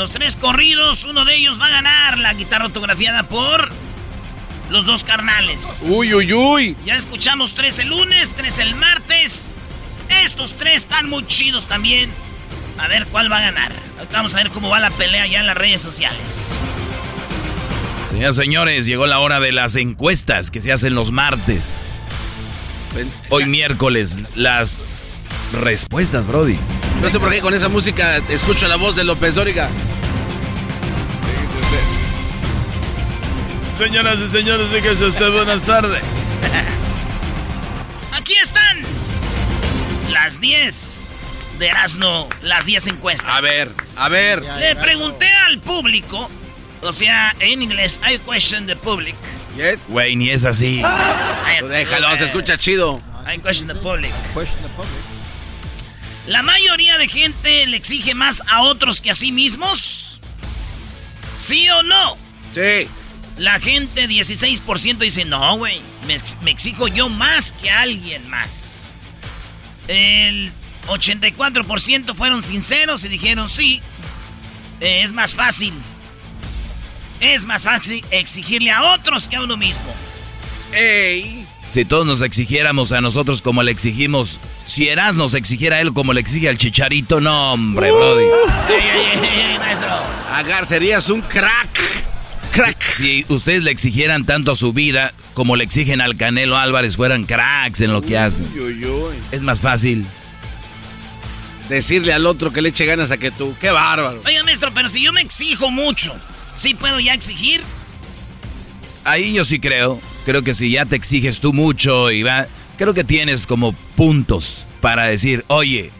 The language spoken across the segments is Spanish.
Los tres corridos, uno de ellos va a ganar la guitarra autografiada por los dos carnales. Uy, uy, uy. Ya escuchamos tres el lunes, tres el martes. Estos tres están muy chidos también. A ver cuál va a ganar. Vamos a ver cómo va la pelea ya en las redes sociales. Señoras y señores, llegó la hora de las encuestas que se hacen los martes. Hoy miércoles, las respuestas, Brody. No sé por qué con esa música escucho la voz de López Dóriga. Señoras y señores, dígase usted buenas tardes. Aquí están las 10 de Erasmo, las 10 encuestas. A ver, a ver. Le pregunté al público, o sea, en inglés, I question the public. Yes. Güey, ni es así. I- Tú déjalo, se escucha chido. I question the public. La mayoría de gente le exige más a otros que a sí mismos. ¿Sí o no? Sí. La gente, 16% dice, no, güey, me, ex- me exijo yo más que alguien más. El 84% fueron sinceros y dijeron, sí, eh, es más fácil. Es más fácil exigirle a otros que a uno mismo. Ey. Si todos nos exigiéramos a nosotros como le exigimos, si Eras nos exigiera a él como le exige al chicharito, no, hombre, Brody. Ey, maestro. Agar, serías un crack. Crack. Si ustedes le exigieran tanto a su vida como le exigen al Canelo Álvarez, fueran cracks en lo que hacen. Uy, uy, uy. Es más fácil. Decirle al otro que le eche ganas a que tú. Qué bárbaro. Oiga, maestro, pero si yo me exijo mucho, ¿sí puedo ya exigir? Ahí yo sí creo. Creo que si ya te exiges tú mucho y va, creo que tienes como puntos para decir, oye,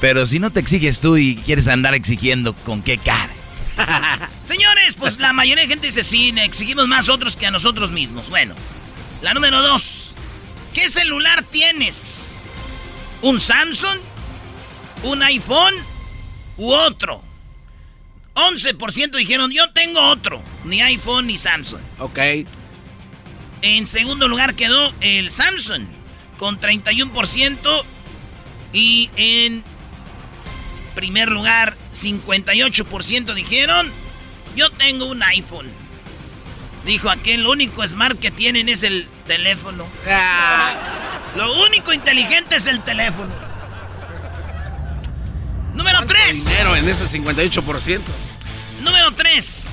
pero si no te exiges tú y quieres andar exigiendo, ¿con qué cara? Señores, pues la mayoría de gente dice sí, exigimos más otros que a nosotros mismos. Bueno, la número dos. ¿Qué celular tienes? ¿Un Samsung? ¿Un iPhone? ¿U otro? 11% dijeron, yo tengo otro. Ni iPhone ni Samsung. Ok. En segundo lugar quedó el Samsung con 31%. Y en primer lugar, 58% dijeron, yo tengo un iPhone. Dijo aquel, lo único smart que tienen es el teléfono. Ah, Lo único inteligente es el teléfono. Número ¿cuánto 3. dinero en ese 58%. Número 3.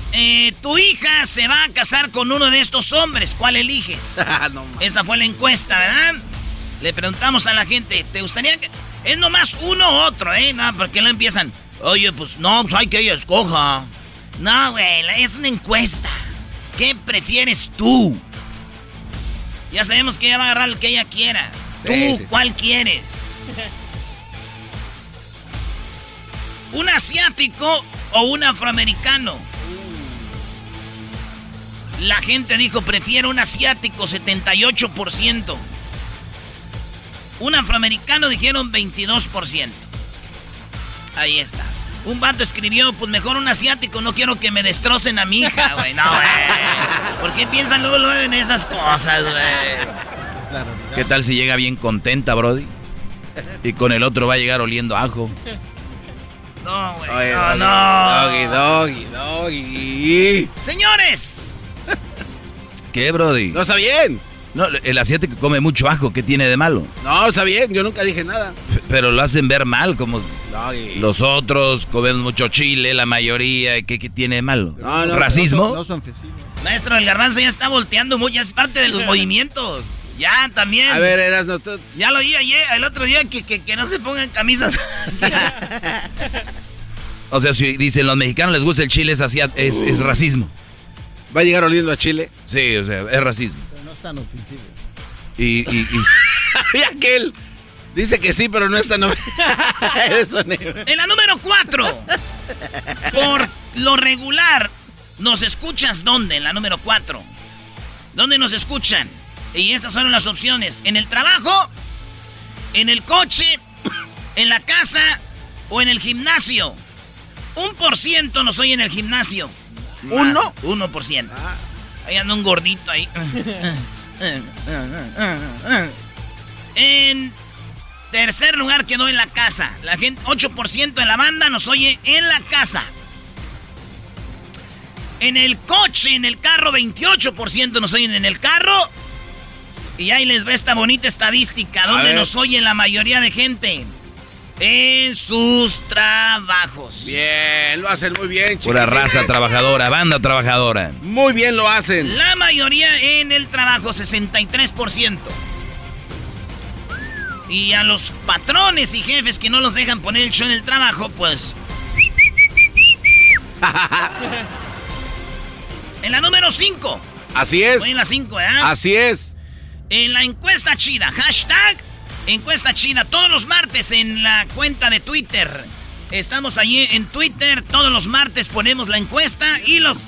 Tu hija se va a casar con uno de estos hombres. ¿Cuál eliges? Ah, no. Esa fue la encuesta, ¿verdad? Le preguntamos a la gente, ¿te gustaría que... Es nomás uno u otro, ¿eh? No, porque no empiezan. Oye, pues no, pues hay que ella escoja. No, güey, es una encuesta. ¿Qué prefieres tú? Ya sabemos que ella va a agarrar el que ella quiera. ¿Tú cuál quieres? ¿Un asiático o un afroamericano? La gente dijo, prefiero un asiático, 78%. Un afroamericano dijeron 22%. Ahí está. Un vato escribió, pues mejor un asiático, no quiero que me destrocen a mi hija, güey. No, güey. ¿Por qué piensan luego, luego en esas cosas, güey? ¿Qué tal si llega bien contenta, Brody? Y con el otro va a llegar oliendo ajo. No, güey. No, no. Doggy, doggy, doggy. Señores. ¿Qué, Brody? No está bien. No, el asiático come mucho ajo, ¿qué tiene de malo? No, está bien, yo nunca dije nada. Pero lo hacen ver mal, como los otros comemos mucho chile, la mayoría, ¿qué, qué tiene de malo? No, no, ¿Racismo? No son, Maestro, el garbanzo ya está volteando mucho, es parte de los movimientos. Ya, también. A ver, eras no Ya lo oí ayer, el otro día, que, que, que no se pongan camisas. o sea, si dicen los mexicanos les gusta el chile, es, es, es racismo. ¿Va a llegar oliendo a Chile? Sí, o sea, es racismo tan ofensivo. Y, y, y... aquel dice que sí, pero no es tan En la número 4. Por lo regular, ¿nos escuchas dónde? En la número 4. ¿Dónde nos escuchan? Y estas fueron las opciones. ¿En el trabajo? ¿En el coche? ¿En la casa? ¿O en el gimnasio? Un por ciento nos oye en el gimnasio. ¿Uno? Uno por ciento. Ah. Ahí anda un gordito ahí. En tercer lugar quedó en la casa. La gente, 8% de la banda nos oye en la casa. En el coche, en el carro, 28% nos oyen en el carro. Y ahí les ve esta bonita estadística donde nos oye la mayoría de gente en sus trabajos. Bien, lo hacen muy bien, chicos. Pura raza trabajadora, banda trabajadora. Muy bien lo hacen. La mayoría en el trabajo, 63%. Y a los patrones y jefes que no los dejan poner el show en el trabajo, pues... en la número 5. Así es. en la 5, ¿eh? Así es. En la encuesta chida, hashtag Encuesta china todos los martes en la cuenta de Twitter. Estamos allí en Twitter. Todos los martes ponemos la encuesta y los.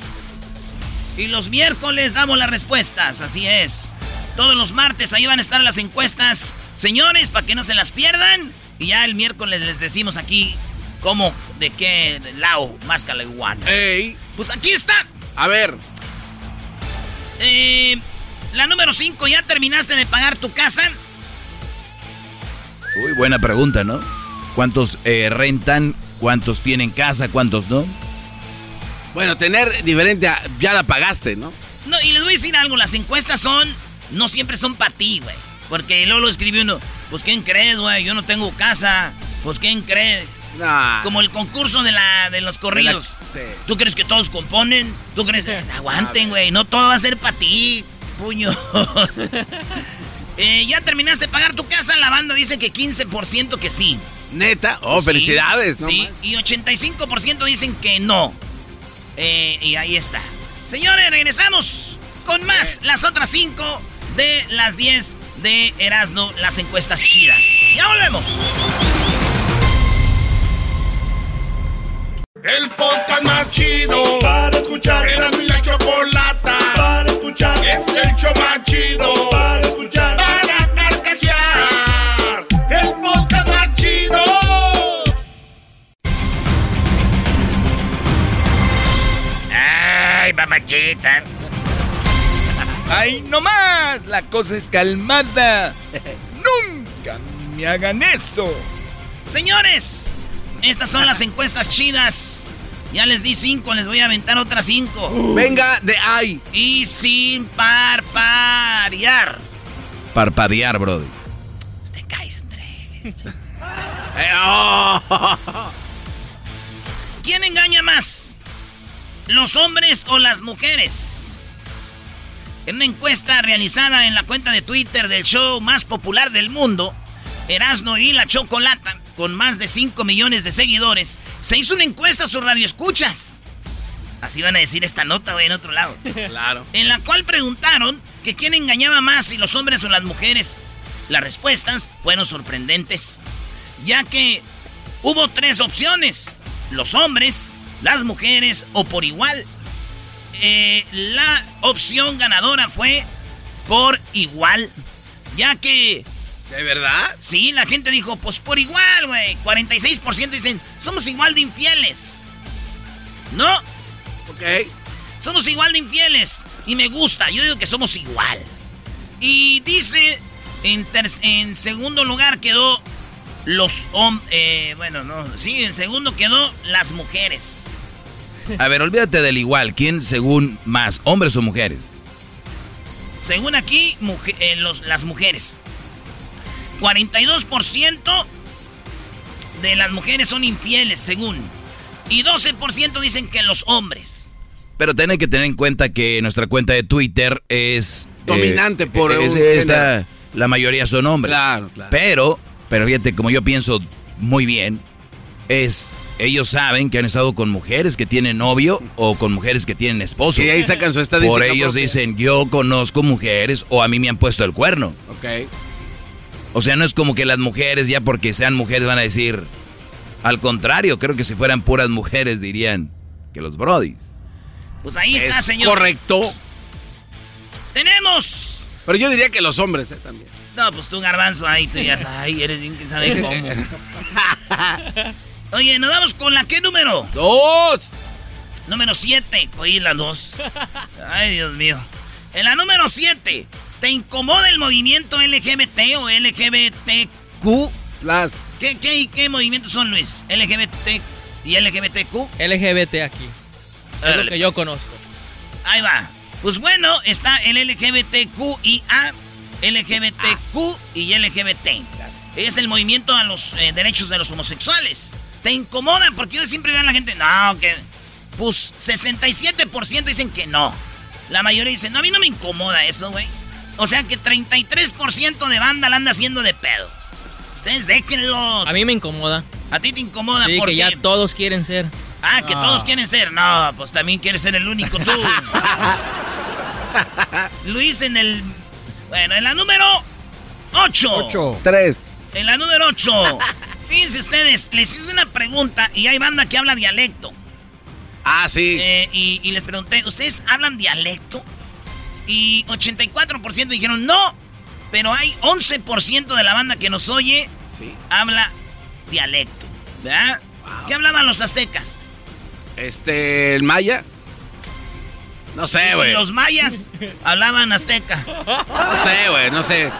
Y los miércoles damos las respuestas. Así es. Todos los martes ahí van a estar las encuestas. Señores, para que no se las pierdan. Y ya el miércoles les decimos aquí cómo, de qué lado más caleguano. ¡Ey! Pues aquí está. A ver. Eh, la número 5, ¿ya terminaste de pagar tu casa? Uy, buena pregunta, ¿no? ¿Cuántos eh, rentan? ¿Cuántos tienen casa? ¿Cuántos no? Bueno, tener diferente ya la pagaste, ¿no? No, y les voy a decir algo, las encuestas son, no siempre son para ti, güey. Porque luego lo escribió uno, pues ¿quién crees, güey? Yo no tengo casa. Pues ¿quién crees? Como el concurso de la de los corridos. ¿Tú crees que todos componen? ¿Tú crees? que Aguanten, güey. No todo va a ser para ti, puños. Eh, ¿Ya terminaste de pagar tu casa? La banda dice que 15% que sí. ¿Neta? Oh, felicidades, ¿no? Sí, y 85% dicen que no. Eh, y ahí está. Señores, regresamos con más. Las otras 5 de las 10 de Erasmo, las encuestas chidas. Ya volvemos. El podcast más chido para escuchar. Era mi la chocolata para escuchar. Es el show más chido para escuchar. ¡Ay, no más! La cosa es calmada. ¡Nunca me hagan eso! Señores, estas son las encuestas chidas. Ya les di cinco, les voy a aventar otras cinco. Venga de ahí. Y sin parpadear. Parpadear, brody. Te caes, hombre. Eh, oh. ¿Los hombres o las mujeres? En una encuesta realizada en la cuenta de Twitter del show más popular del mundo, Erasno y la Chocolata, con más de 5 millones de seguidores, se hizo una encuesta a sus radioescuchas. Así van a decir esta nota, güey, en otro lado. Claro. En la cual preguntaron que quién engañaba más, si los hombres o las mujeres. Las respuestas fueron sorprendentes, ya que hubo tres opciones. Los hombres, las mujeres o por igual. Eh, la opción ganadora fue por igual, ya que... ¿De verdad? Sí, la gente dijo, pues por igual, güey. 46% dicen, somos igual de infieles. ¿No? Ok. Somos igual de infieles. Y me gusta, yo digo que somos igual. Y dice, en, en segundo lugar quedó los hombres... Eh, bueno, no, sí, en segundo quedó las mujeres. A ver, olvídate del igual. ¿Quién según más, hombres o mujeres? Según aquí, eh, las mujeres. 42% de las mujeres son infieles, según. Y 12% dicen que los hombres. Pero tienen que tener en cuenta que nuestra cuenta de Twitter es... Eh, Dominante por es, esta, La mayoría son hombres. Claro, claro. Pero, pero fíjate, como yo pienso muy bien, es ellos saben que han estado con mujeres que tienen novio o con mujeres que tienen esposo. Y ahí sacan su estadística. Por ellos dicen, yo conozco mujeres o a mí me han puesto el cuerno. Ok. O sea, no es como que las mujeres ya porque sean mujeres van a decir... Al contrario, creo que si fueran puras mujeres dirían que los brodis. Pues ahí está, señor. Correcto. Tenemos. Pero yo diría que los hombres eh, también. No, pues tú garbanzo ahí, tú ya sabes, ay, eres bien que sabes cómo. Oye, nos vamos con la qué número? Dos. Número siete. Oye, la dos. Ay, Dios mío. En la número siete, ¿te incomoda el movimiento LGBT o LGBTQ? Las. ¿Qué, qué, qué movimientos son, Luis? ¿LGBT y LGBTQ? LGBT aquí. Es lo que yo pues. conozco. Ahí va. Pues bueno, está el LGBTQIA, LGBTQ y LGBT. Es el movimiento a los eh, derechos de los homosexuales. ¿Te incomoda? Porque yo siempre veo a la gente, no, que... Pues 67% dicen que no. La mayoría dicen, no, a mí no me incomoda eso, güey. O sea que 33% de banda la anda haciendo de pedo. Ustedes déjenlos. A mí me incomoda. ¿A ti te incomoda? Sí, que ya todos quieren ser. Ah, que todos quieren ser. No, pues también quieres ser el único tú. Luis en el... Bueno, en la número 8. 8. 3. En la número 8. Fíjense ustedes, les hice una pregunta y hay banda que habla dialecto. Ah, sí. Eh, y, les pregunté, ¿ustedes hablan dialecto? Y 84% dijeron no, pero hay 11% de la banda que nos oye sí. habla dialecto. ¿Verdad? ¿Qué hablaban los aztecas? Este, el maya. No sé, güey. Los mayas hablaban azteca. No sé, güey, no sé.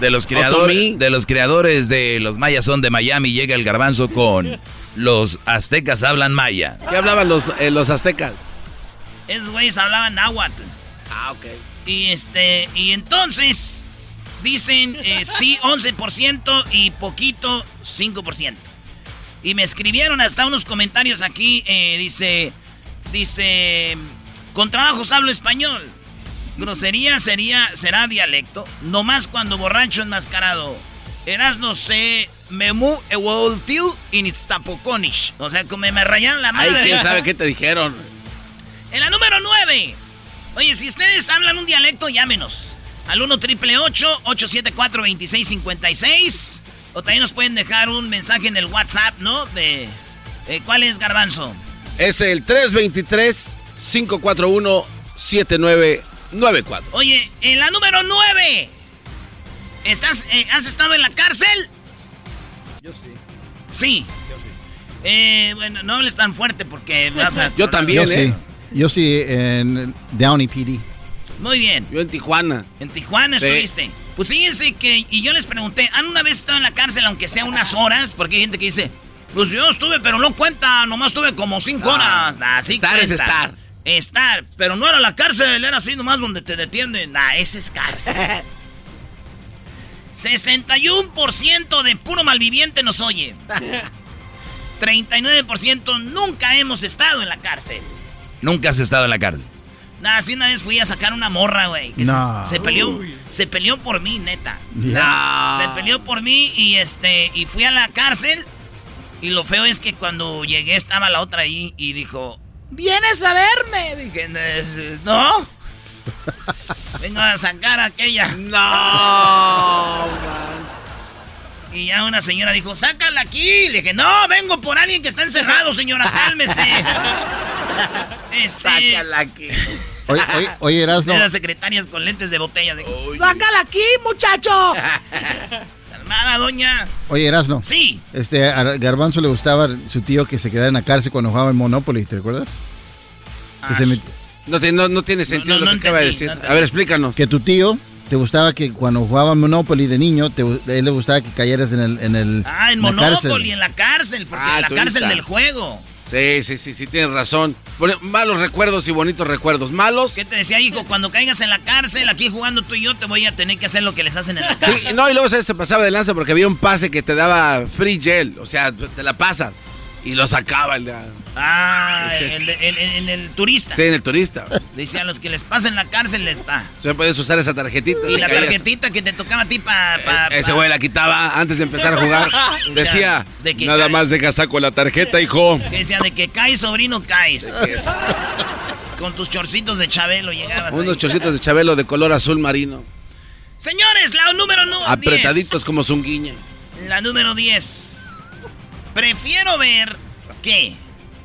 De los, creadores, de los creadores de los mayas son de Miami, llega el garbanzo con los aztecas hablan maya. ¿Qué hablaban los, eh, los aztecas? Esos güeyes hablaban náhuatl. Ah, ok. Y este, y entonces dicen eh, sí 11% y poquito 5%. Y me escribieron hasta unos comentarios aquí, eh, dice, dice, con trabajos hablo español. Grosería sería, será dialecto. Nomás cuando borracho enmascarado. Eras no sé, memu evoltiu in tapoconish. O sea, como me rayaron la madre. Ay, quién sabe qué te dijeron. En la número 9. Oye, si ustedes hablan un dialecto, llámenos. Al 1 triple 874 2656 O también nos pueden dejar un mensaje en el WhatsApp, ¿no? De. Eh, ¿Cuál es, Garbanzo? Es el 323 541 79 94. Oye, en la número 9. ¿Estás, eh, ¿Has estado en la cárcel? Yo sí. Sí. Yo sí. Eh, bueno, no hables tan fuerte porque vas a... Yo también, Yo ¿eh? sí. Yo sí en Downey PD. Muy bien. Yo en Tijuana. En Tijuana Sí. estuviste. Pues fíjense que, y yo les pregunté, ¿han una vez estado en la cárcel aunque sea unas horas? Porque hay gente que dice, pues yo estuve, pero no cuenta, nomás estuve como cinco Ah, horas. Nah, sí estar es estar. Estar, pero no era la cárcel, era así nomás donde te detienen. Nah, ese es cárcel. 61% de puro malviviente nos oye. 39% nunca hemos estado en la cárcel. Nunca has estado en la cárcel. Nah, así una vez fui a sacar una morra, güey. que se- No. se, peleó. Se peleó por mí, neta. No. Se peleó por mí y este y fui a la cárcel. Y lo feo es que cuando llegué estaba la otra ahí y dijo, ¿vienes a verme? Dije, no. Vengo a sacar a aquella. No. Y ya una señora dijo, sácala aquí. Le dije, no, vengo por alguien que está encerrado, señora, cálmese. Este, Sácala aquí. Oye, oye, oye de las secretarias con lentes de botella. De. ¡Sácala aquí, muchacho! Calmada, doña. Oye, Erasno. Sí. Este, a Garbanzo le gustaba su tío que se quedara en la cárcel cuando jugaba en Monopoly, ¿te recuerdas? Que, Ah, se met- No, tiene- no, no tiene sentido no, lo no que acaba de decir. a ver, explícanos. que tu tío te gustaba que cuando jugaba Monopoly de niño, te, a él le gustaba que cayeras en el en el Ah, en la Monopoly, cárcel. en la cárcel, porque Ah, en la cárcel del juego. Sí, sí, sí, sí, tienes razón. Malos recuerdos y bonitos recuerdos. Malos. ¿Qué te decía, hijo? Cuando caigas en la cárcel, aquí jugando tú y yo, te voy a tener que hacer lo que les hacen en la cárcel. Sí, no, y luego se pasaba de lanza porque había un pase que te daba free gel. O sea, te la pasas. Y lo sacaba el de- Ah, Sí. en, en- en el turista. Sí, en el turista. Dice, a los que les pasen la cárcel les está. O sea, puedes usar esa tarjetita. Y la caías. tarjetita que te tocaba a ti para... Eh, Ese güey la quitaba antes de empezar a jugar. Decía, de que nada cae. más deja saco la tarjeta, hijo. Que decía, de que caes, sobrino, caes. Con tus chorcitos de Chabelo llegabas Unos ahí. chorcitos de Chabelo de color azul marino. Señores, la número no, Apretaditos 10. como zunguiña. La número 10. Prefiero ver, ¿qué?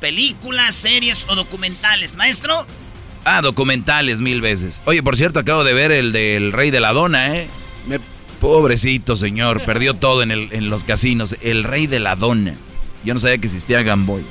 Películas, series o documentales, maestro. Ah, documentales mil veces. Oye, por cierto, acabo de ver el del Rey de la Dona, ¿eh? Me- Pobrecito señor, perdió todo en, el, en los casinos. El Rey de la Dona. Yo no sabía que existía Gamboy.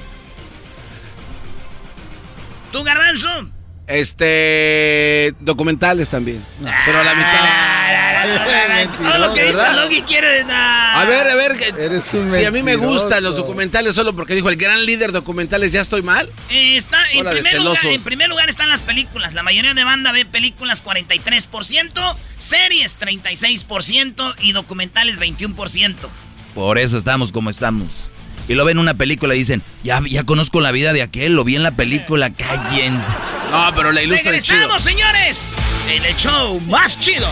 ¿Tú, Garbanzo? Este. Documentales también. Pero a la mitad. Todo lo que dice. Logi quiere... A ver, a ver. que- Eres un si a mí me gustan los documentales solo porque dijo el gran líder documentales, ¿ya estoy mal? Eh, está, en, primer lugar, en primer lugar están las películas. La mayoría de banda ve películas 43%, series 36% y documentales 21%. Por eso estamos como estamos. Y lo ven en una película y dicen, ya, ya conozco la vida de aquel, lo vi en la película, cállense. No, pero la ilustra el chido. ¡Regresamos, señores! En el show más chido.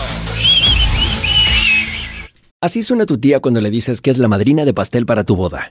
Así suena tu tía cuando le dices que es la madrina de pastel para tu boda.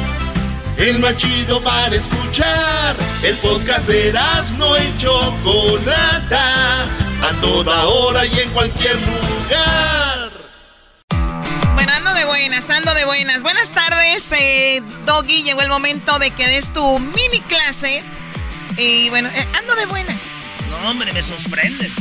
El más chido para escuchar. El podcast de no y Chocolata. A toda hora y en cualquier lugar. Bueno, ando de buenas, ando de buenas. Buenas tardes, eh, Doggy. Llegó el momento de que des tu mini clase. Y bueno, eh, ando de buenas. No, hombre, me sorprende.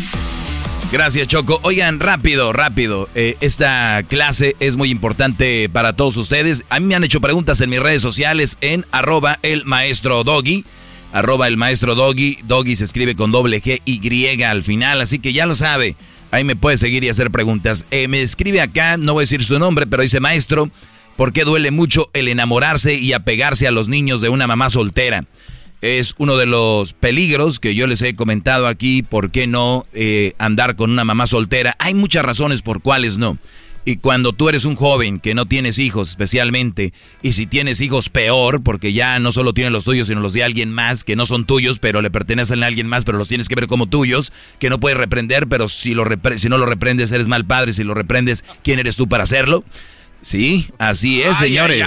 Gracias, Choco. Oigan, rápido, rápido. Eh, esta clase es muy importante para todos ustedes. A mí me han hecho preguntas en mis redes sociales en arroba el maestro Doggy. Arroba el maestro Doggy. Doggy se escribe con doble G Y al final, así que ya lo sabe. Ahí me puede seguir y hacer preguntas. Eh, me escribe acá, no voy a decir su nombre, pero dice maestro, ¿por qué duele mucho el enamorarse y apegarse a los niños de una mamá soltera? Es uno de los peligros que yo les he comentado aquí, ¿por qué no eh, andar con una mamá soltera? Hay muchas razones por cuáles no. Y cuando tú eres un joven que no tienes hijos especialmente, y si tienes hijos peor, porque ya no solo tienes los tuyos, sino los de alguien más, que no son tuyos, pero le pertenecen a alguien más, pero los tienes que ver como tuyos, que no puedes reprender, pero si, lo si no lo reprendes eres mal padre, si lo reprendes, ¿quién eres tú para hacerlo? Sí, así es, señores.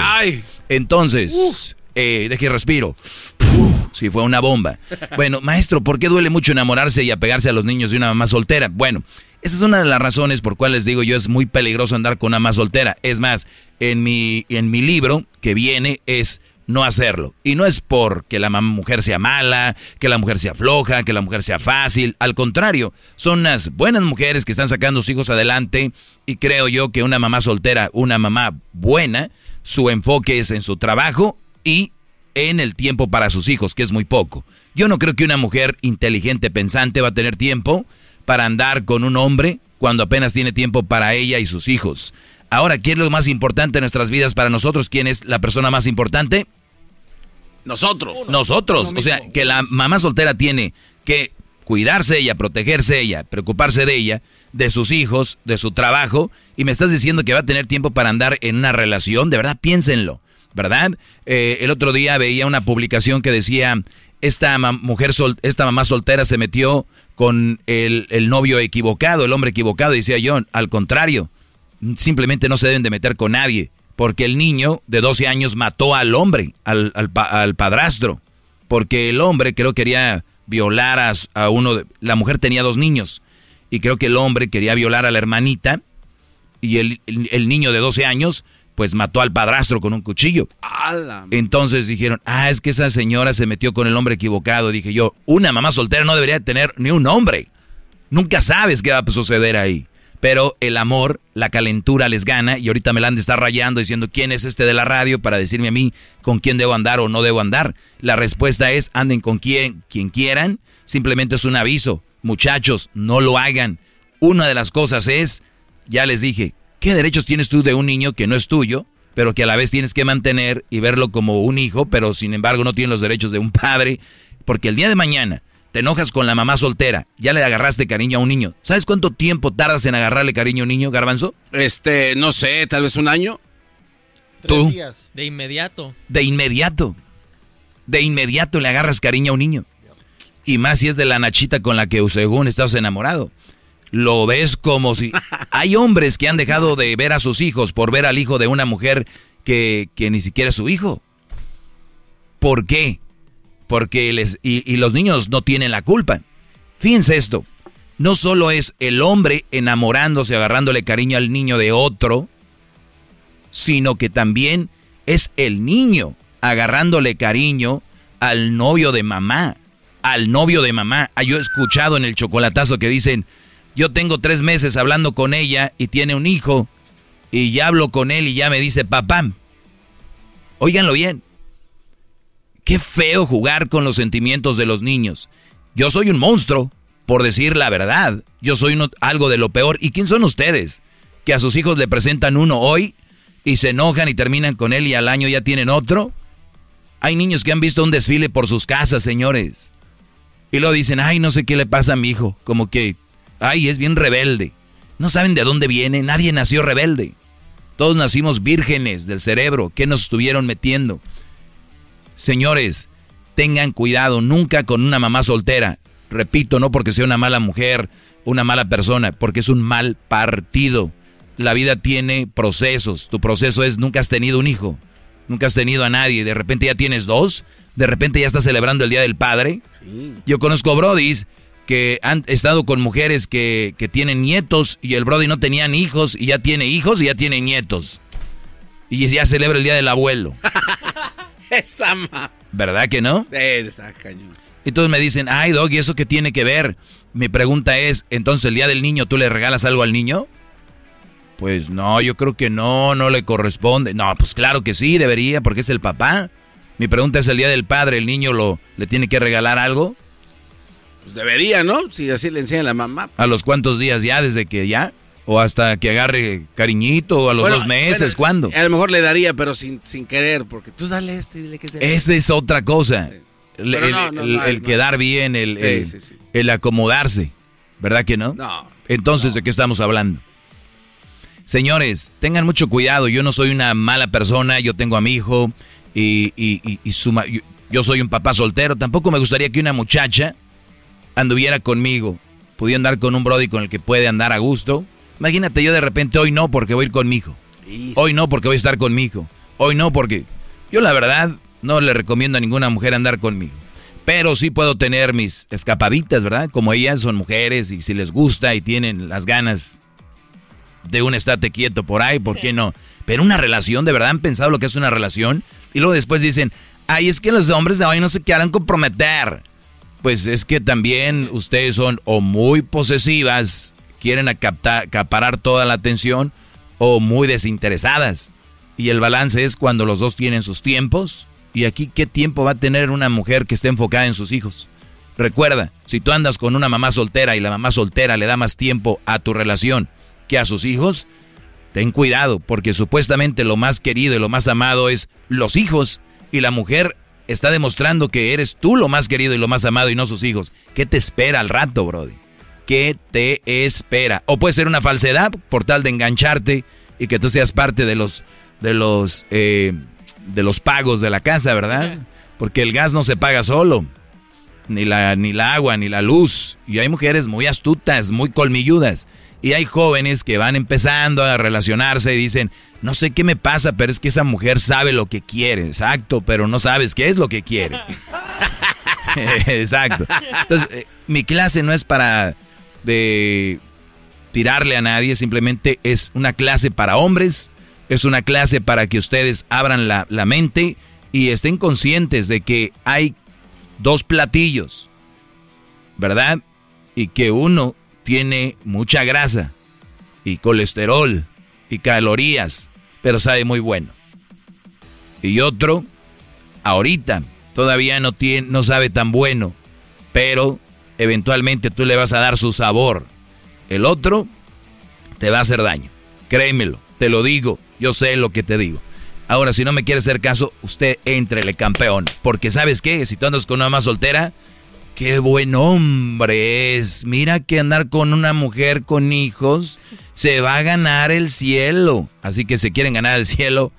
Entonces, eh, deje respiro. si fue una bomba. Bueno, maestro, ¿por qué duele mucho enamorarse y apegarse a los niños de una mamá soltera? Bueno, esa es una de las razones por cuales digo yo es muy peligroso andar con una mamá soltera. Es más, en mi, en mi libro que viene es no hacerlo. Y no es porque la mujer sea mala, que la mujer sea floja, que la mujer sea fácil. Al contrario, son unas buenas mujeres que están sacando sus hijos adelante y creo yo que una mamá soltera, una mamá buena, su enfoque es en su trabajo y en el tiempo para sus hijos, que es muy poco. Yo no creo que una mujer inteligente, pensante, va a tener tiempo para andar con un hombre cuando apenas tiene tiempo para ella y sus hijos. Ahora, ¿quién es lo más importante en nuestras vidas para nosotros? ¿Quién es la persona más importante? Nosotros. Nosotros. O sea, que la mamá soltera tiene que cuidarse ella, protegerse ella, preocuparse de ella, de sus hijos, de su trabajo, y me estás diciendo que va a tener tiempo para andar en una relación, de verdad, piénsenlo. ¿Verdad? Eh, el otro día veía una publicación que decía, esta mujer, sol, esta mamá soltera se metió con el, novio equivocado, el hombre equivocado, decía yo, al contrario, simplemente no se deben de meter con nadie, porque el niño de 12 años mató al hombre, al, al, padrastro, porque el hombre creo quería violar a, a uno, de, la mujer tenía dos niños, y creo que el hombre quería violar a la hermanita, y el, el niño de 12 años pues mató al padrastro con un cuchillo. Entonces dijeron, ah, es que esa señora se metió con el hombre equivocado. Dije yo, una mamá soltera no debería tener ni un hombre. Nunca sabes qué va a suceder ahí. Pero el amor, la calentura les gana y ahorita me la han de estar rayando diciendo quién es este de la radio para decirme a mí con quién debo andar o no debo andar. La respuesta es anden con quien, quien quieran. Simplemente es un aviso. Muchachos, no lo hagan. Una de las cosas es, ya les dije, ¿Qué derechos tienes tú de un niño que no es tuyo, pero que a la vez tienes que mantener y verlo como un hijo, pero sin embargo no tiene los derechos de un padre? Porque el día de mañana te enojas con la mamá soltera, ya le agarraste cariño a un niño. ¿Sabes cuánto tiempo tardas en agarrarle cariño a un niño, Garbanzo? Este, no sé, tal vez un año. ¿Tú? De inmediato. De inmediato. De inmediato le agarras cariño a un niño. Y más si es de la nachita con la que según estás enamorado lo ves como si... Hay hombres que han dejado de ver a sus hijos por ver al hijo de una mujer que, ni siquiera es su hijo. ¿Por qué? Porque les... Y, los niños no tienen la culpa. Fíjense esto. No solo es el hombre enamorándose, agarrándole cariño al niño de otro, sino que también es el niño agarrándole cariño al novio de mamá, al novio de mamá. Ah, yo he escuchado en el chocolatazo que dicen, yo tengo tres meses hablando con ella y tiene un hijo y ya hablo con él y ya me dice papá. Óiganlo bien. Qué feo jugar con los sentimientos de los niños. Yo soy un monstruo, por decir la verdad. Yo soy algo de lo peor. ¿Y quién son ustedes? Que a sus hijos le presentan uno hoy y se enojan y terminan con él y al año ya tienen otro. Hay niños que han visto un desfile por sus casas, señores. Y luego dicen, ay, no sé qué le pasa a mi hijo. Como que Ay, es bien rebelde. No saben de dónde viene, nadie nació rebelde. Todos nacimos vírgenes del cerebro. ¿Qué nos estuvieron metiendo? Señores, tengan cuidado nunca con una mamá soltera. Repito, no porque sea una mala mujer, una mala persona, porque es un mal partido. La vida tiene procesos. Tu proceso es nunca has tenido un hijo, nunca has tenido a nadie. De repente ya tienes dos, de repente ya estás celebrando el Día del Padre. Yo conozco Brodis que han estado con mujeres que, tienen nietos y el Brody no tenían hijos y ya tiene hijos y ya tiene nietos. Y ya celebra el día del abuelo. Esa ma... ¿Verdad que no? Sí, está cañón. Y todos me dicen, ay, Dog, ¿y eso qué tiene que ver? Mi pregunta es, entonces el día del niño, ¿tú le regalas algo al niño? Pues no, yo creo que no, no le corresponde. No, pues claro que sí, debería, porque es el papá. Mi pregunta es, el día del padre, ¿el niño lo, le tiene que regalar algo? Pues debería, ¿no? Si así le enseña la mamá. ¿A los cuántos días ya? ¿Desde que ya? ¿O hasta que agarre cariñito? ¿O a los dos meses? ¿Cuándo? A lo mejor le daría, pero sin, sin querer, porque tú dale este y dile que te... Esta es otra cosa. El, quedar bien, el, el, acomodarse. ¿Verdad que no? No. Entonces, ¿de qué estamos hablando? Señores, tengan mucho cuidado. Yo no soy una mala persona. Yo tengo a mi hijo y, y, y, su, yo, yo soy un papá soltero. Tampoco me gustaría que una muchacha anduviera conmigo. Pudiera andar con un brody con el que puede andar a gusto. Imagínate yo de repente hoy no porque voy a ir con mi hijo. Hoy no porque voy a estar con mi hijo. Hoy no porque... Yo la verdad no le recomiendo a ninguna mujer andar conmigo. Pero sí puedo tener mis escapaditas, ¿verdad? Como ellas son mujeres y si les gusta y tienen las ganas de un estate quieto por ahí, ¿por qué no? Pero una relación, ¿de verdad han pensado lo que es una relación? Y luego después dicen, ay, es que los hombres de hoy no se quieran comprometer. Pues es que también ustedes son o muy posesivas, quieren acaparar toda la atención, o muy desinteresadas. Y el balance es cuando los dos tienen sus tiempos y aquí, ¿qué tiempo va a tener una mujer que esté enfocada en sus hijos? Recuerda, si tú andas con una mamá soltera y la mamá soltera le da más tiempo a tu relación que a sus hijos, ten cuidado, porque supuestamente lo más querido y lo más amado es los hijos, y la mujer está demostrando que eres tú lo más querido y lo más amado y no sus hijos. ¿Qué te espera al rato, Brody? ¿Qué te espera? O puede ser una falsedad por tal de engancharte y que tú seas parte de los de los eh, de los pagos de la casa, ¿verdad? Porque el gas no se paga solo, ni la, ni la agua, ni la luz. Y hay mujeres muy astutas, muy colmilludas. Y hay jóvenes que van empezando a relacionarse y dicen, no sé qué me pasa, pero es que esa mujer sabe lo que quiere, exacto, pero no sabes qué es lo que quiere. exacto. Entonces, eh, mi clase no es para de tirarle a nadie, simplemente es una clase para hombres es una clase para que ustedes abran la, mente y estén conscientes de que hay dos platillos, ¿verdad? Y que uno tiene mucha grasa y colesterol y calorías, pero sabe muy bueno. Y otro, ahorita, todavía no, tiene, no sabe tan bueno, pero eventualmente tú le vas a dar su sabor. El otro te va a hacer daño, créemelo, te lo digo. Yo sé lo que te digo. Ahora, si no me quiere hacer caso, usted entrele campeón. Porque sabes qué, si tú andas con una más soltera, qué buen hombre es. Mira que andar con una mujer con hijos se va a ganar el cielo. Así que si quieren ganar el cielo,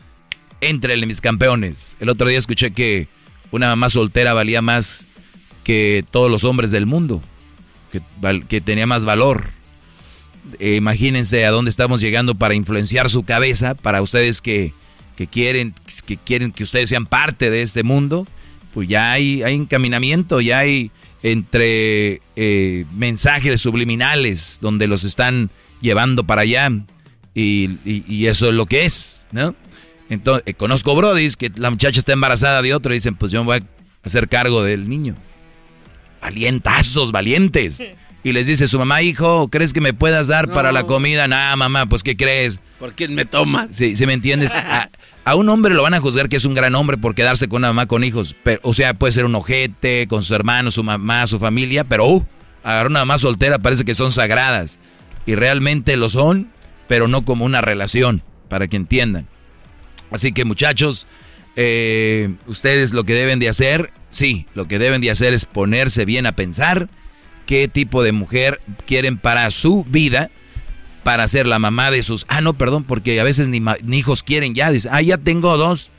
entrele mis campeones. El otro día escuché que una mamá soltera valía más que todos los hombres del mundo. Que, que tenía más valor. Eh, imagínense a dónde estamos llegando para influenciar su cabeza, para ustedes que, quieren, que quieren que ustedes sean parte de este mundo, pues ya hay, hay encaminamiento, ya hay entre eh, mensajes subliminales donde los están llevando para allá y, eso es lo que es, ¿no? Entonces, eh, conozco brodis que la muchacha está embarazada de otro y dicen, pues yo me voy a hacer cargo del niño. Valientazos, valientes. y les dice su mamá, hijo, ¿crees que me puedas dar para la comida? Nada, mamá, pues ¿qué crees? ¿Por quién me toma? Sí, ¿sí me entiendes? A, un hombre lo van a juzgar que es un gran hombre por quedarse con una mamá con hijos. Pero, o sea, puede ser un ojete, con sus hermanos, su mamá, su familia, pero uh, agarrar una mamá soltera parece que son sagradas. Y realmente lo son, pero no como una relación, para que entiendan. Así que muchachos, eh, ustedes lo que deben de hacer, sí, lo que deben de hacer es ponerse bien a pensar qué tipo de mujer quieren para su vida, para ser la mamá de sus... Ah, no, perdón, porque a veces ni, hijos quieren ya. Dice, ah, ya tengo dos.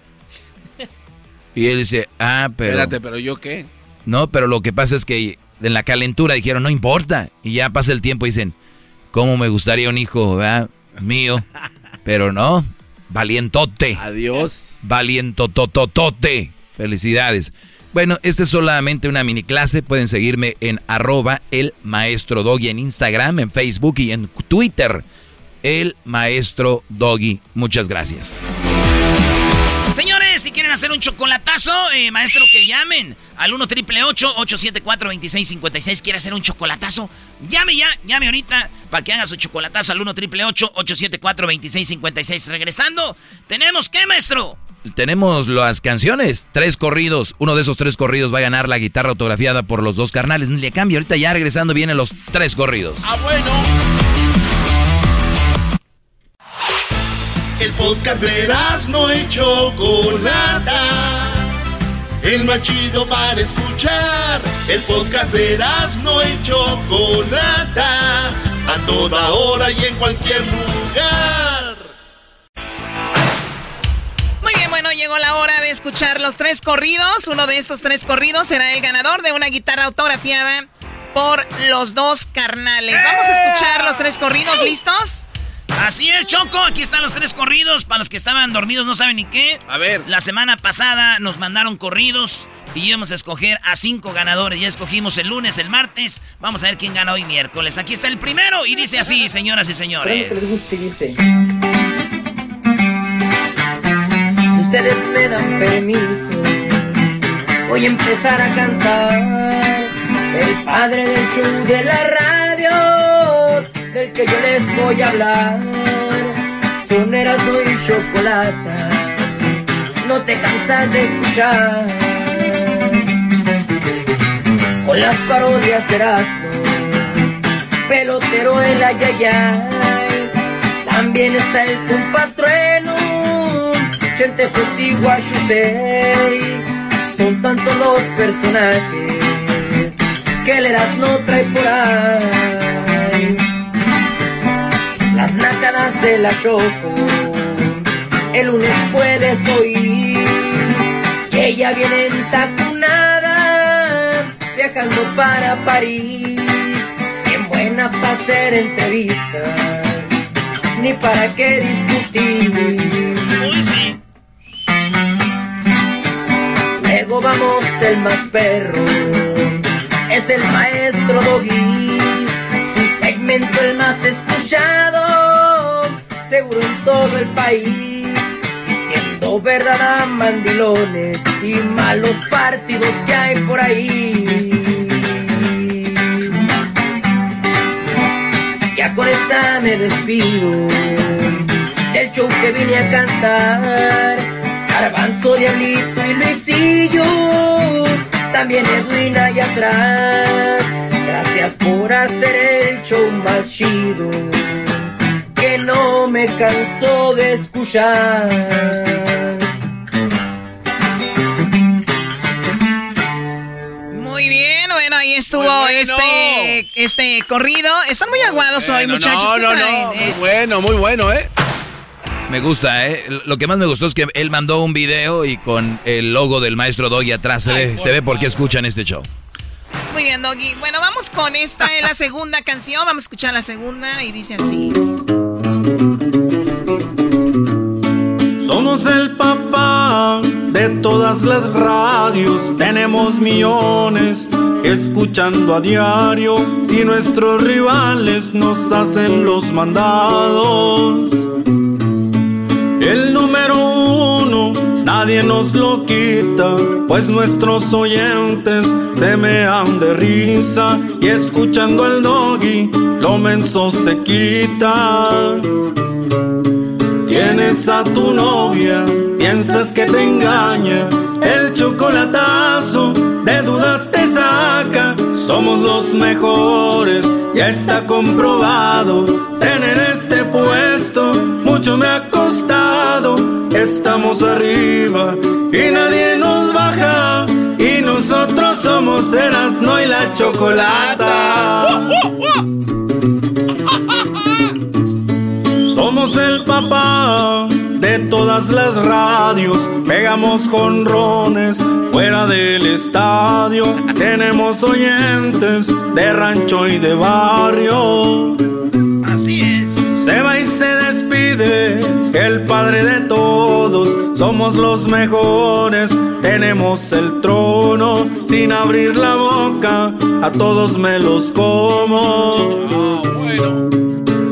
Y él dice, ah, pero... Espérate, pero yo qué. No, pero lo que pasa es que en la calentura dijeron, no importa. Y ya pasa el tiempo y dicen, ¿cómo me gustaría un hijo mío? Pero no, valientote. Adiós. Valientototote. Felicidades. Bueno, esta es solamente una mini clase. Pueden seguirme en arroba el maestro doggy en Instagram, en Facebook y en Twitter. El maestro doggy. Muchas gracias. Si quieren hacer un chocolatazo, eh, maestro, que llamen al 1 triple 874 2656. ¿Quiere hacer un chocolatazo? Llame ya, llame ahorita para que haga su chocolatazo al 1 triple 874 2656. Regresando, ¿tenemos qué, maestro? tenemos las canciones, tres corridos. Uno de esos tres corridos va a ganar la guitarra autografiada por los dos carnales. Le cambio, ahorita ya regresando vienen los tres corridos. Ah, bueno. El podcast de no y Chocolata. El más chido para escuchar. El podcast de no y Chocolata. A toda hora y en cualquier lugar. Muy bien, bueno, llegó la hora de escuchar los tres corridos. Uno de estos tres corridos será el ganador de una guitarra autografiada por los dos carnales. Vamos a escuchar los tres corridos, ¿listos? Así es, Choco. Aquí están los tres corridos. Para los que estaban dormidos, no saben ni qué. A ver. La semana pasada nos mandaron corridos y íbamos a escoger a cinco ganadores. Ya escogimos el lunes, el martes. Vamos a ver quién gana hoy miércoles. Aquí está el primero y dice así, señoras y señores. Si ustedes me dan permiso, voy a empezar a cantar. El padre del show de la radio del que yo les voy a hablar. Son Erasmo y chocolate, no te cansas de escuchar. Con las parodias de Erasmo, pelotero el ayayay. También está el compatrueno, gente contigo Son tantos los personajes que el Erasmo trae por ahí las nácadas de la choco. El lunes puedes oír que ella viene entacunada, viajando para París. Bien buena para hacer entrevistas, ni para qué discutir. Luego vamos el más perro, es el maestro Doggy el más escuchado, seguro en todo el país. Siendo verdad a mandilones y malos partidos que hay por ahí. Ya con esta me despido del show que vine a cantar. Garbanzo, Diablito y Luisillo, también Edwin allá atrás. Gracias por hacer el show más chido que no me canso de escuchar. Muy bien, bueno, ahí estuvo este este corrido. Están muy aguados hoy, muchachos. No, no, no. Muy bueno, muy bueno, ¿eh? Me gusta, ¿eh? Lo que más me gustó es que él mandó un video y con el logo del maestro Doggy atrás se ve, se ve por qué escuchan este show. Muy bien, Doggy. Bueno, vamos con esta, es la segunda canción. Vamos a escuchar la segunda y dice así. Somos el papá de todas las radios, tenemos millones escuchando a diario y nuestros rivales nos hacen los mandados. El número uno nadie nos lo quita, pues nuestros oyentes se mean de risa y escuchando el doggy lo menso se quita. Tienes a tu novia, piensas que te engaña, el chocolatazo de dudas te saca. Somos los mejores, ya está comprobado. Tener Estamos arriba y nadie nos baja. Y nosotros somos Erasno y la chocolata. Somos el papá de todas las radios, pegamos jonrones fuera del estadio, tenemos oyentes de rancho y de barrio. Así es. Se va y se despide el padre de todos, somos los mejores, tenemos el trono, sin abrir la boca, a todos me los como.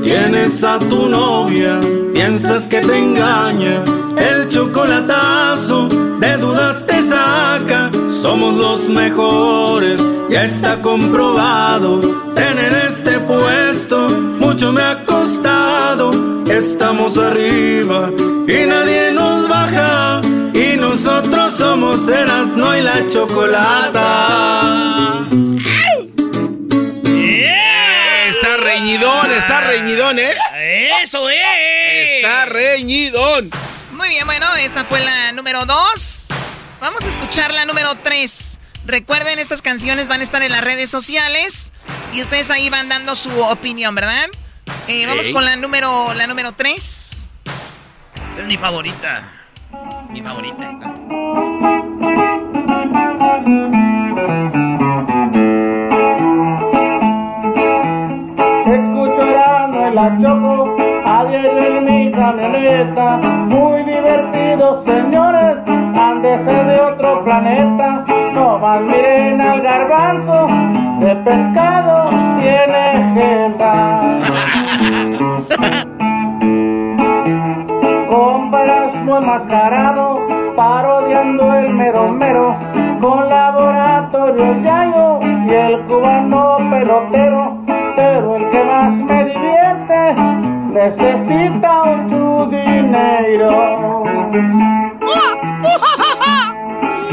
Tienes a tu novia, piensas que te engaña, el chocolatazo de dudas te saca. Somos los mejores, ya está comprobado. Tener Estamos arriba y nadie nos baja. Y nosotros somos Erasno y la chocolata. Está reñidón, está reñidón, ¿eh? ¡Eso es! Está reñidón. Muy bien, bueno, esa fue la número dos. Vamos a escuchar la número tres. Recuerden, estas canciones van a estar en las redes sociales y ustedes ahí van dando su opinión, ¿verdad? Eh, vamos con la número, la número tres. Esta es mi favorita. Mi favorita está. Escucho en la choco, a en mi camioneta. Muy divertido, señores, han de ser de otro planeta. No más miren al garbanzo, de pescado tiene jeta. Compras muy enmascarado, parodiando el mero mero, con laboratorios Yayo y el cubano pelotero. Pero el que más me divierte necesita mucho dinero.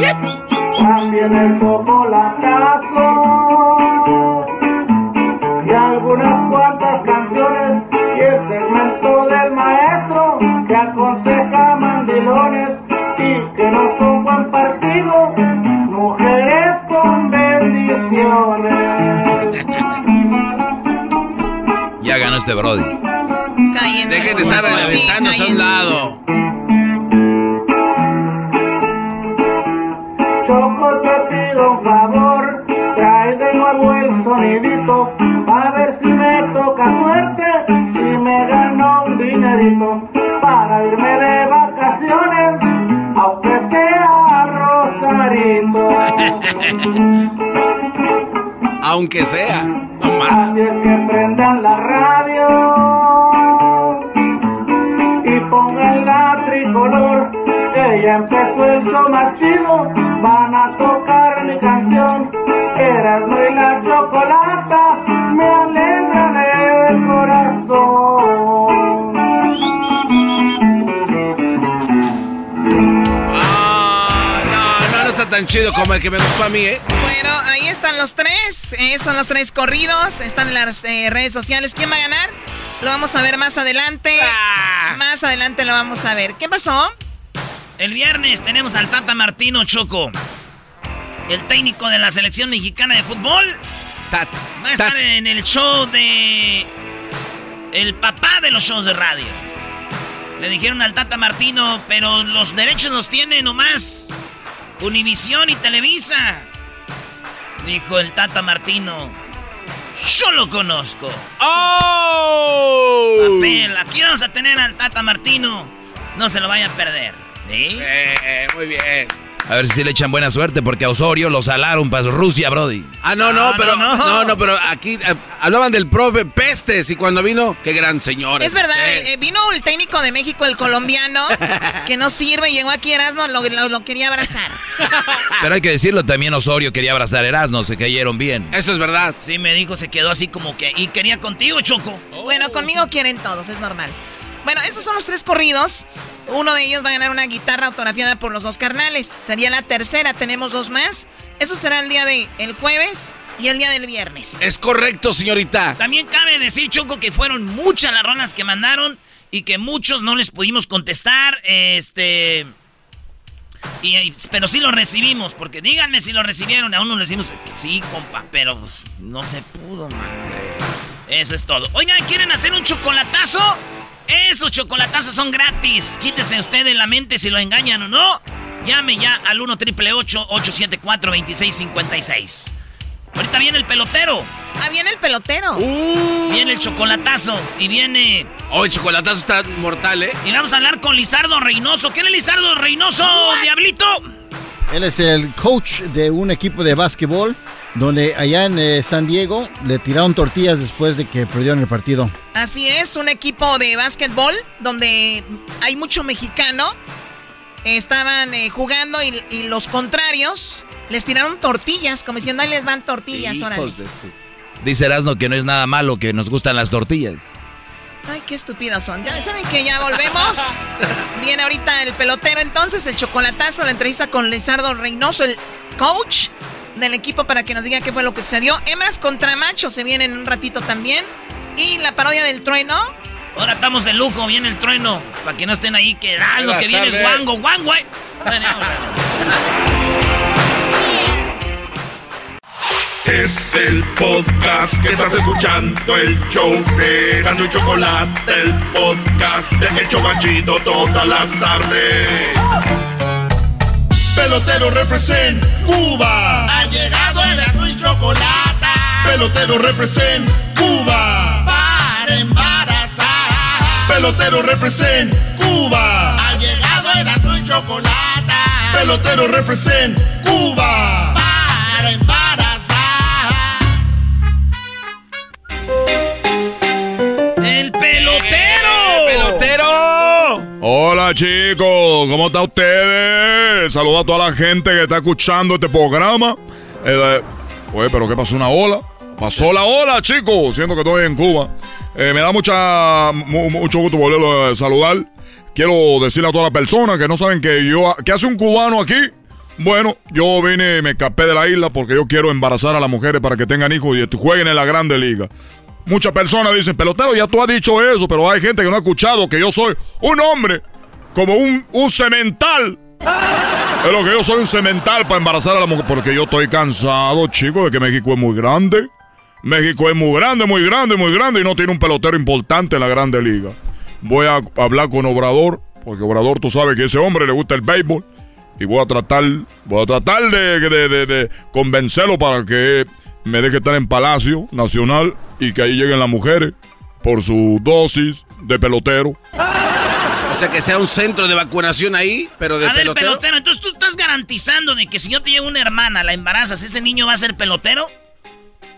También el chocolatazo no son buen partido, mujeres con bendiciones. Ya ganó este Brody. Dejen de estar Sí, sentándose a un lado. Choco, te pido un favor, trae de nuevo el sonidito, a ver si me toca suerte, si me gano un dinerito, para irme de vacaciones, aunque sea Rosarito. Aunque sea. Así es que prendan la radio y pongan la tricolor, que ya empezó el show más chido, van a tocar mi canción, Erasmo y la chocolata, me alegran tan chido como el que me gustó a mí, ¿eh? Bueno, ahí están los tres. eh, son los tres corridos. Están en las eh, redes sociales. ¿Quién va a ganar? Lo vamos a ver más adelante. Más adelante lo vamos a ver. ¿Qué pasó? El viernes tenemos al Tata Martino Choco. El técnico de la selección mexicana de fútbol. Va a estar en el show de. El papá de los shows de radio. Le dijeron al Tata Martino, pero los derechos los tiene nomás Univisión y Televisa. Dijo el Tata Martino. Yo lo conozco. ¡Oh! Papel, aquí vamos a tener al Tata Martino. No se lo vayan a perder. ¿Sí? Eh, muy bien. A ver si le echan buena suerte porque a Osorio lo salaron para Rusia, Brody. Ah, no, no, No, pero no, no. no. no, pero aquí eh, hablaban del profe Pestes y cuando vino, qué gran señor. Es verdad, Eh, eh, vino el técnico de México, el colombiano, que no sirve, llegó aquí Erasmo, lo, lo, lo quería abrazar. Pero hay que decirlo, también Osorio quería abrazar a Erasmo, se cayeron bien. Eso es verdad. Sí, me dijo, se quedó así como que. Y quería contigo, Choco. Bueno, conmigo quieren todos, es normal. Bueno, esos son los tres corridos. Uno de ellos va a ganar una guitarra autografiada por los dos carnales. Sería la tercera, tenemos dos más. Eso será el día de el jueves y el día del viernes. Es correcto, señorita. También cabe decir, Choco, que fueron muchas las rolas que mandaron y que muchos no les pudimos contestar. Este. y- y- pero sí lo recibimos, porque díganme si lo recibieron. A uno le decimos, sí, compa, pero pues, no se pudo, man. Eso es todo. Oigan, ¿quieren hacer un chocolatazo? Esos chocolatazos son gratis. Quítese usted de la mente si lo engañan o no. Llame ya al 1 triple 874 2656 Ahorita viene el pelotero. Ah, viene el pelotero. Viene el chocolatazo y viene. Oh, el chocolatazo está mortal, ¿eh? Y vamos a hablar con Lizardo Reynoso. ¿Quién es Lizardo Reynoso, Diablito? Él es el coach de un equipo de básquetbol donde allá en eh, San Diego le tiraron tortillas después de que perdieron el partido. Así es, un equipo de básquetbol donde hay mucho mexicano. Estaban eh, jugando y, y los contrarios les tiraron tortillas, como diciendo, ahí les van tortillas, órale. Hijos de su- Dice Erasmo que no es nada malo, que nos gustan las tortillas. Ay, qué estúpidos son. Ya saben que ya volvemos. Viene ahorita el pelotero, entonces el chocolatazo, la entrevista con Lizardo Reynoso, el coach del equipo, para que nos diga qué fue lo que sucedió. Hembras contra machos se vienen en un ratito también. Y la parodia del trueno. Ahora estamos de lujo, viene el trueno. Para que no estén ahí, que ah, lo que viene es guango, guango, eh. Es el podcast que estás escuchando, el show de Gano y Chocolate, el podcast de El Chocachito todas las tardes. Pelotero represent Cuba. Ha llegado el azul y chocolate. Pelotero represent Cuba. Para embarazar. Pelotero represent Cuba. Ha llegado el azul y chocolate. Pelotero represent Cuba. Para embarazar. ¡El pelotero! ¡Pelotero! Hola chicos, ¿cómo están ustedes? Saludo a toda la gente que está escuchando este programa. Eh, oye, pero ¿qué pasó? ¿Una ola? Pasó la ola, chicos, siendo que estoy en Cuba. Eh, me da mucha, mu- mucho gusto volverlo a saludar. Quiero decirle a todas las personas que no saben que yo, ¿qué hace un cubano aquí? Bueno, yo vine y me escapé de la isla porque yo quiero embarazar a las mujeres para que tengan hijos y jueguen en la grande liga. Muchas personas dicen, pelotero, ya tú has dicho eso, pero hay gente que no ha escuchado que yo soy un hombre como un, un cemental. Es lo que yo soy un cemental para embarazar a la mujer, porque yo estoy cansado, chicos, de que México es muy grande. México es muy grande, muy grande, muy grande y no tiene un pelotero importante en la grande liga. Voy a hablar con Obrador, porque Obrador tú sabes que a ese hombre le gusta el béisbol. Y voy a tratar, voy a tratar de, de- de- de convencerlo para que me deje estar en Palacio Nacional y que ahí lleguen las mujeres por su dosis de pelotero. O sea, que sea un centro de vacunación ahí, pero de a ver, pelotero. pelotero, entonces tú estás garantizando de que si yo te llevo una hermana, la embarazas, ese niño va a ser pelotero.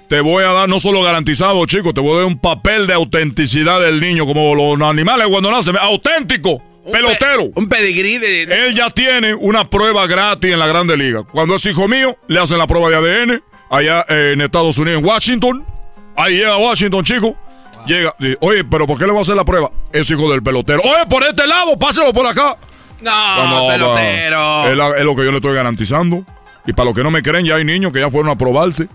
Te voy a dar no solo garantizado, chicos, te voy a dar un papel de autenticidad del niño, como los animales cuando nacen. Auténtico, pelotero. un pedigrí de... Él ya tiene una prueba gratis en la Grande Liga. Cuando es hijo mío, le hacen la prueba de ADN allá en Estados Unidos, en Washington. Ahí llega Washington, chico. Llega, dice, oye, pero ¿por qué le va a hacer la prueba? Es hijo del pelotero. Oye, por este lado, páselo por acá. No, Ah, pelotero. Es, la- es lo que yo le estoy garantizando. Y para los que no me creen, ya hay niños que ya fueron a probarse.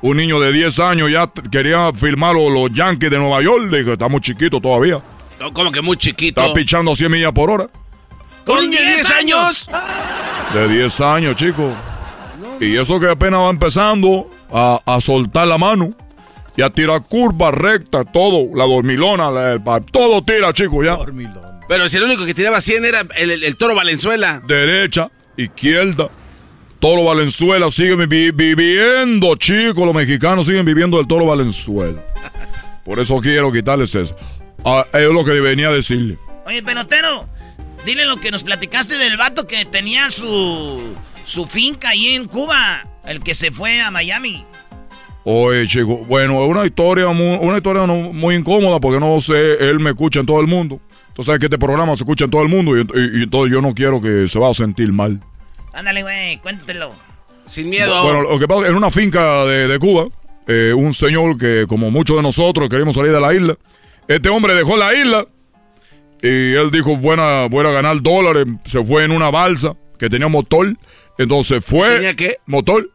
Un niño de 10 años ya quería firmar los, los Yankees de Nueva York. Le dije, estamos chiquitos todavía. No, como que muy chiquito. Está pichando a 100 millas por hora. ¿Con un niño de 10 años? De 10 años, chicos. Y eso que apenas va empezando a, a soltar la mano. Y a tirar curvas rectas, todo. La dormilona, la- el pa- todo tira, chicos, ya. Pero si el único que tiraba 100 era el, el- el toro Valenzuela. Derecha, izquierda. Toro Valenzuela sigue vi- viviendo, chicos. Los mexicanos siguen viviendo del Toro Valenzuela. Por eso quiero quitarles eso. Ah, es lo que venía a decirle. Oye, pelotero, dile lo que nos platicaste del vato que tenía su, su finca ahí en Cuba, el que se fue a Miami. Oye, chico, bueno, es una historia muy, una historia no- muy incómoda porque no sé, él me escucha en todo el mundo. Tú sabes que este programa se escucha en todo el mundo y, y- y entonces yo no quiero que se va a sentir mal. Ándale, güey, cuéntelo. Sin miedo. Bueno, lo que pasa es que en una finca de, de Cuba, eh, un señor que, como muchos de nosotros, queríamos salir de la isla, este hombre dejó la isla y él dijo, buena, voy a ganar dólares, se fue en una balsa que tenía motor, entonces fue... ¿Tenía qué? Motor.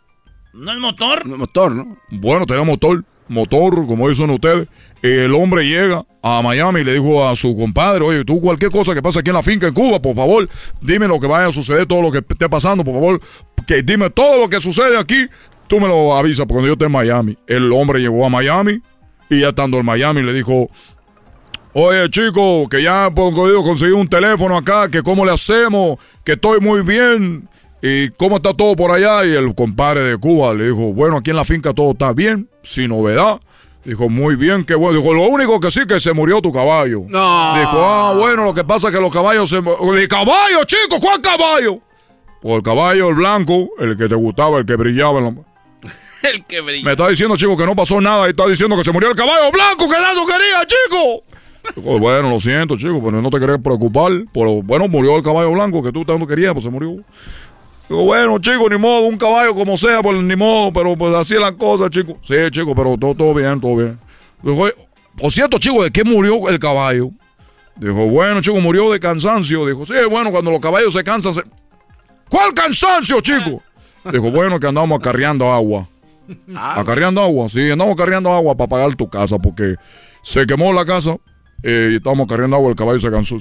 ¿No es motor? Motor, ¿no? Bueno, tenía motor, motor, como dicen ustedes. El hombre llega a Miami y le dijo a su compadre, oye, tú cualquier cosa que pase aquí en la finca en Cuba, por favor, dime lo que vaya a suceder, todo lo que esté pasando, por favor, que dime todo lo que sucede aquí, tú me lo avisas porque cuando yo esté en Miami. El hombre llegó a Miami y ya estando en Miami le dijo, Oye, chico, que ya he podido conseguir un teléfono acá, que cómo le hacemos, que estoy muy bien. ¿Y cómo está todo por allá? Y el compadre de Cuba le dijo, bueno, aquí en la finca todo está bien, sin novedad. Dijo, muy bien, qué bueno. Dijo, lo único que sí que se murió tu caballo. No. Dijo, ah, bueno, lo que pasa es que los caballos se... ¿El caballo, chico? ¿Cuál caballo? Pues el caballo, el blanco, el que te gustaba, el que brillaba. en la- El que brilla. me está diciendo, chico, que no pasó nada y está diciendo que se murió el caballo blanco que tanto quería, chico. Digo, bueno, lo siento, chico, pero no te quería preocupar. Pero bueno, murió el caballo blanco que tú tanto querías, pues se murió. Digo, bueno, chico, ni modo, un caballo como sea, pues ni modo, pero pues así es la cosa, chico. Sí, chico, pero todo, todo bien, todo bien. Dijo, "Oye, por cierto, chico, ¿de qué murió el caballo? Dijo, bueno, chico, murió de cansancio. Dijo, sí, bueno, cuando los caballos se cansan, se... ¿Cuál cansancio, chico? Dijo, bueno, que andamos acarreando agua. Acarreando agua, sí, andamos acarreando agua para pagar tu casa porque se quemó la casa eh, y estábamos acarreando agua, el caballo se cansó.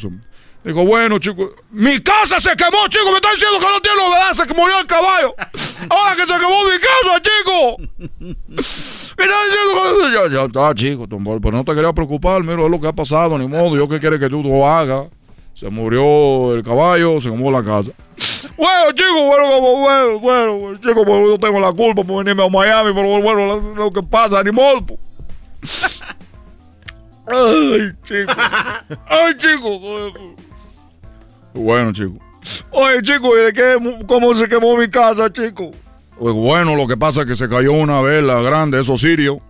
Dijo, bueno, chico, mi casa se quemó, chico, me está diciendo que no tiene novedad, se murió el caballo. Ahora que se quemó mi casa, chico. Me está diciendo que... Ya, ya está, chico, pero no te quería preocupar, mira, es lo que ha pasado, ni modo, yo qué quiere que tú lo hagas. Se murió el caballo, se quemó la casa. Bueno, chicos, bueno, como, bueno, bueno, bueno, chicos, pues yo tengo la culpa por venirme a Miami, pero bueno, lo, lo que pasa, ni modo. Ay, chico. Ay, chico. Bueno, chico. Oye, chico, ¿y de qué, ¿cómo se quemó mi casa, chico? Pues bueno, lo que pasa es que se cayó una vela grande, eso sirio.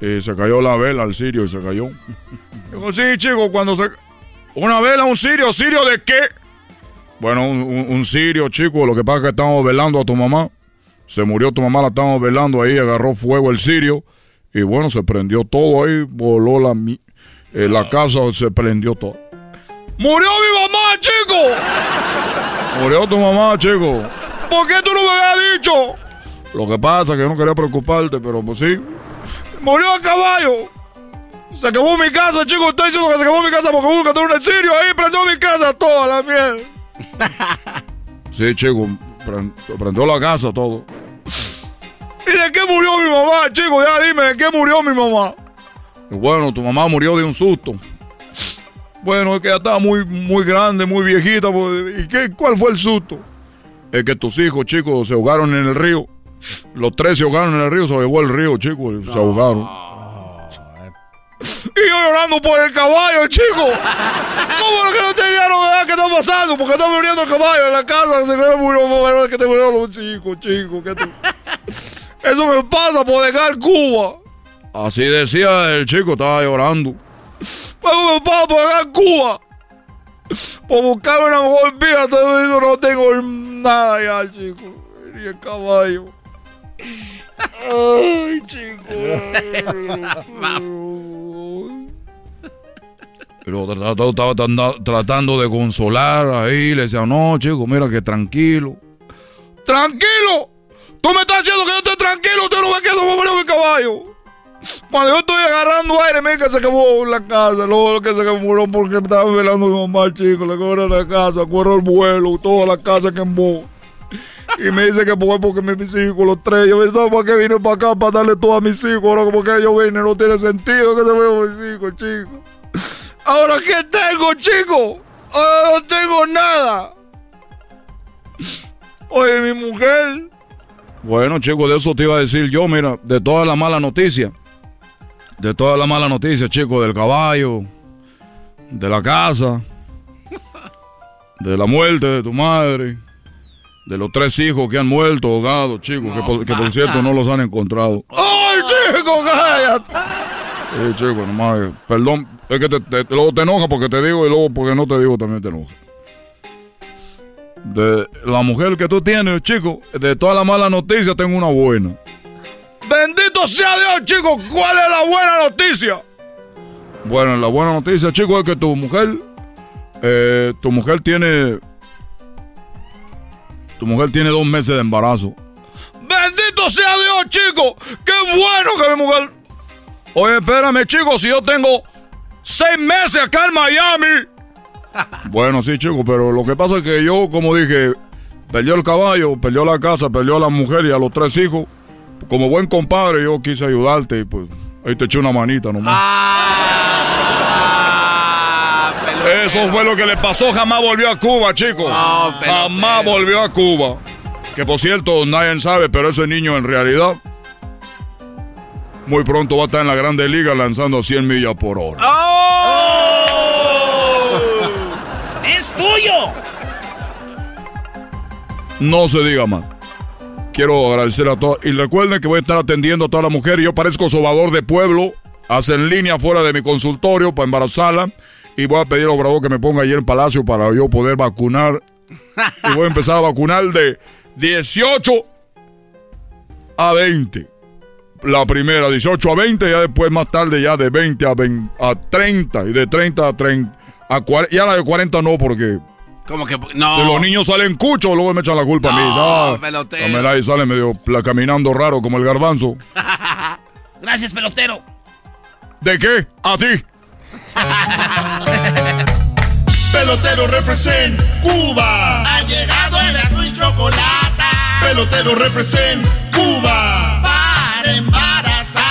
Y se cayó la vela al sirio y se cayó. Digo, sí, chico, cuando se... Una vela, un sirio, ¿sirio de qué? Bueno, un, un, un sirio, chico, lo que pasa es que estamos velando a tu mamá. Se murió tu mamá, la estábamos velando ahí, agarró fuego el sirio. Y bueno, se prendió todo ahí, voló la, eh, la casa, se prendió todo. ¡Murió mi mamá, chico! Murió tu mamá, chico. ¿Por qué tú no me habías dicho? Lo que pasa es que no quería preocuparte, pero pues sí. ¡Murió el caballo! Se quemó mi casa, chico. Estoy diciendo que se quemó mi casa porque hubo un sirio ahí. Prendió mi casa toda la miel. Sí, chico. pren- Prendió la casa todo. ¿Y de qué murió mi mamá, chico? Ya dime, ¿de qué murió mi mamá? Y bueno, tu mamá murió de un susto. Bueno, es que ya estaba muy, muy grande, muy viejita. pues, ¿Y qué, cuál fue el susto? Es que tus hijos, chicos, se ahogaron en el río. Los tres se ahogaron en el río, se llevó el río, chicos, se ahogaron. Y yo llorando por el caballo, chico. ¿Cómo lo que no tenía novedad que está pasando? Porque está muriendo el caballo en la casa. Se me murió, que te murieron los chicos, chicos. que te- Eso me pasa por dejar Cuba. Así decía el chico, estaba llorando. Pasa por dejar Cuba. Por buscar una mejor vida, te digo, no tengo nada ya, chico. Ni el caballo. Ay, chico. Pero estaba tratando- de consolar ahí. Le decía, no, chico, mira que tranquilo. ¡Tranquilo! Tú me estás diciendo que yo estoy tranquilo. Usted no ve que no me murió mi caballo. Cuando yo estoy agarrando aire, mira que se quemó la casa. Luego que se murió porque me estaba velando mi mamá, chico. Le quemó la casa, corrió el vuelo, toda la casa quemó. Y me dice que fue porque mis hijos, los tres, yo pensaba para qué vine para acá para darle todo a mis hijos. Ahora como que yo vine, no tiene sentido que se murieron mis hijos, chico. Ahora, ¿qué tengo, chico? Ahora no tengo nada. Oye, mi mujer. Bueno, chico, de eso te iba a decir yo, mira, de toda la mala noticia. De toda la mala noticia, chico, del caballo, de la casa, de la muerte de tu madre, de los tres hijos que han muerto ahogados, chicos, que, por, que por cierto no los han encontrado. ¡Ay, chico, cállate! Sí, chico, nomás, perdón, es que te, te- luego te enoja porque te digo y luego porque no te digo también te enoja. De la mujer que tú tienes, chico, de toda la mala noticia tengo una buena. Bendito sea Dios, chicos. ¿Cuál es la buena noticia? Bueno, la buena noticia, chicos, es que tu mujer, eh, tu mujer tiene, tu mujer tiene dos meses de embarazo. Bendito sea Dios, chicos. Qué bueno que mi mujer. Oye, espérame, chicos, si yo tengo seis meses acá en Miami. Bueno, sí, chicos, pero lo que pasa es que yo, como dije, perdió el caballo, perdió la casa, perdió a la mujer y a los tres hijos. Como buen compadre, yo quise ayudarte y pues ahí te eché una manita nomás. Eso fue lo que le pasó, jamás volvió a Cuba, chicos. jamás volvió a Cuba. Que por cierto, nadie sabe, pero ese niño en realidad muy pronto va a estar en la Grande Liga lanzando a 100 millas por hora. ¡Es tuyo! No se diga más. Quiero agradecer a todos. Y recuerden que voy a estar atendiendo a todas las mujeres. Yo parezco sobador de pueblo. Hacen línea fuera de mi consultorio para embarazarla. Y voy a pedir al obrador que me ponga ahí en Palacio para yo poder vacunar. Y voy a empezar a vacunar de 18 a 20. La primera, 18 a 20. Ya después, más tarde, ya de 20 a, 20 a 30. Y de 30 a 30. A 40, ya la de 40 no, porque Como que no. si los niños salen cuchos, luego me echan la culpa a mí. No, pelotero. Pamela ahí sale medio pla- caminando raro como el garbanzo. Gracias, pelotero. ¿De qué? A ti. Pelotero represent Cuba. Ha llegado el azul y chocolate. Pelotero represent Cuba. Para embarazar.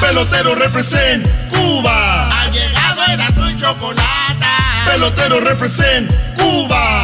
Pelotero represent Cuba. Ha llegado el azul y chocolate. Pelotero represent Cuba.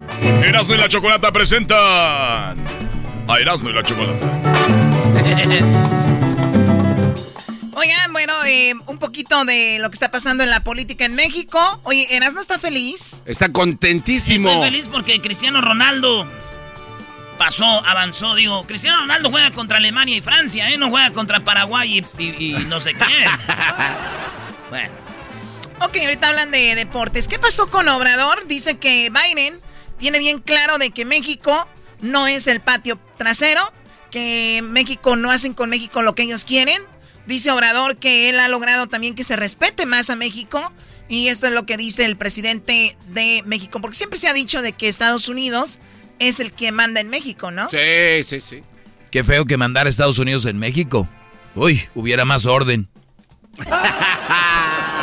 Erasmo y la Chocolata presentan a Erasmo y la Chocolata. Oigan, bueno, eh, un poquito de lo que está pasando en la política en México. Oye, ¿Erasmo está feliz? Está contentísimo. Estoy feliz porque Cristiano Ronaldo pasó, avanzó. Digo, Cristiano Ronaldo juega contra Alemania y Francia, ¿eh? No juega contra Paraguay y, y- y no sé quién. bueno. Ok, ahorita hablan de deportes. ¿Qué pasó con Obrador? Dice que Biden tiene bien claro de que México no es el patio trasero, que México no hacen con México lo que ellos quieren. Dice Obrador que él ha logrado también que se respete más a México. Y esto es lo que dice el presidente de México. Porque siempre se ha dicho de que Estados Unidos es el que manda en México, ¿no? Sí, sí, sí. Qué feo que mandar a Estados Unidos en México. Uy, hubiera más orden.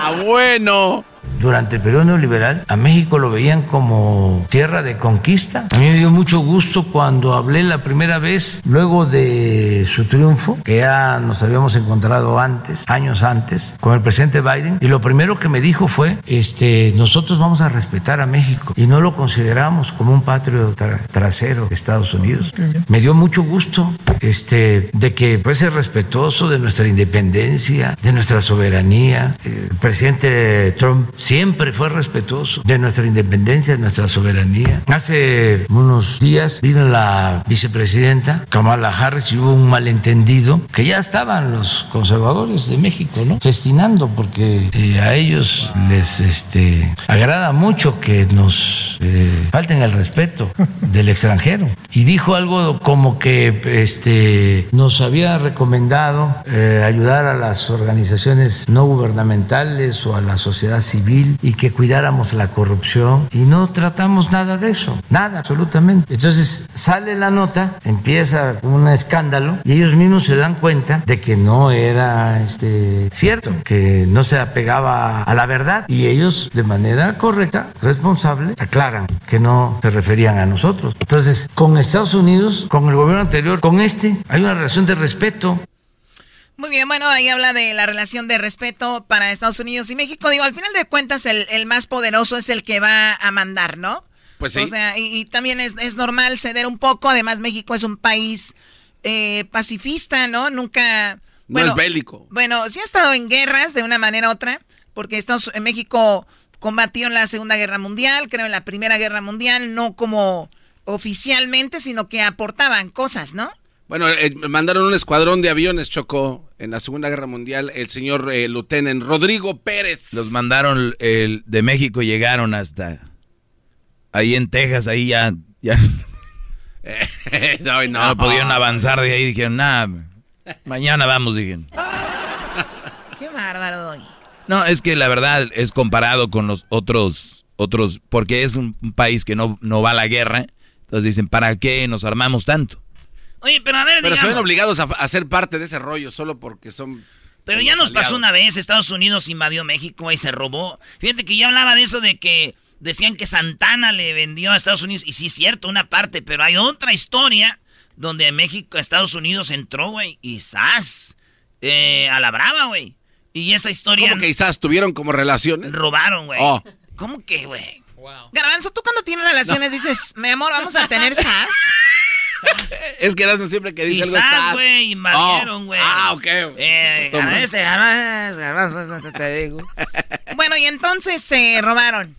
Ah, bueno. Durante el periodo neoliberal, a México lo veían como tierra de conquista. A mí me dio mucho gusto cuando hablé la primera vez, luego de su triunfo, que ya nos habíamos encontrado antes, años antes, con el presidente Biden. Y lo primero que me dijo fue, este, nosotros vamos a respetar a México y no lo consideramos como un patrio tra- trasero de Estados Unidos. Me dio mucho gusto este, de que fuese respetuoso de nuestra independencia, de nuestra soberanía. El presidente Trump siempre fue respetuoso de nuestra independencia, de nuestra soberanía. Hace unos días vino la vicepresidenta Kamala Harris y hubo un malentendido que ya estaban los conservadores de México, ¿no? Festinando porque eh, a ellos les este, agrada mucho que nos eh, falten el respeto del extranjero. Y dijo algo como que este, nos había recomendado eh, ayudar a las organizaciones no gubernamentales o a la sociedad civil y que cuidáramos la corrupción y no tratamos nada de eso, nada absolutamente. Entonces sale la nota, empieza un escándalo y ellos mismos se dan cuenta de que no era este, cierto, que no se apegaba a la verdad y ellos de manera correcta, responsable, aclaran que no se referían a nosotros. Entonces, con Estados Unidos, con el gobierno anterior, con este, hay una relación de respeto. Muy bien, bueno, ahí habla de la relación de respeto para Estados Unidos y México. Digo, al final de cuentas, el, el más poderoso es el que va a mandar, ¿no? Pues sí. O sea, y, y también es, es normal ceder un poco. Además, México es un país eh, pacifista, ¿no? Nunca... No es bélico. Bueno, sí ha estado en guerras de una manera u otra, porque Estados, en México combatió en la Segunda Guerra Mundial, creo en la Primera Guerra Mundial, no como oficialmente, sino que aportaban cosas, ¿no? Bueno, eh, mandaron un escuadrón de aviones, Chocó, en la Segunda Guerra Mundial, el señor eh, Lieutenant Rodrigo Pérez. Los mandaron el de México y llegaron hasta ahí en Texas, ahí ya, ya. no, no. pudieron avanzar de ahí. Dijeron, nada, mañana vamos, dijeron. Qué bárbaro, Doggy. No, es que la verdad es comparado con los otros, otros, porque es un país que no, no va a la guerra. Entonces dicen, ¿para qué nos armamos tanto? Oye, pero a ver, Pero se ven obligados a, ser parte de ese rollo solo porque son... Pero ya nos pasó una vez, Estados Unidos invadió México y se robó. Fíjate que ya hablaba de eso de que decían que Santana le vendió a Estados Unidos. Y sí es cierto, una parte, pero hay otra historia donde México, Estados Unidos entró, güey, y ¡zas! Eh, a la brava, güey. Y esa historia... ¿Cómo que quizás tuvieron como relaciones? Robaron, güey. Oh. ¿Cómo que, güey? Wow. Garbanzo, tú cuando tienes relaciones dices, mi amor, vamos a tener sas. es que eras siempre que dice y algo sas, güey, invadieron, oh. güey. Ah, ok. Eh, te digo. bueno, y entonces se robaron.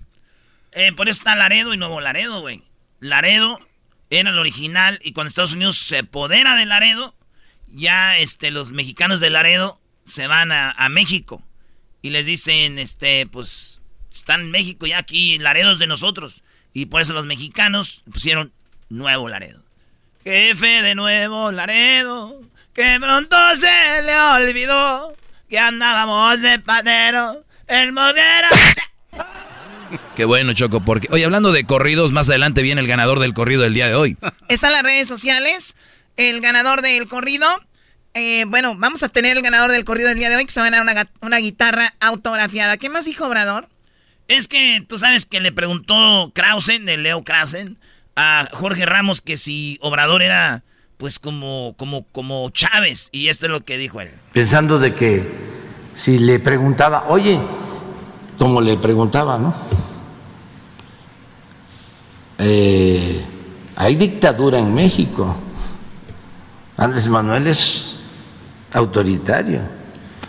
Eh, por eso está Laredo y Nuevo Laredo, güey. Laredo era el original y cuando Estados Unidos se apodera de Laredo, ya este, los mexicanos de Laredo se van a, a México y les dicen, este, pues están en México ya aquí, Laredo es de nosotros. Y por eso los mexicanos pusieron Nuevo Laredo. Jefe de Nuevo Laredo, que pronto se le olvidó que andábamos de patero, el moguera. Qué bueno, Choco, porque... Oye, hablando de corridos, más adelante viene el ganador del corrido del día de hoy. Está en las redes sociales, el ganador del corrido. Eh, bueno, vamos a tener el ganador del corrido del día de hoy, que se va a ganar una, una guitarra autografiada. ¿Qué más dijo Obrador? Es que tú sabes que le preguntó Krausen, de Leo Krausen, a Jorge Ramos que si Obrador era pues como, como, como Chávez. Y esto es lo que dijo él. Pensando de que si le preguntaba, oye, como le preguntaba, ¿no? Eh, hay dictadura en México. Andrés Manuel es autoritario.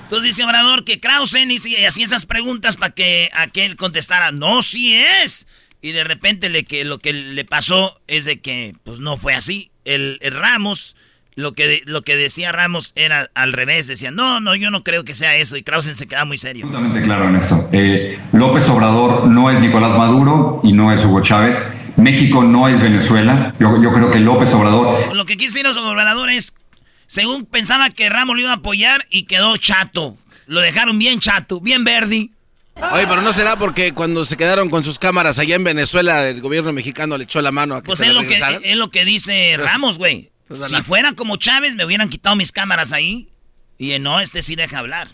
Entonces dice Obrador que Krausen y hacía esas preguntas para que aquel contestara, no, sí es. Y de repente le, que, lo que le pasó es de que pues no fue así. El, Ramos, lo que, lo que decía Ramos era al revés. Decía, no, no, yo no creo que sea eso. Y Krausen se queda muy serio. Absolutamente claro en eso. Eh, López Obrador no es Nicolás Maduro y no es Hugo Chávez. México no es Venezuela. Yo, yo creo que López Obrador... Lo que quiso decir Obrador es según pensaba que Ramos lo iba a apoyar y quedó chato. Lo dejaron bien chato, bien verdi. Oye, pero no será porque cuando se quedaron con sus cámaras allá en Venezuela, el gobierno mexicano le echó la mano a que Pues es, lo que, es lo que dice pues, Ramos, güey. Pues, si fueran como Chávez, me hubieran quitado mis cámaras ahí. Y no, este sí deja hablar.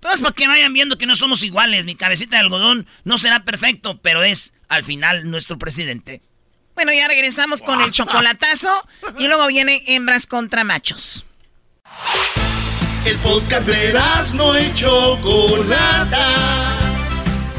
Pero es para que vayan viendo que no somos iguales. Mi cabecita de algodón no será perfecto, pero es, al final, nuestro presidente. Bueno, ya regresamos con el chocolatazo y luego viene hembras contra machos. El podcast de no y Chocolata.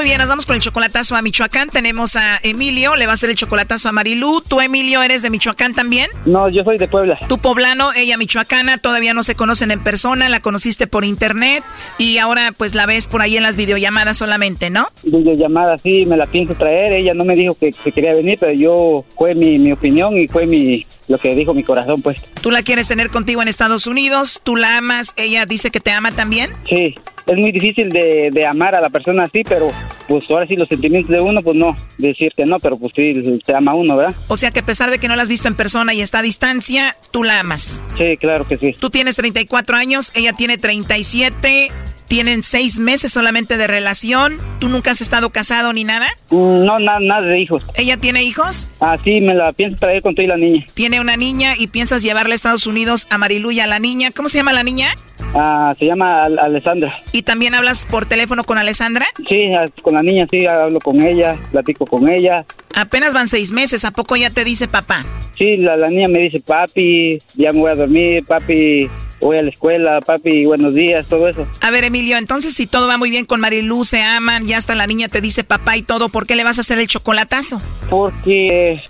Muy bien, nos vamos con el chocolatazo a Michoacán. Tenemos a Emilio, le va a hacer el chocolatazo a Marilú. ¿Tú, Emilio, eres de Michoacán también? No, yo soy de Puebla. Tu poblano, ella michoacana, todavía no se conocen en persona, la conociste por internet y ahora pues la ves por ahí en las videollamadas solamente, ¿no? Videollamadas, sí, me la pienso traer. Ella no me dijo que, quería venir, pero yo fue mi, mi opinión y fue mi lo que dijo mi corazón, pues. ¿Tú la quieres tener contigo en Estados Unidos? ¿Tú la amas? ¿Ella dice que te ama también? Sí, es muy difícil de, de, amar a la persona así, pero pues ahora sí los sentimientos de uno, pues no, decir que no, pero pues sí, se ama uno, ¿verdad? O sea que a pesar de que no la has visto en persona y está a distancia, tú la amas. Sí, claro que sí. Tú tienes 34 años, ella tiene 37. Tienen seis meses solamente de relación. ¿Tú nunca has estado casado ni nada? Mm, no, nada, nada de hijos. ¿Ella tiene hijos? Ah, sí, me la pienso traer con y la niña. Tiene una niña y piensas llevarla a Estados Unidos a Mariluya, la niña. ¿Cómo se llama la niña? Ah, se llama Alessandra. ¿Y también hablas por teléfono con Alessandra? Sí, con la niña sí, hablo con ella, platico con ella. Apenas van seis meses, ¿a poco ya te dice papá? Sí, la, la niña me dice, papi, ya me voy a dormir, papi, voy a la escuela, papi, buenos días, todo eso. A ver, Emilio, entonces si todo va muy bien con Marilu, se aman, ya hasta la niña te dice papá y todo, ¿por qué le vas a hacer el chocolatazo? Porque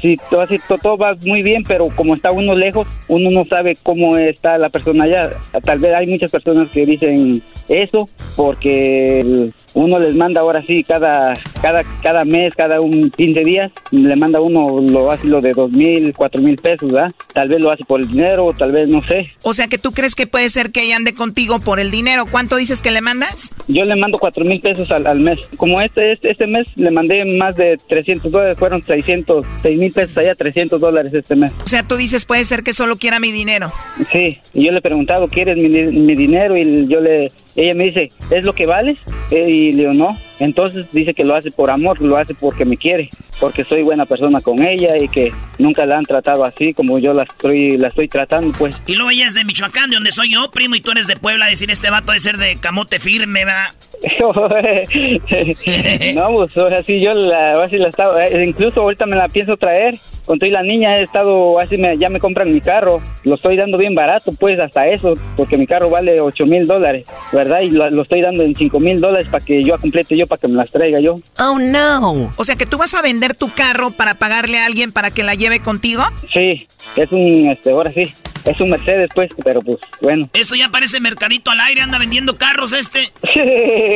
si todo, todo va muy bien, pero como está uno lejos, uno no sabe cómo está la persona allá. Tal vez hay muchas personas que dicen eso porque uno les manda ahora sí cada cada cada mes, cada un 15 días, le manda uno lo hace lo de dos mil, cuatro mil pesos, ¿verdad? Tal vez lo hace por el dinero, tal vez no sé. O sea que tú crees que puede ser que ella ande contigo por el dinero. ¿Cuánto dices que le mandas? Yo le mando cuatro mil pesos al, mes. Como este, este, este mes le mandé más de 300 dólares, fueron 600, 6 mil pesos allá, 300 dólares este mes. O sea, tú dices puede ser que solo quiera mi dinero. Sí, y yo le he preguntado, ¿quieres mi, mi dinero? Y yo le ella me dice, ¿es lo que vales? Eh, y le digo, no. Entonces dice que lo hace por amor, lo hace porque me quiere, porque soy buena persona con ella y que nunca la han tratado así como yo la estoy, la estoy tratando, pues. Y luego ella es de Michoacán, de donde soy yo, primo, y tú eres de Puebla, decir este vato de ser de camote firme, va. no, pues ahora sí, yo la, así la estaba, eh, incluso ahorita me la pienso traer. Con y la niña he estado, así me, ya me compran mi carro, lo estoy dando bien barato, pues hasta eso, porque mi carro vale 8 mil dólares, ¿verdad? Y lo, estoy dando en 5 mil dólares para que yo complete yo, para que me las traiga yo. Oh, no. O sea que tú vas a vender tu carro para pagarle a alguien para que la lleve contigo. Sí, es un, este, ahora sí, es un Mercedes, pues, pero pues, bueno. Esto ya parece mercadito al aire, anda vendiendo carros este.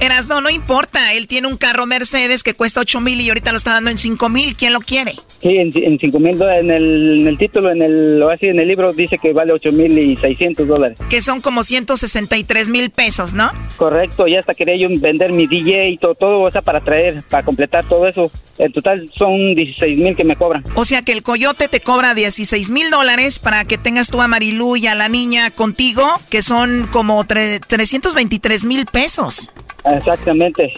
Eras, no, no importa. Él tiene un carro Mercedes que cuesta 8 mil y ahorita lo está dando en 5 mil. ¿Quién lo quiere? Sí, en, en 5 mil dólares. En el, en el título, en el, lo así, en el libro dice que vale 8 mil y 600 dólares. Que son como 163 mil pesos, ¿no? Correcto, ya hasta quería yo vender mi DJ y todo, todo, o sea, para traer, para completar todo eso. En total son 16 mil que me cobran. O sea que el coyote te cobra 16 mil dólares para que tengas tú a Marilu y a la niña contigo, que son como 323 mil pesos. Exactamente.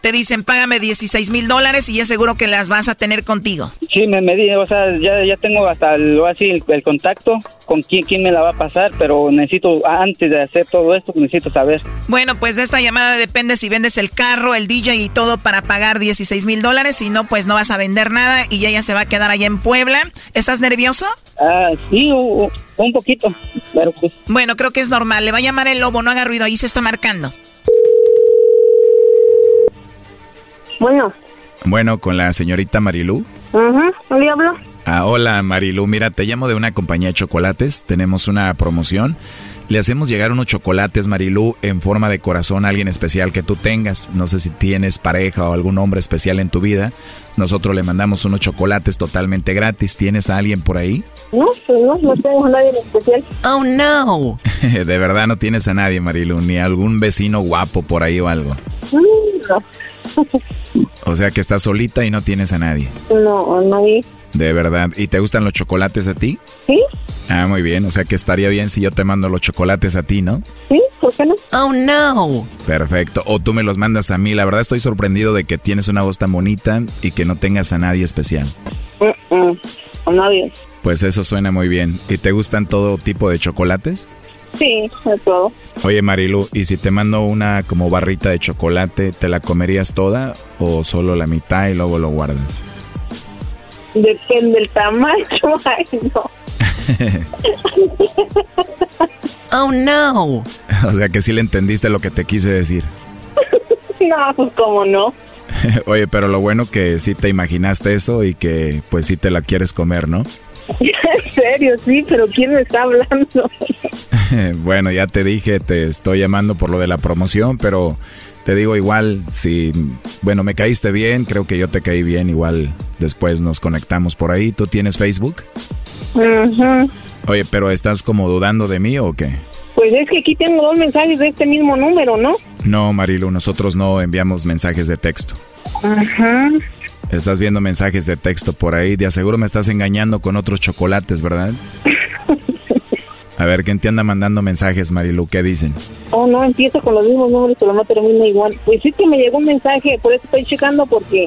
Te dicen, págame 16 mil dólares y es seguro que las vas a tener contigo. Sí, me, me o sea, ya, ya tengo hasta el, así, el, contacto con quién, quién me la va a pasar, pero necesito, antes de hacer todo esto, necesito saber. Bueno, pues de esta llamada depende si vendes el carro, el DJ y todo para pagar 16 mil dólares. Si no, pues no vas a vender nada y ella se va a quedar allá en Puebla. ¿Estás nervioso? Ah, sí, un poquito, pero pues. Bueno, creo que es normal. Le va a llamar el lobo, no haga ruido, ahí se está marcando. Bueno. Bueno, con la señorita Marilú. Ajá, ¿le hablo? Ah, hola Marilú, mira, te llamo de una compañía de chocolates, tenemos una promoción. Le hacemos llegar unos chocolates, Marilú, en forma de corazón a alguien especial que tú tengas. No sé si tienes pareja o algún hombre especial en tu vida. Nosotros le mandamos unos chocolates totalmente gratis. ¿Tienes a alguien por ahí? No, pues no, no tengo a nadie en especial. Oh, no. de verdad no tienes a nadie, Marilú, ni algún vecino guapo por ahí o algo. Mm, no. O sea que estás solita y no tienes a nadie. No, nadie. De verdad. ¿Y te gustan los chocolates a ti? Sí. Ah, muy bien. O sea que estaría bien si yo te mando los chocolates a ti, ¿no? Sí, ¿por qué no? Oh, no. Perfecto. O tú me los mandas a mí. La verdad estoy sorprendido de que tienes una voz tan bonita y que no tengas a nadie especial. a nadie. Pues eso suena muy bien. ¿Y te gustan todo tipo de chocolates? Sí, de todo. Oye Marilu, ¿y si te mando una como barrita de chocolate, ¿te la comerías toda o solo la mitad y luego lo guardas? Depende del tamaño, ay no. oh no. o sea que sí le entendiste lo que te quise decir. no, pues cómo no. Oye, pero lo bueno que sí te imaginaste eso y que pues sí te la quieres comer, ¿no? en serio, sí, pero ¿quién me está hablando? bueno, ya te dije, te estoy llamando por lo de la promoción, pero te digo igual, si, bueno, me caíste bien, creo que yo te caí bien, igual después nos conectamos por ahí. ¿Tú tienes Facebook? Oye, pero ¿estás como dudando de mí o qué? Pues es que aquí tengo dos mensajes de este mismo número, ¿no? No, Marilu, nosotros no enviamos mensajes de texto. Ajá. Estás viendo mensajes de texto por ahí. De aseguro me estás engañando con otros chocolates, ¿verdad? A ver, ¿quién te anda mandando mensajes, Marilu? ¿Qué dicen? Oh, no, empiezo con los mismos números, pero no termina igual. Pues sí que me llegó un mensaje, por eso estoy checando, porque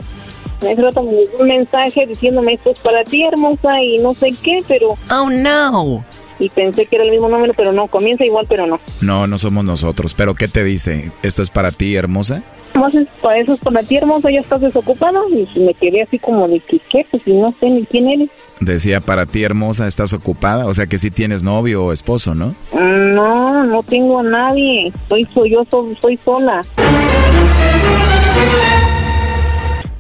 me rato me llegó un mensaje diciéndome esto es para ti, hermosa, y no sé qué, pero... Oh, no. Y pensé que era el mismo número, pero no, comienza igual, pero no. No, no somos nosotros. ¿Pero qué te dice? ¿Esto es para ti, hermosa? Más es para eso es para ti, hermosa, ya estás desocupada. Y me quedé así como de que, ¿qué? Pues si no sé ni quién eres. Decía, para ti, hermosa, ¿estás ocupada? O sea que sí tienes novio o esposo, ¿no? No, no tengo a nadie. Soy, soy yo, soy, soy sola.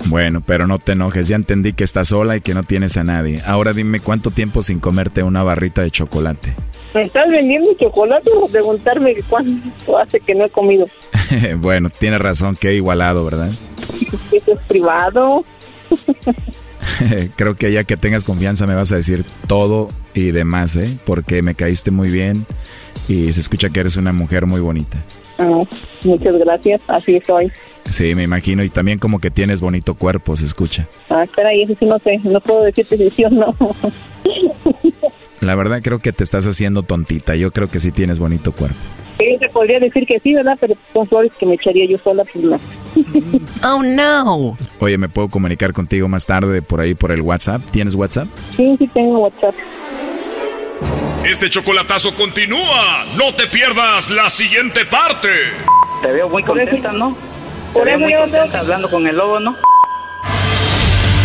Bueno, pero no te enojes, ya entendí que estás sola y que no tienes a nadie. Ahora dime cuánto tiempo sin comerte una barrita de chocolate. ¿Me estás vendiendo chocolate o preguntarme cuánto hace que no he comido? bueno, tienes razón, que he igualado, ¿verdad? Eso es privado. Creo que ya que tengas confianza me vas a decir todo y demás, ¿eh? Porque me caíste muy bien y se escucha que eres una mujer muy bonita. Ah, muchas gracias, así soy. Sí, me imagino, y también como que tienes bonito cuerpo, se escucha. Ah, espera, y eso sí no sé, no puedo decirte si sí o no. La verdad creo que te estás haciendo tontita. Yo creo que sí tienes bonito cuerpo. Te podría decir que sí, ¿verdad? Pero son flores que me echaría yo sola, pues no. oh, no. Oye, ¿me puedo comunicar contigo más tarde por ahí por el WhatsApp? ¿Tienes WhatsApp? Sí, sí tengo WhatsApp. Este chocolatazo continúa. No te pierdas la siguiente parte. Te veo muy contenta, ¿no? Te veo muy contenta hablando con el lobo, ¿no?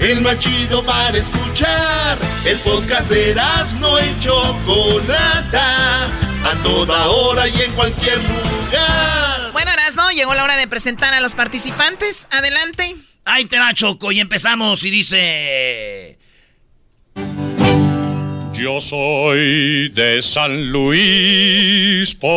el más chido para escuchar. El podcast de no y Chocolata, a toda hora y en cualquier lugar. Bueno, Erasno, llegó la hora de presentar a los participantes. Adelante. Ahí te va, Choco, y empezamos y dice... Yo soy de San Luis Potosí.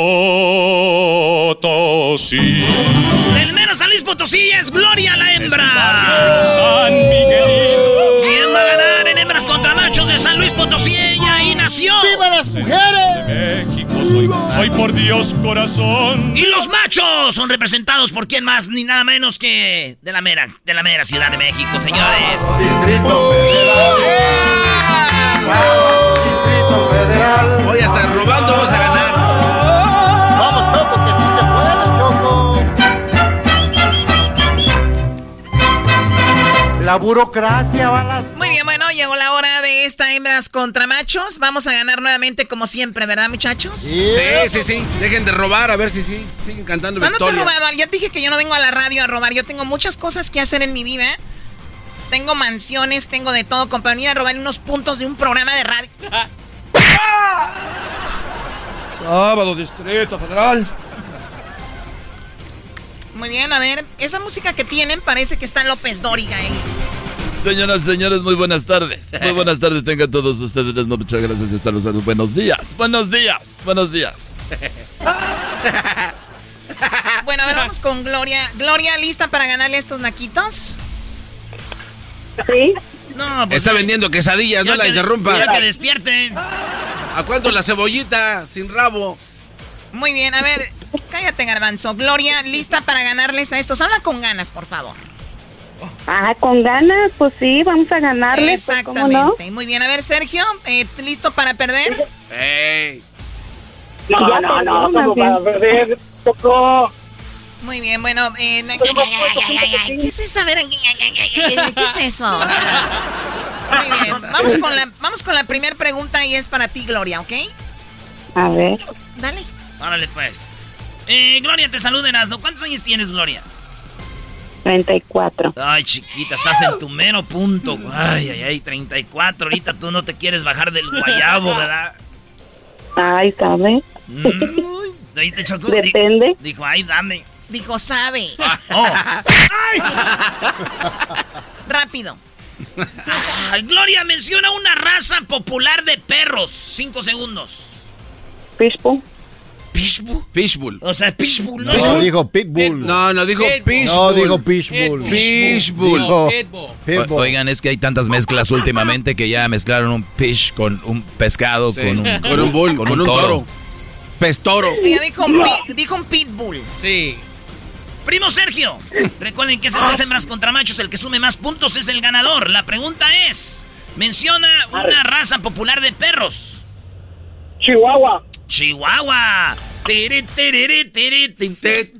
El mero San Luis Potosí es Gloria la hembra. San Miguelito. ¿Quién va a ganar en hembras contra machos de San Luis Potosí? Ella ahí nació. ¡Viva las mujeres! De México soy, soy por Dios corazón. Y los machos son representados por quién más ni nada menos que de la mera, de la mera Ciudad de México, señores. Distrito Federal. Hoy hasta robando vamos a ganar. Vamos, Choco, que sí se puede, Choco. La burocracia va a las... Muy bien, bueno, llegó la hora de esta hembras contra machos. Vamos a ganar nuevamente como siempre, ¿verdad, muchachos? Sí, sí, sí. Dejen de robar, a ver si sí. Siguen cantando ¿Cuándo te he robado? Ya te dije que yo no vengo a la radio a robar. Yo tengo muchas cosas que hacer en mi vida. Tengo mansiones, tengo de todo, como para venir a robar unos puntos de un programa de radio. Sábado, Distrito Federal. Muy bien, a ver, esa música que tienen parece que está López Dóriga ahí. Señoras, señores, muy buenas tardes. Muy buenas tardes tengan todos ustedes. Muchas gracias estar los Buenos días, buenos días, buenos días. bueno, a ver, vamos con Gloria. Gloria, ¿lista para ganarle estos naquitos? Sí. No, pues Está vendiendo quesadillas, no la interrumpa. Ya que despierte. ¿A cuánto la cebollita sin rabo? Muy bien, a ver, cállate, Garbanzo. Gloria, lista para ganarles a estos. Habla con ganas, por favor. Ah, con ganas, pues sí, vamos a ganarles. pues, Exactamente. Muy bien, a ver, Sergio, eh, ¿listo para perder? ¡Ey! No, no, no, ¿cómo más para perder? Tocó. Muy bien, bueno, eh, ¿qué es eso? A ver, ¿qué es eso? O sea, muy bien, vamos con la, vamos con la primera pregunta y es para ti, Gloria, ¿ok? A ver. Dale. Órale, pues. Eh, Gloria, te saludan, ¿no? ¿Cuántos años tienes, Gloria? 34. Ay, chiquita, estás en tu mero punto. Ay, ay, ay, 34. Ahorita tú no te quieres bajar del guayabo, ¿verdad? Ay, ¿sabe? Mm, ahí te chocó. Depende. Dijo, ay, dame. Dijo, sabe. Oh. Rápido. Ay, Gloria, menciona una raza popular de perros. Cinco segundos. Pitbull. ¿Pitbull? Pitbull. O sea, Pitbull, ¿no? No, dijo Pitbull. No, no dijo Pitbull. No, dijo Pitbull. Pitbull. O- oigan, es que hay tantas mezclas últimamente que ya mezclaron un fish con un pescado, Sí, con un, con un bull, con un toro. Pestoro. Ella dijo un, dijo un pitbull. Sí. Primo Sergio, recuerden que es estas hembras contra machos, el que sume más puntos es el ganador. La pregunta es, menciona una raza popular de perros. Chihuahua. Chihuahua. Tiri, tiri, tiri, tiri.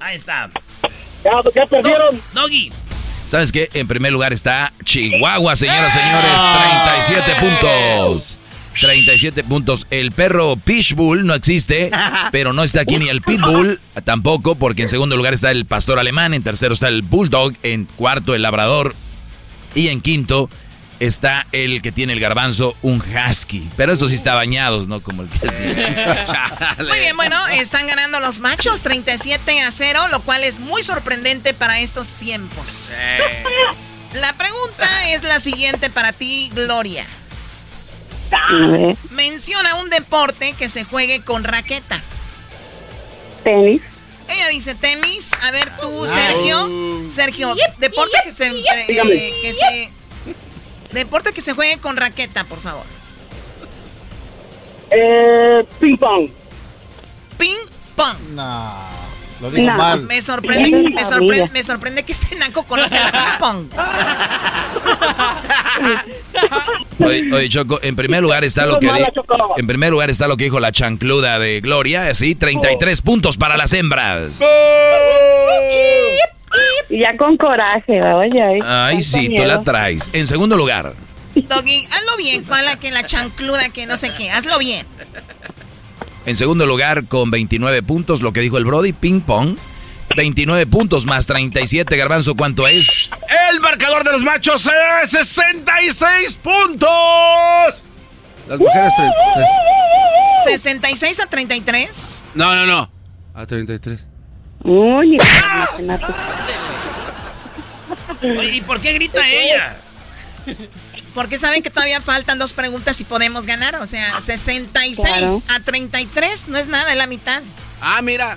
Ahí está. ¿Qué perdieron? Doggy. ¿Sabes qué? En primer lugar está Chihuahua, señoras y señores. 37 puntos. 37 puntos. El perro Pitbull no existe, pero no está aquí ni el Pitbull tampoco, porque en segundo lugar está el pastor alemán, en tercero está el Bulldog, en cuarto el labrador y en quinto está el que tiene el garbanzo, un husky. Pero eso sí está bañados, ¿no? Como el que... muy bien, bueno, están ganando los machos 37 a 0, lo cual es muy sorprendente para estos tiempos. La pregunta es la siguiente para ti, Gloria. Menciona un deporte que se juegue con raqueta. Tenis. Ella dice tenis. A ver tú, Sergio. Sergio, deporte que se, eh, que se Deporte que se juegue con raqueta, por favor. Eh, ping pong. Ping pong. No, lo digo mal. Me sorprende, me sorprende, me sorprende que este naco conozca el ping pong. Oye, oye, Choco, en primer lugar está lo que en primer lugar está lo que dijo la chancluda de Gloria, así 33 puntos para las hembras. Ya con coraje, oye. Ay, sí, tú la traes. En segundo lugar. Doggy, hazlo bien, con la que la chancluda que no sé qué, hazlo bien. En segundo lugar, con 29 puntos, lo que dijo el Brody, ping pong. 29 puntos más 37, Garbanzo, ¿cuánto es? El marcador de los machos es 66 puntos. Las mujeres 33. ¿66 a 33? No, no, no. A 33. Uy, ¿Y por qué grita ella? Porque saben que todavía faltan dos preguntas y podemos ganar. O sea, 66 a 33 no es nada, es la mitad. Ah, mira.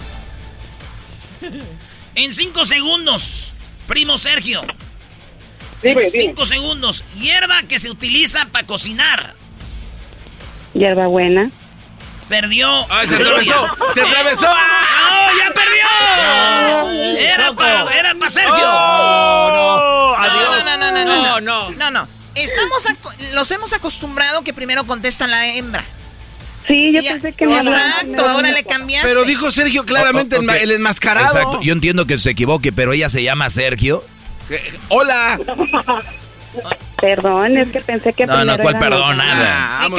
En cinco segundos, primo Sergio. Dime, en dime. cinco segundos, hierba que se utiliza para cocinar. Hierbabuena. Perdió. ¡Ay, se atravesó! ¡Se atravesó! ¡No, ya perdió! Era para era pa Sergio. ¡Oh! No, ¡Adiós! no, no, no, no, no, no, no. Estamos aco- los hemos acostumbrado que primero contesta la hembra. Sí, yo Ya- pensé que Exacto, ahora le cambiaste. Pero dijo Sergio claramente Oh, oh, el enmascarado. Exacto, yo entiendo que se equivoque, pero ella se llama Sergio. Eh, Hola. Perdón, es que pensé que No, no, ¿cuál perdón? Nada. Ah,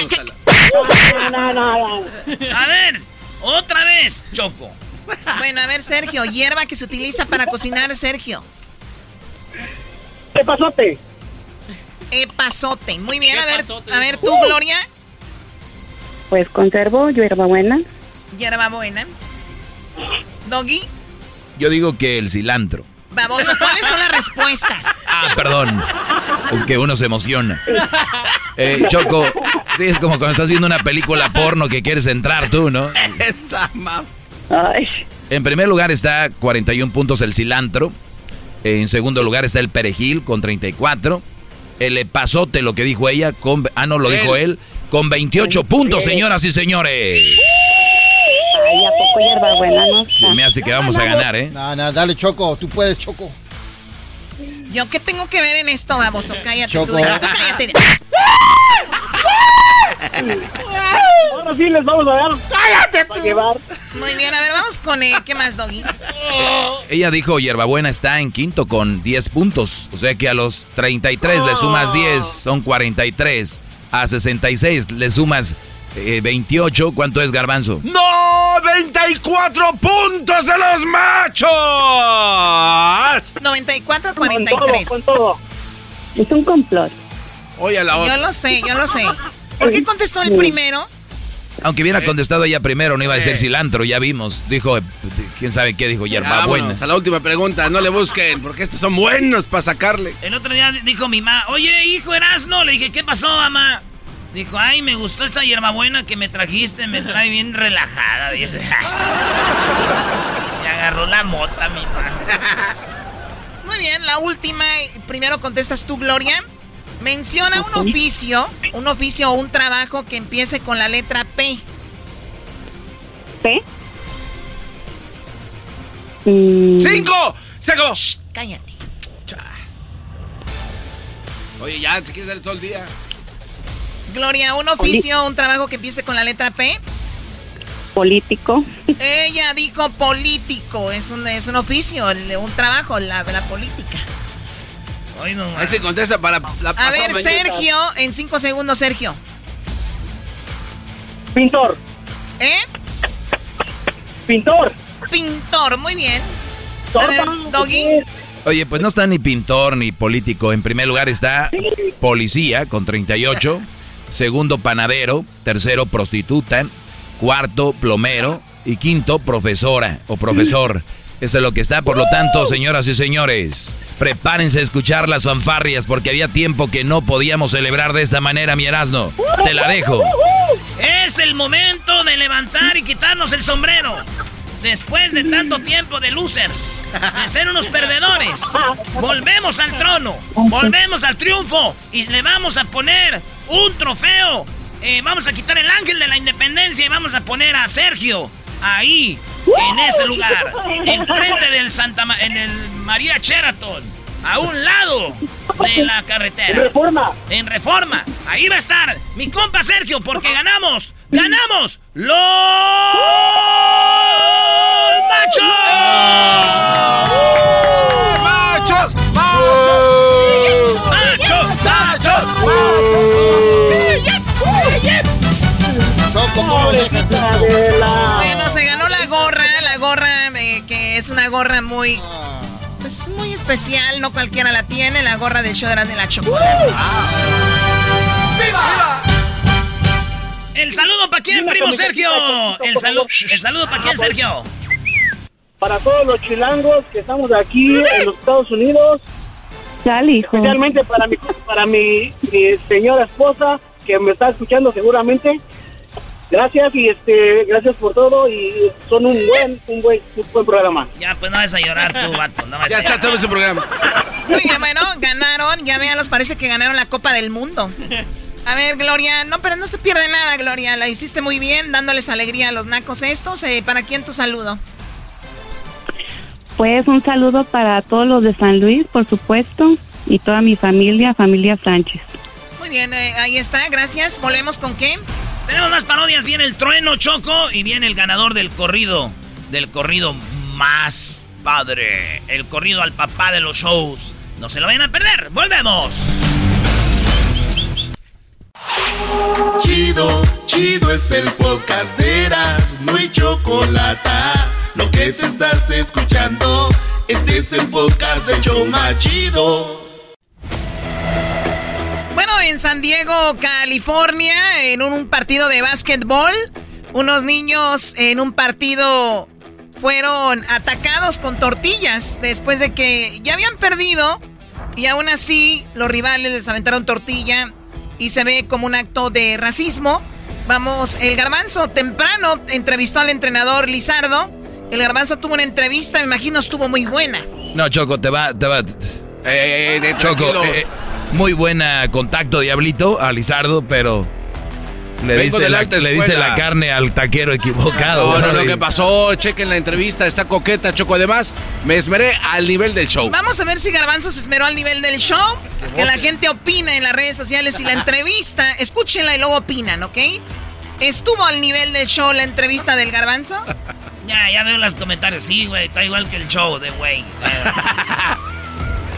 no, no. A ver, otra vez, Choco. Bueno, a ver, Sergio, hierba que se utiliza para cocinar, Sergio. ¿Qué pasote? Epazote. Muy bien, a ver, a ver tú, Gloria. Pues conservo hierbabuena. Hierba buena. Doggy, Yo digo que el cilantro. baboso, ¿cuáles son las respuestas? Ah, perdón. Es que uno se emociona. Eh, Choco, sí, es como cuando estás viendo una película porno que quieres entrar tú, ¿no? Esa mam. Ay, En primer lugar está 41 puntos el cilantro. En segundo lugar está el perejil con 34. El epazote, lo que dijo ella, con, ah, no, lo dijo él, con 28 puntos, señoras y señores. ay, ¿a poco hierbabuena no Se me hace que vamos a ganar, ¿eh? No, no, dale, Choco. Tú puedes, Choco. ¿Yo qué tengo que ver en esto, baboso? Cállate. Choco. tú, cállate. Ahora sí les vamos a dar. ¡Cállate A llevar. Muy bien, a ver, vamos con eh, ¿qué más, Doggy? Ella dijo, Hierbabuena está en quinto con 10 puntos. O sea que a los 33 le sumas 10, son 43. A 66 le sumas eh, 28. ¿Cuánto es, Garbanzo? ¡No! ¡94 puntos de los machos! 94 Con todo, 43. con todo. Es un complot. Oye, a la Yo otra. lo sé, yo lo sé. ¿Por qué contestó el primero? Aunque hubiera contestado ella primero, no iba a decir cilantro, ya vimos. Dijo, eh, quién sabe qué dijo, hierbabuena. Vámonos a la última pregunta. No le busquen, porque estos son buenos para sacarle. El otro día dijo mi mamá, oye, hijo Erasno. Le dije, ¿qué pasó, mamá? Dijo, ay, me gustó esta hierbabuena que me trajiste, me trae bien relajada. Dice, y agarró la mota, mi mamá. Muy bien, la última. Primero contestas tú, Gloria. Menciona un oficio, un oficio o un trabajo que empiece con la letra P. ¿P? Mm, ¡Cinco! ¡Se acabó! cállate. Oye, ya, si quieres darle todo el día. Gloria, un oficio, un trabajo que empiece con la letra P. político. Ella dijo político, es un, es un oficio, el- un trabajo, la, la política. Ahí se contesta para la A ver, mañana. Sergio, en cinco segundos, Sergio. Pintor. ¿Eh? Pintor. Pintor, muy bien. A ver, Doggy. Oye, pues no está ni pintor ni político. En primer lugar está policía con 38. Segundo, panadero. Tercero, prostituta. Cuarto, plomero. Y quinto, profesora o profesor. Eso es lo que está. Por lo tanto, señoras y señores, prepárense a escuchar las fanfarrias porque había tiempo que no podíamos celebrar de esta manera, mi Erasmo. Te la dejo. Es el momento de levantar y quitarnos el sombrero. Después de tanto tiempo de losers, de ser unos perdedores, volvemos al trono, volvemos al triunfo y le vamos a poner un trofeo. Eh, vamos a quitar el ángel de la independencia y vamos a poner a Sergio ahí, en ese lugar, enfrente del Santa Ma- en el María Sheraton, a un lado de la carretera. En Reforma. En reforma. Ahí va a estar mi compa Sergio, porque ganamos. ¡Ganamos! ¡Los machos! ¡Machos! ¡Machos! ¡Machos! Bueno, se ganó es una gorra muy... Pues muy especial, no cualquiera la tiene, la gorra del show de Erasmo y la chocolate. El saludo para quién, primo Sergio. El, salu- el saludo para quién, Sergio. Para todos los chilangos que estamos aquí en los Estados Unidos. Sal, hijo. Especialmente para mi, para mi, mi señora esposa que me está escuchando seguramente. Gracias y este gracias por todo y son un buen un buen, un buen programa. Ya, pues no vas a llorar tú, vato. No vas Ya a está todo ese programa. Oye, bueno, ganaron, ya vean, parece que ganaron la Copa del Mundo. A ver, Gloria, no, pero no se pierde nada, Gloria. La hiciste muy bien, dándoles alegría a los nacos estos. Eh, ¿Para quién tu saludo? Pues un saludo para todos los de San Luis, por supuesto, y toda mi familia, familia Sánchez. Muy bien, eh, ahí está, gracias. ¿Volvemos con qué? Tenemos más parodias. Viene el trueno choco y viene el ganador del corrido. Del corrido más padre. El corrido al papá de los shows. No se lo vayan a perder. ¡Volvemos! Chido, chido es el podcast de Eras, no hay chocolate. Lo que te estás escuchando, este es el podcast de Choma Chido. En San Diego, California, en un, un partido de básquetbol, unos niños en un partido fueron atacados con tortillas después de que ya habían perdido y aún así los rivales les aventaron tortilla y se ve como un acto de racismo. Vamos, el garbanzo temprano entrevistó al entrenador Lizardo. El garbanzo tuvo una entrevista, me imagino estuvo muy buena. No, Choco, te va, te va. Choco, tranquilo. eh, muy buena contacto, Diablito, a Lizardo, pero le de la le escuela. la carne al taquero equivocado. No, no, ¿no? lo que pasó, chequen la entrevista, está coqueta, Choco. Además, me esmeré al nivel del show. Vamos a ver si Garbanzo se esmeró al nivel del show. Que la gente opina en las redes sociales y la entrevista. Escúchenla y luego opinan, ¿ok? ¿Estuvo al nivel del show la entrevista del Garbanzo? Ya, ya veo los comentarios. Sí, güey, está igual que el show de güey.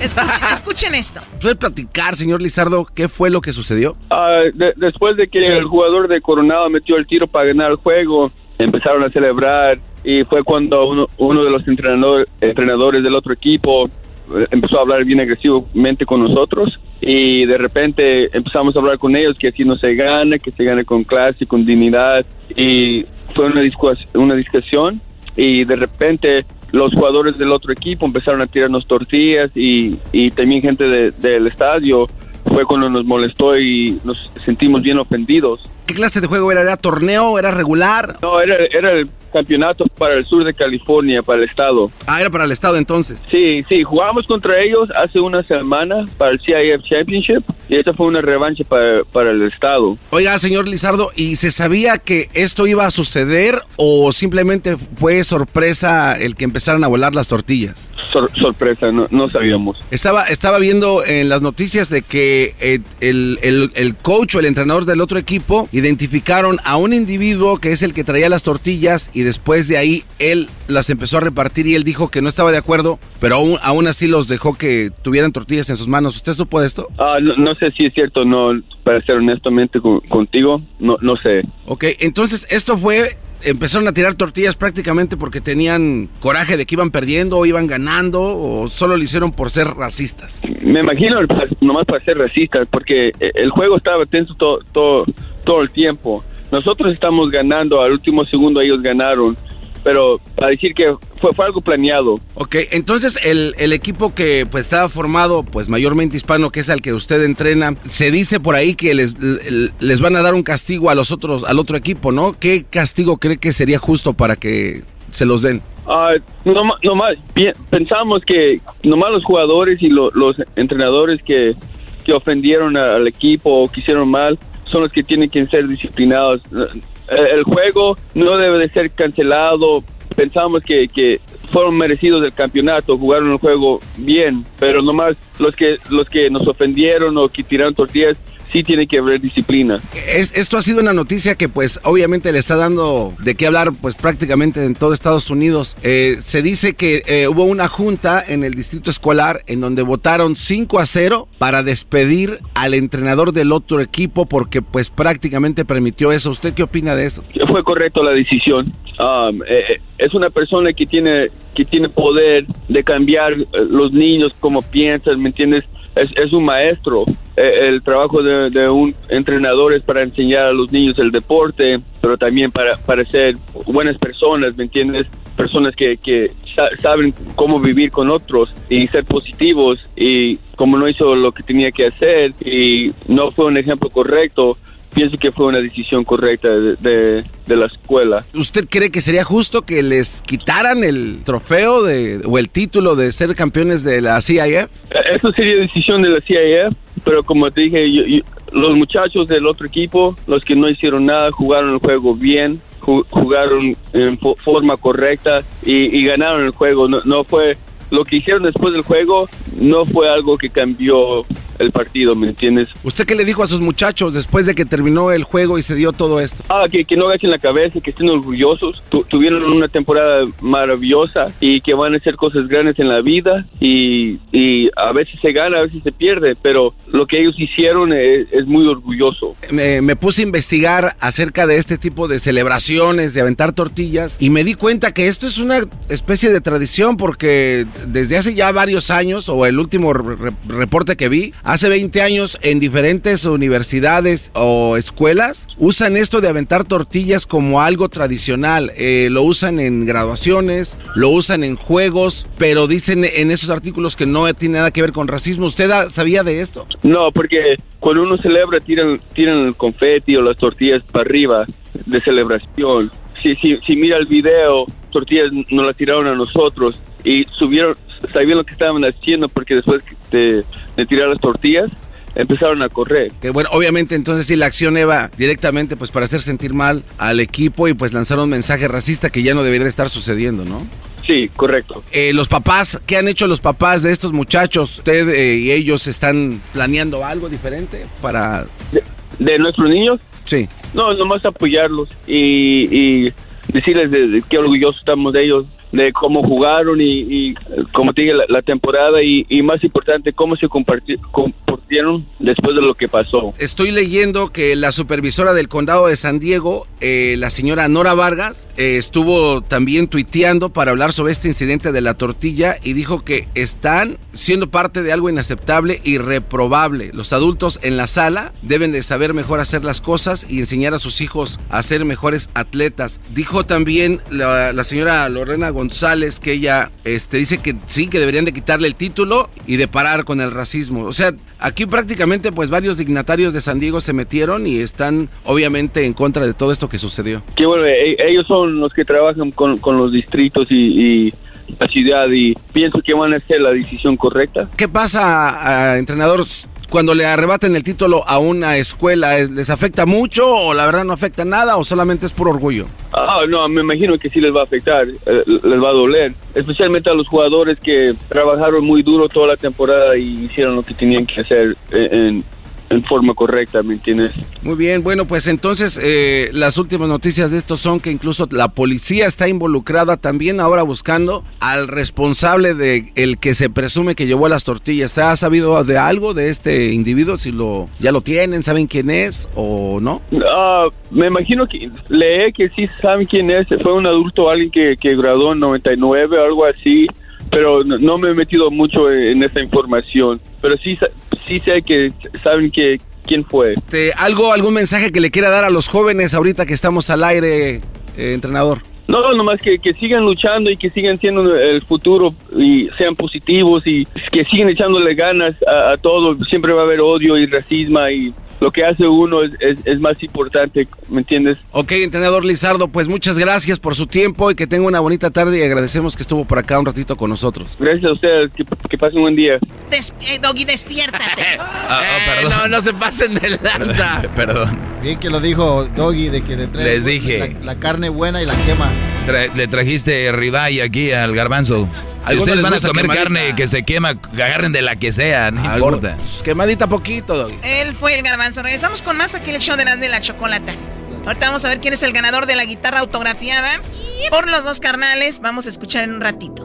Escuchen, escuchen esto. ¿Puede platicar, señor Lizardo, qué fue lo que sucedió? Ah, de- después de que el jugador de Coronado metió el tiro para ganar el juego, empezaron a celebrar y fue cuando uno, uno de los entrenador- entrenadores del otro equipo eh, empezó a hablar bien agresivamente con nosotros y de repente empezamos a hablar con ellos que así no se gana, que se gane con clase, con dignidad y fue una, discus- una discusión y de repente los jugadores del otro equipo empezaron a tirarnos tortillas y, y también gente de- del estadio fue cuando nos molestó y nos sentimos bien ofendidos. ¿Qué clase de juego era? ¿Era torneo? ¿Era regular? No, era, era el campeonato para el sur de California, para el estado. Ah, era para el estado entonces. Sí, sí, jugamos contra ellos hace una semana para el CIF Championship y esta fue una revancha para, para el estado. Oiga, señor Lizardo, ¿y se sabía que esto iba a suceder o simplemente fue sorpresa el que empezaran a volar las tortillas? Sor- sorpresa, no, no sabíamos. Estaba, estaba viendo en las noticias de que eh, el, el- el coach o el entrenador del otro equipo identificaron a un individuo que es el que traía las tortillas y después de ahí él las empezó a repartir y él dijo que no estaba de acuerdo, pero aún, aún así los dejó que tuvieran tortillas en sus manos. ¿Usted supo esto? Ah, no, no sé si es cierto o no, para ser honestamente con- contigo, no, no sé. Ok, entonces esto fue, empezaron a tirar tortillas prácticamente porque tenían coraje de que iban perdiendo o iban ganando o solo lo hicieron por ser racistas. Me imagino nomás para ser racistas, porque eh, el juego estaba tenso todo, todo, todo el tiempo. Nosotros estamos ganando, al último segundo ellos ganaron, pero para decir que fue, fue algo planeado. Ok, entonces el, el equipo que pues estaba formado pues mayormente hispano, que es al que usted entrena, se dice por ahí que les, les van a dar un castigo a los otros, al otro equipo, ¿no? ¿Qué castigo cree que sería justo para que se los den? Ah, nomás, nomás pensamos que nomás los jugadores y lo- los entrenadores que, que ofendieron al equipo o que hicieron mal son los que tienen que ser disciplinados. Eh, El juego no debe de ser cancelado. Pensamos que, que fueron merecidos del campeonato, jugaron el juego bien, pero nomás los que los que nos ofendieron o que tiraron tortillas sí tienen que haber disciplina. Es- esto ha sido una noticia que pues obviamente le está dando de qué hablar pues prácticamente en todo Estados Unidos. Eh, se dice que eh, hubo una junta en el distrito escolar en donde votaron 5 a 0 para despedir al entrenador del otro equipo porque pues prácticamente permitió eso. ¿Usted qué opina de eso? fue correcto la decisión. Um, eh, eh, es una persona que tiene que tiene poder de cambiar eh, los niños como piensan, ¿me entiendes? Es, es un maestro. Eh, el trabajo de, un entrenador es para enseñar a los niños el deporte, pero también para, ser buenas personas, ¿me entiendes? Personas que, que sa- saben cómo vivir con otros y ser positivos y como no hizo lo que tenía que hacer y no fue un ejemplo correcto, pienso que fue una decisión correcta de, de- de la escuela. ¿Usted cree que sería justo que les quitaran el trofeo de, o el título de ser campeones de la CIF? Eh, Eso sería decisión de la CIF, pero como te dije, yo- yo- los muchachos del otro equipo, los que no hicieron nada, jugaron el juego bien, ju- jugaron en fo- forma correcta y, y ganaron el juego. No, no fue lo que hicieron después del juego, no fue algo que cambió el partido, ¿me entiendes? ¿Usted qué le dijo a sus muchachos después de que terminó el juego y se dio todo esto? Ah, que, que no agachen la cabeza, que estén orgullosos. Tu- tuvieron una temporada maravillosa y que van a hacer cosas grandes en la vida y, y a veces se gana, a veces se pierde, pero lo que ellos hicieron es, es muy orgulloso. me, me puse a investigar acerca de este tipo de celebraciones, de aventar tortillas, y me di cuenta que esto es una especie de tradición porque desde hace ya varios años, o el último re- reporte que vi, hace 20 años en diferentes universidades o escuelas, usan esto de aventar tortillas como algo tradicional. Eh, lo usan en graduaciones, lo usan en juegos, pero dicen en esos artículos que no tiene nada que ver con racismo. ¿Usted sabía de esto? No, porque cuando uno celebra tiran, tiran el confeti o las tortillas para arriba de celebración. Si, si, si mira el video, tortillas nos las tiraron a nosotros y subieron, sabían lo que estaban haciendo porque después de, de tirar las tortillas empezaron a correr. Que bueno, obviamente entonces sí la acción iba directamente pues para hacer sentir mal al equipo y pues lanzar un mensaje racista que ya no debería de estar sucediendo, ¿no? Sí, correcto. Eh, los papás, ¿qué han hecho los papás de estos muchachos? ¿Usted eh, y ellos están planeando algo diferente para...? ¿De, de nuestros niños? Sí. No, nomás apoyarlos y, y decirles de, de qué orgullosos estamos de ellos, de cómo jugaron y, y, como te la, temporada y, más importante, cómo se compartieron después de lo que pasó. Estoy leyendo que la supervisora del condado de San Diego, eh, la señora Nora Vargas, eh, estuvo también tuiteando para hablar sobre este incidente de la tortilla y dijo que están siendo parte de algo inaceptable y reprobable. Los adultos en la sala deben de saber mejor hacer las cosas y enseñar a sus hijos a ser mejores atletas. Dijo también la, la señora Lorena González, que ella este, dice que sí, que deberían de quitarle el título y de parar con el racismo. O sea, aquí prácticamente pues varios dignatarios de San Diego se metieron y están obviamente en contra de todo esto que sucedió. Que bueno, e- ellos son los que trabajan con, con los distritos y, y la ciudad y pienso que van a hacer la decisión correcta. ¿Qué pasa, a, entrenador, cuando le arrebaten el título a una escuela? ¿Les afecta mucho o la verdad no afecta nada o solamente es por orgullo? Ah, no, me imagino que sí les va a afectar, eh, les va a doler, especialmente a los jugadores que trabajaron muy duro toda la temporada y hicieron lo que tenían que hacer en, en- forma correcta, ¿me entiendes? Muy bien, bueno, pues entonces eh, las últimas noticias de esto son que incluso la policía está involucrada también ahora buscando al responsable de el que se presume que llevó las tortillas. ¿Se ha sabido de algo de este individuo? Si lo ya lo tienen, saben quién es o no? Ah, me imagino que leí que sí saben quién es, fue un adulto, alguien que, que graduó en 99 o algo así, pero no, no me he metido mucho en, en esa información, pero sí, sí sé que saben que quién fue. Este, algo, algún mensaje que le quiera dar a los jóvenes ahorita que estamos al aire, eh, entrenador. No, nomás que, que sigan luchando y que sigan siendo el futuro y sean positivos y que sigan echándole ganas a, a todo. Siempre va a haber odio y racismo y lo que hace uno es, es, es más importante, ¿me entiendes? Ok, entrenador Lizardo, pues muchas gracias por su tiempo y que tenga una bonita tarde y agradecemos que estuvo por acá un ratito con nosotros. Gracias a ustedes, que, que pasen un buen día. Des- eh, Doggy, despiértate. Ah, oh, perdón. no se pasen de lanza. Perdón. Bien que lo dijo Doggy de que le trae Les dije. la, la carne buena y la quema. Tra- le trajiste ribeye aquí al garbanzo. Si ustedes les van a comer quemadita. carne que se quema, agarren de la que sea, no Algo- importa. pues, Quemadita poquito, Doggy. Él fue el garbanzo. Regresamos con más aquí en el show de la de la chocolata. Ahorita vamos a ver quién es el ganador de la guitarra autografiada. Por los dos carnales, vamos a escuchar en un ratito.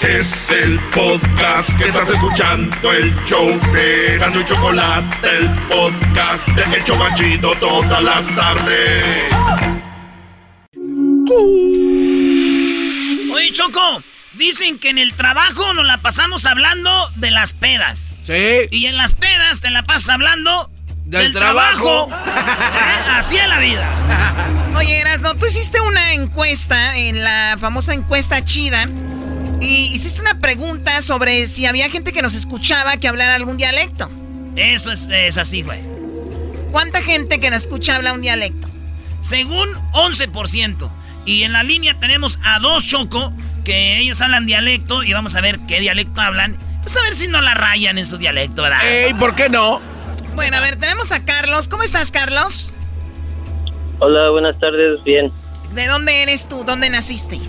Es el podcast que estás escuchando, el show de Gano y Chocolate, el podcast de El Chobachito todas las tardes. Oye, Choco, dicen que en el trabajo nos la pasamos hablando de las pedas. Sí. Y en las pedas te la pasas hablando del, trabajo. Eh, Así es la vida. Oye, Erasno, tú hiciste una encuesta en la famosa encuesta chida. Y hiciste una pregunta sobre si había gente que nos escuchaba que hablara algún dialecto. Eso es, es así, güey. ¿Cuánta gente que nos escucha habla un dialecto? Según 11%. Y en la línea tenemos a dos Choco, que ellos hablan dialecto y vamos a ver qué dialecto hablan. Pues a ver si no la rayan en su dialecto, ¿verdad? Ey, ¿por qué no? Bueno, a ver, tenemos a Carlos. ¿Cómo estás, Carlos? Hola, buenas tardes, bien. ¿De dónde eres tú? ¿Dónde naciste?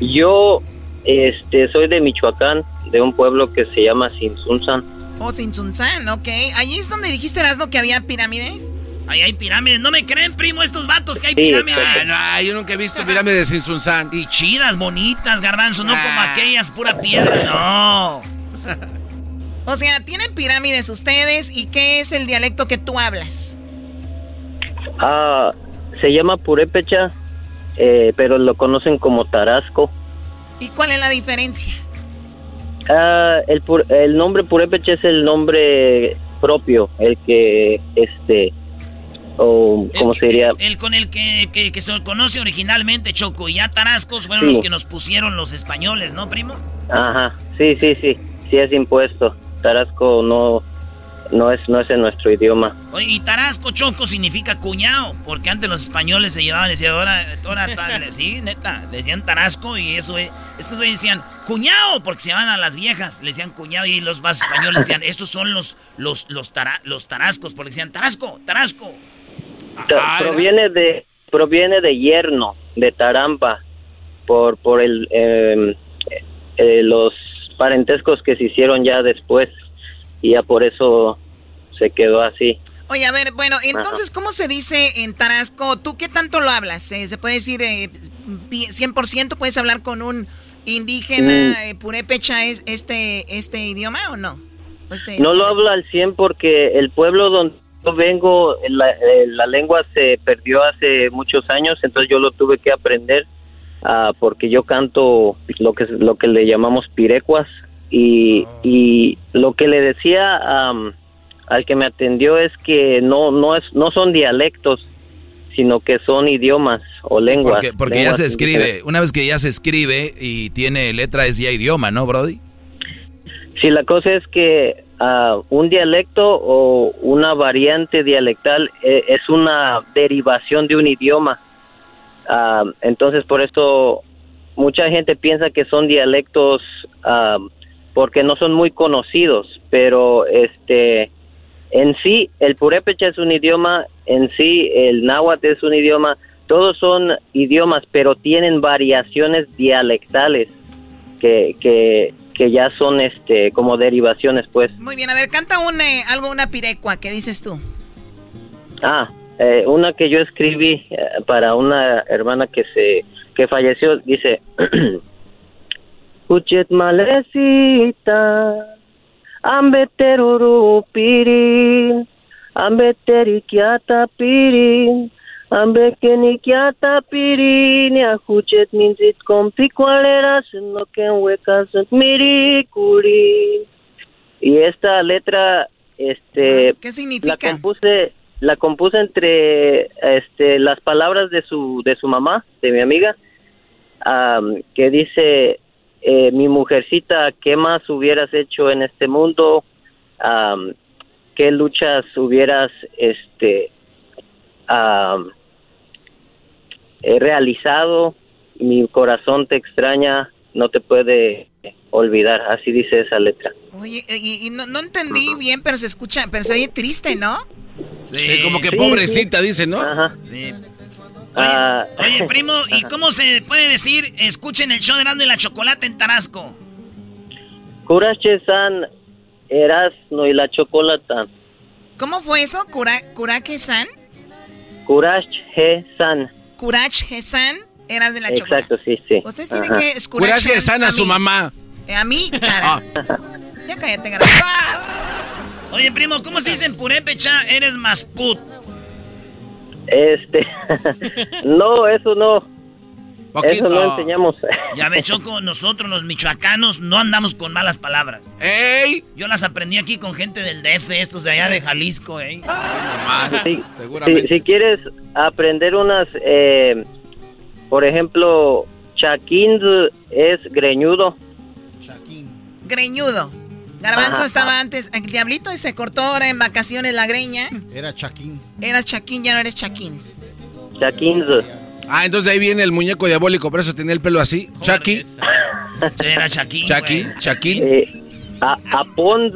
Yo este, soy de Michoacán, de un pueblo que se llama Sinsunzan. Oh, Sinsunzán, ok. ¿Allí es donde dijiste, Erasno, que había pirámides? Ahí hay pirámides. ¿No me creen, primo, estos vatos que hay Sí, pirámides? Ah, no, yo nunca he visto pirámides de Sinsunzán. Y chidas, bonitas, garbanzo, no como Ah. aquellas, pura piedra, no. O sea, ¿tienen pirámides ustedes? ¿Y qué es el dialecto que tú hablas? Ah, se llama Purépecha, eh, pero lo conocen como Tarasco. ¿Y cuál es la diferencia? Ah, el, el nombre Purépecha es el nombre propio, el que, este, o, ¿cómo se diría? El con el que, que- que se conoce originalmente, Choco. Y ya Tarascos fueron Sí. los que nos pusieron los españoles, ¿no, primo? Ajá, sí, sí, sí, sí es impuesto. Tarasco no, no es, no es en nuestro idioma. Oye, y Tarasco, Choco, significa cuñado. Porque antes los españoles se llevaban y decían, ahora, ahora, tal", sí, neta, le decían Tarasco y eso es. Es que eso decían, cuñado, porque se llaman a las viejas, le decían cuñado y los más españoles decían, estos son los, los, los, tara- los Tarascos, porque decían, Tarasco, Tarasco. Ta- proviene de proviene de yerno de tarampa por por el eh, eh, los parentescos que se hicieron ya después y ya por eso se quedó así Oye, a ver, bueno, entonces, ¿cómo se dice en Tarasco? ¿Tú qué tanto lo hablas? Eh, ¿Se puede decir eh, 100% puedes hablar con un indígena mm. eh, purépecha es este, este idioma o no? Este, no lo hablo al 100 porque el pueblo donde yo vengo, la, eh, la, lengua se perdió hace muchos años, entonces yo lo tuve que aprender uh, porque yo canto lo que, lo que le llamamos pirecuas y, y lo que le decía um, al que me atendió es que no, no, es, no son dialectos, sino que son idiomas o lenguas. Porque, porque ya se escribe, una vez que ya se escribe y tiene letra es ya idioma, ¿no, Brody? Sí, la cosa es que uh, un dialecto o una variante dialectal eh, es una derivación de un idioma. Uh, entonces, por esto mucha gente piensa que son dialectos uh, porque no son muy conocidos, pero este en sí el purépecha es un idioma, en sí el náhuatl es un idioma, todos son idiomas, pero tienen variaciones dialectales que, que, que ya son este como derivaciones, pues. Muy bien, a ver, canta un, eh, algo, una pirecua, ¿qué dices tú? Ah, eh, una que yo escribí eh, para una hermana que se que falleció, dice, Uchet malecita Ambeteruru pirin, ambeteri kiata pirin, ambekeni kiata pirin, ajuchet minzit compi cualeras en lo que huecas miricuri. Y esta letra, este, ¿qué significa? La compuse, la compuse entre, este, las palabras de su, de su mamá, de mi amiga, um, que dice eh, mi mujercita, ¿qué más hubieras hecho en este mundo? ¿Qué luchas hubieras este, realizado? Mi corazón te extraña, no te puede olvidar, así dice esa letra. Oye, y, no, entendí bien, pero se escucha, pero se oye triste, ¿no? Sí, como que pobrecita, dice, ¿no? Ajá. Sí. Ah. Oye, primo, ¿y cómo se puede decir escuchen el show de Erasmo y la Chocolate en Tarasco? Curache-san, Erasmo y la Chocolata. ¿Cómo fue eso? ¿Cura, ¿Curaque-san? Curache-san. Curache-san, eras de la Chocolata. Exacto, sí, sí. Ustedes tienen que escuchar. Curache-san a, su mamá. Eh, a mí, cara. Ah. Ya cállate, cara. Oye, primo, ¿cómo se dice en purépecha? Eres más put. Este, no, eso no. Eso no enseñamos. Ya ve, Choco, nosotros los michoacanos no andamos con malas palabras. ¡Ey! Yo las aprendí aquí con gente del DF, estos de allá de Jalisco, ¿eh? Sí, Si, quieres aprender unas, eh, por ejemplo, chaquín es greñudo. Chaquín. Greñudo. Garbanzo estaba antes, el diablito y se cortó ahora en vacaciones la greña. Era Chaquín. Eras Chaquín, ya no eres Chaquín. Chaquín. Ah, entonces ahí viene el muñeco diabólico, por eso tenía el pelo así. Chaki. Era Chaquín. Chaki, Chaquín. Eh, a, Aponz,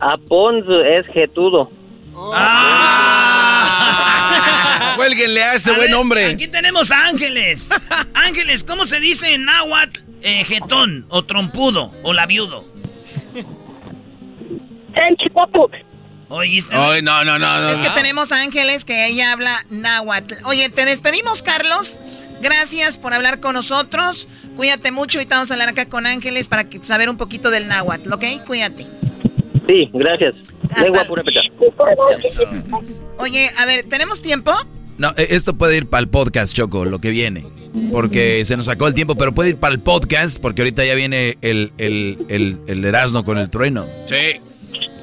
Aponz es Getudo. ¡Ah! Cuélguenle a este buen hombre. Aquí tenemos a Ángeles. Ángeles, ¿cómo se dice en náhuatl eh, jetón o trompudo o labiudo? ¿Oíste? Ay, no, no, no, Es que tenemos a Ángeles que ella habla náhuatl. Oye, te despedimos, Carlos. Gracias por hablar con nosotros. Cuídate mucho. y vamos a hablar acá con Ángeles para saber un poquito del náhuatl, ¿ok? Cuídate. Sí, gracias. Oye, a ver, ¿tenemos tiempo? No, e, esto puede ir para el podcast, Choco, lo que viene. Porque se nos sacó el tiempo, pero puede ir para el podcast porque ahorita ya viene el, el, el, el Erasmo con el trueno. Sí.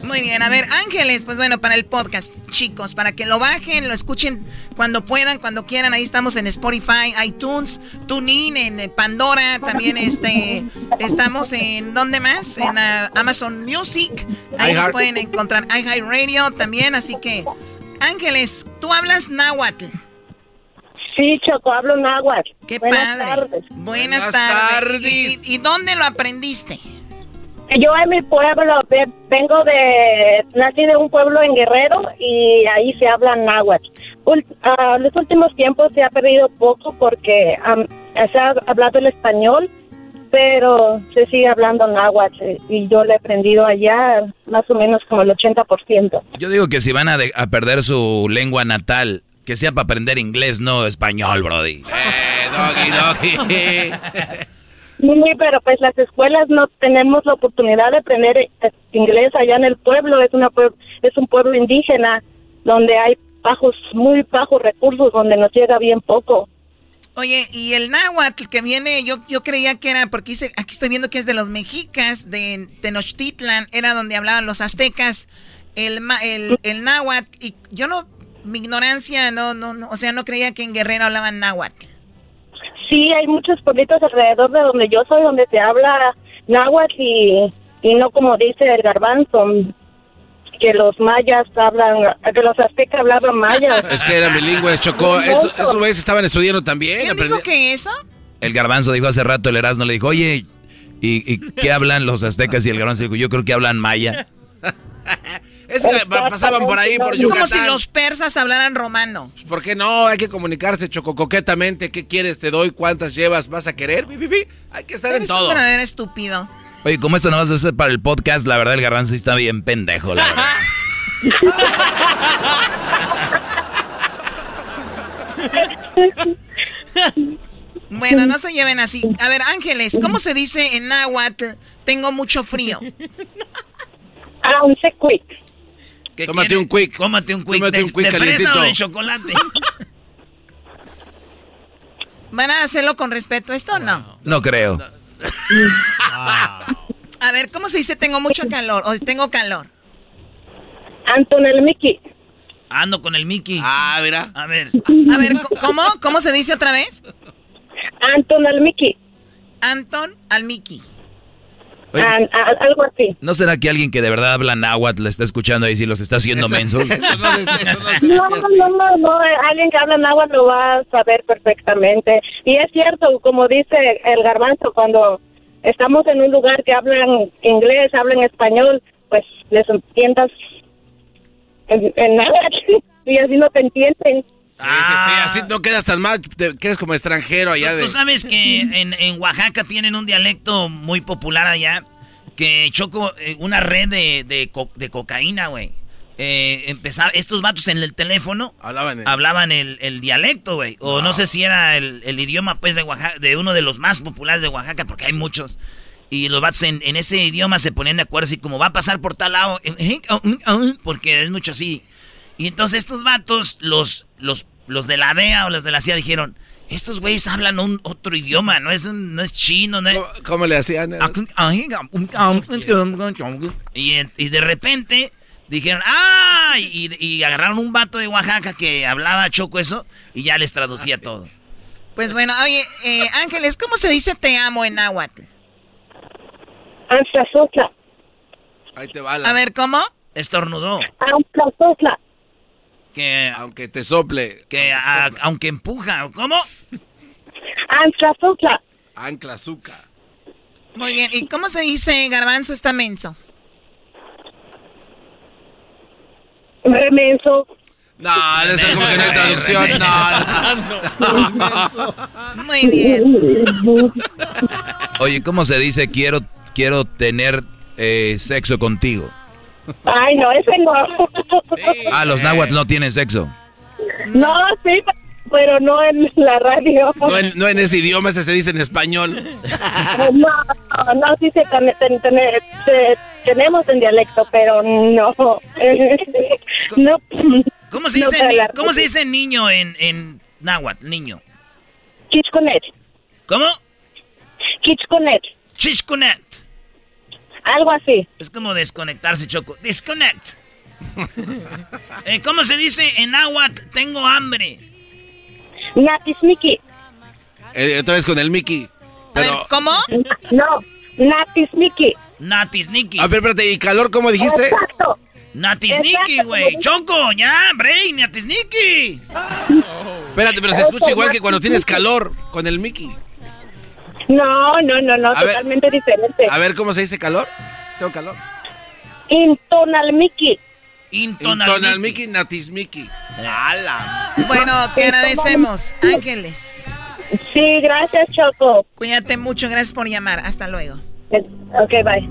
Muy bien, a ver, Ángeles, pues bueno, para el podcast, chicos, para que lo bajen, lo escuchen cuando puedan, cuando quieran. Ahí estamos en Spotify, iTunes, TuneIn, en Pandora, también este, estamos en, ¿dónde más? En ah, Amazon Music. Ahí nos pueden encontrar iHeartRadio también, así que, Ángeles, tú hablas náhuatl. Sí, Choco, hablo náhuatl. Qué padre. Buenas, tardes. ¿Y, ¿Y dónde lo aprendiste? Yo en mi pueblo, vengo de, nací de un pueblo en Guerrero y ahí se habla náhuatl. Uh, los últimos tiempos se ha perdido poco porque se ha hablado el español, pero se sigue hablando náhuatl y yo le he aprendido allá más o menos como el 80%. Yo digo que si van a, de- a perder su lengua natal, que sea para aprender inglés, no español, brody. Sí, pero pues las escuelas no tenemos la oportunidad de aprender eh, inglés allá en el pueblo, es una pue- es un pueblo indígena donde hay bajos muy bajos recursos donde nos llega bien poco. Oye, y el náhuatl que viene, yo, yo creía que era, porque dice, aquí estoy viendo que es de los mexicas, de Tenochtitlan, era donde hablaban los aztecas, el, ma- el, el náhuatl, y yo no, mi ignorancia, no, no, no, o sea, no creía que en Guerrero hablaban náhuatl. Sí, hay muchos pueblitos alrededor de donde yo soy donde se habla náhuatl y, y no como dice el garbanzo que los mayas hablan, que los aztecas hablaban mayas. Es que eran bilingües, Chocó. Eso, eso ves, estaban estudiando también. ¿Quién dijo que eso? El garbanzo dijo hace rato, el Erasmo le dijo, oye, ¿y, y qué hablan los aztecas? Y el garbanzo dijo, yo creo que hablan maya. Es que pa- pasaban por ahí, por Es como si los persas hablaran romano. ¿Por qué no? Hay que comunicarse, Choco, coquetamente. ¿Qué quieres? ¿Te doy? ¿Cuántas llevas? ¿Vas a querer? Bi, bi, bi. Hay que estar en Eres todo. un verdadero estúpido. Oye, como esto no vas a hacer para el podcast, la verdad el garbanzo sí está bien pendejo, la verdad. Bueno, no se lleven así. A ver, Ángeles, ¿cómo se dice en náhuatl? Tengo mucho frío. Ah, un quick. Tómate un quick. Cómate un quick. Tómate de, un quick de fresa calientito. o de chocolate. ¿Van a hacerlo con respeto esto o no? No creo. A ver, ¿cómo se dice tengo mucho calor o tengo calor? Anton el Mickey. Ando con el Mickey. Ah, mira. A ver. A ver, ¿cómo? ¿Cómo se dice otra vez? Anton al Mickey. Anton al Mickey. Oye. An- a- algo así. ¿No será que alguien que de verdad habla náhuatl le está escuchando ahí si los está haciendo mensos? No, no, no, no, alguien que habla náhuatl lo va a saber perfectamente. Y es cierto, como dice el garbanzo, cuando estamos en un lugar que hablan inglés, hablan español, pues les entiendas en, en náhuatl y así no te entienden. Sí, sí, sí. Así no quedas tan mal. Te quedas como extranjero allá Tú, de. tú sabes que en, en Oaxaca tienen un dialecto muy popular allá que Choco, eh, una red de, de, co- de cocaína, güey. Eh, empezaba, estos vatos en el teléfono Hablaban. eh. hablaban el, el dialecto, güey. O no. sé si era el, el idioma, pues, de Oaxaca, de uno de los más populares de Oaxaca, porque hay muchos. Y los vatos en, en ese idioma se ponían de acuerdo así como va a pasar por tal lado, eh, porque es mucho así. Y entonces estos vatos, los, los, los de la DEA o los de la CIA dijeron, estos güeyes hablan un otro idioma, no es, un- no es chino, no es... ¿Cómo le hacían? Y, y de repente dijeron, ¡ah! Y, y agarraron un vato de Oaxaca que hablaba choco eso y ya les traducía todo. Pues bueno, oye, eh, Ángeles, ¿cómo se dice te amo en náhuatl? Ahí te va la. A ver, ¿cómo? Estornudó. Que, Aunque te sople. que a- aunque empuja, ¿cómo? Antlazotla. Ancla azúcar. Muy bien, ¿y cómo se dice garbanzo está menso? Remenso. No, eso como que no hay traducción. No, no. Muy bien. Oye, ¿cómo se dice quiero, quiero tener eh, sexo contigo? Ay, no, ese no. Ah, los náhuatl no tienen sexo. No, sí, pero no en la radio. No en, no en ese idioma, ese se dice en español. No, no, sí se, ten- ten- ten- se- tenemos en dialecto, pero no. no. ¿Cómo se no dice, la- ¿cómo se dice niño en, en náhuatl, niño? Chichconet. ¿Cómo? Chichconet. Chishkunet. Algo así. Es como desconectarse, Choco. Disconnect. Eh, ¿Cómo se dice en náhuatl? Tengo hambre. Natismiki. Eh, otra vez con el Mickey. Pero, ¿Cómo? No, Natismiki. Natisniki. a ver, espérate, ¿y calor cómo dijiste? Exacto. Natisniki, Exacto, güey. Choco, ya, Bray, Natisniki. Espérate, pero se escucha igual que cuando tienes calor con el Mickey. No, no, no, no, A ver. totalmente diferente. A ver, ¿cómo se dice calor? Tengo calor. Intonalmiki. Intonalmiki. Intonal Mickey, Natis Mickey. ¡Hala! Bueno, te agradecemos, Ángeles. Sí, gracias, Choco. Cuídate mucho, gracias por llamar. Hasta luego. Ok, bye.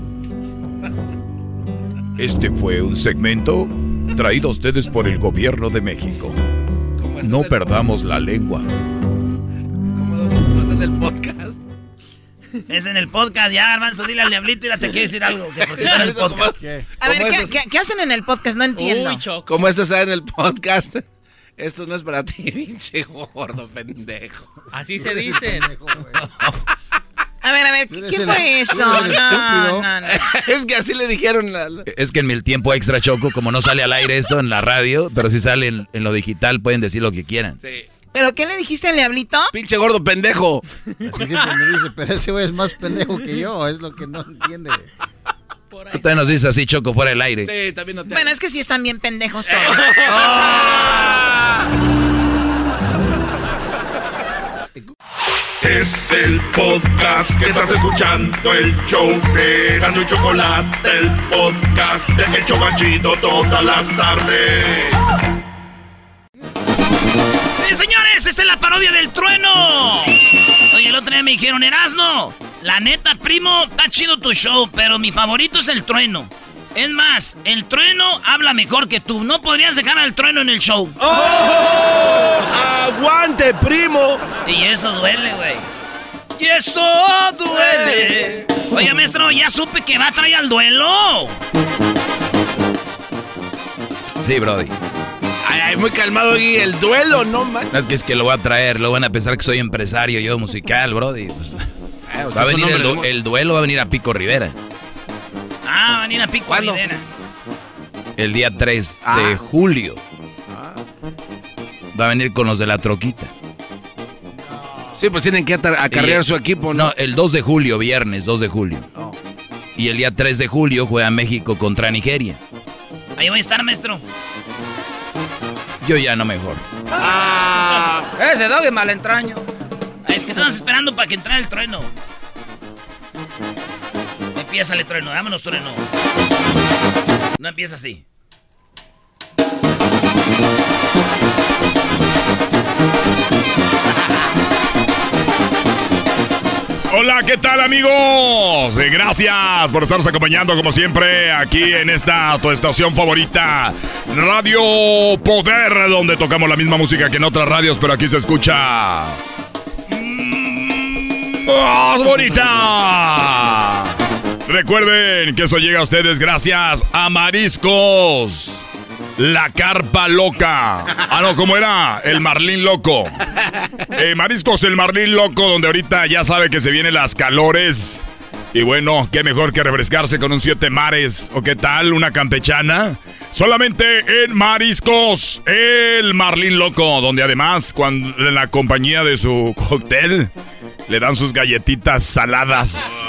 Este fue un segmento traído a ustedes por el gobierno de México. No perdamos la lengua. ¿Cómo es en el podcast? Es en el podcast, ya, Garbanzo, dile al diablito y te quiere decir algo. Que porque está en el podcast. A ver, ¿qué, qué, qué hacen en el podcast? No entiendo. Uy, Choco. ¿Cómo eso está en el podcast? Esto no es para ti, pinche gordo pendejo. Así se dice. A ver, a ver, ¿qué, qué fue eso? No, no, no. es que así le dijeron. La, Es que en el tiempo extra choco, como no sale al aire esto en la radio, pero si sale en, en lo digital, pueden decir lo que quieran. Sí. ¿Pero qué le dijiste al diablito? Pinche gordo pendejo. Así siempre me dice, pero ese güey es más pendejo que yo, es lo que no entiende. Usted nos dice así, Choco, fuera del aire. Sí, también no te... Bueno, es que sí están bien pendejos todos. Es el podcast que estás escuchando, el show de Gano y Chocolate, el podcast de El Chobachito todas las tardes. Sí, señores, esta es la parodia del trueno. Oye, el otro día me dijeron, Erasno, la neta, primo, está chido tu show, pero mi favorito es el trueno. Es más, el trueno habla mejor que tú. No podrías dejar al trueno en el show. ¡Oh! ¡Aguante, primo! Y eso duele, güey. Y eso duele. Oye, maestro, ya supe que va a traer al duelo. Sí, Brody. Ay, ay, muy calmado, Gui. El duelo, no man. No, es que es que lo voy a traer, lo van a pensar que soy empresario yo musical, Brody. Pues, Eh, va a venir el, hombre du- de- el duelo, va a venir a Pico Rivera. Ah, van a ir a Pico ¿Cuándo? Rivera. El día 3 de Ah. julio. Va a venir con los de la troquita. Sí, pues tienen que acarrear Y- su equipo, ¿no? No, el 2 de julio, viernes 2 de julio. Y el día 3 de julio juega México contra Nigeria. Ahí voy a estar, maestro. Yo ya no mejor. Ah, Ese dog es mal entraño. Es que estamos esperando para que entre el trueno. Empieza el trueno, vámonos, trueno. No empieza así. Hola, ¿qué tal amigos? Eh, Gracias por estarnos acompañando como siempre aquí en esta tu estación favorita, Radio Poder, donde tocamos la misma música que en otras radios, pero aquí se escucha mm, más bonita. Recuerden que eso llega a ustedes gracias a Mariscos. La carpa loca. Ah, no, ¿cómo era? El marlín loco. Eh, mariscos, el marlín loco, donde ahorita ya sabe que se vienen las calores. Y bueno, qué mejor que refrescarse con un siete mares. ¿O qué tal? ¿Una campechana? Solamente en Mariscos, el marlín loco, donde además, cuando en la compañía de su cóctel, le dan sus galletitas saladas.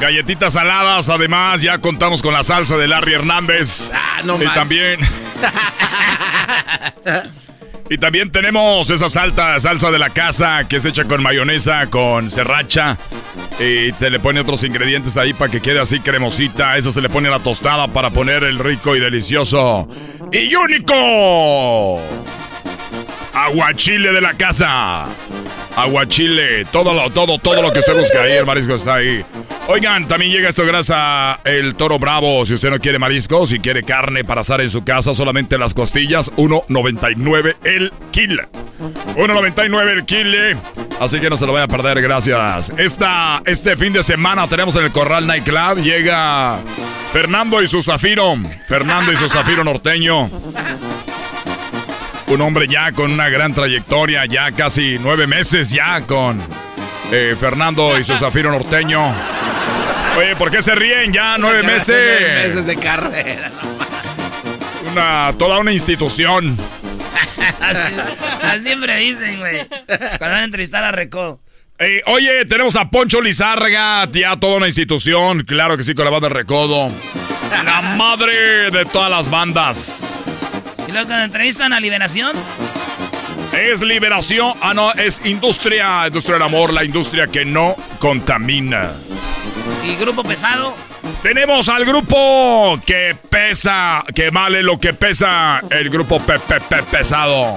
Galletitas saladas, además ya contamos con la salsa de Larry Hernández. Ah, no y también y también tenemos esa salta, salsa de la casa que es hecha con mayonesa, con serracha. Y te le pone otros ingredientes ahí para que quede así cremosita. Eso se le pone a la tostada para poner el rico y delicioso y único aguachile de la casa. Aguachile, todo lo, todo, todo lo que usted busca ahí, el marisco está ahí. Oigan, también llega esto gracias a El Toro Bravo. Si usted no quiere marisco, si quiere carne para asar en su casa, solamente las costillas, 1.99 el kilo. 1.99 el kilo. Así que no se lo vaya a perder, gracias. Esta, este fin de semana tenemos en el Corral Nightclub. Llega Fernando y su Zafiro. Fernando y su Zafiro norteño. Un hombre ya con una gran trayectoria, ya casi nueve meses ya con eh, Fernando y su Zafiro norteño. Oye, ¿por qué se ríen ya nueve meses? Nueve meses de carrera. Una, toda una institución. Así, así siempre dicen, güey. Cuando van a entrevistar a Reco. Eh, oye, tenemos a Poncho Lizárraga, ya toda una institución, claro que sí, con la banda Recodo. La madre de todas las bandas. Y luego cuando entrevistan a Liberación, Es liberación, ah no, es industria, industria del amor, la industria que no contamina. y Grupo Pesado, Tenemos al grupo que pesa, que vale lo que pesa, el grupo pe- pe- pe- pesado.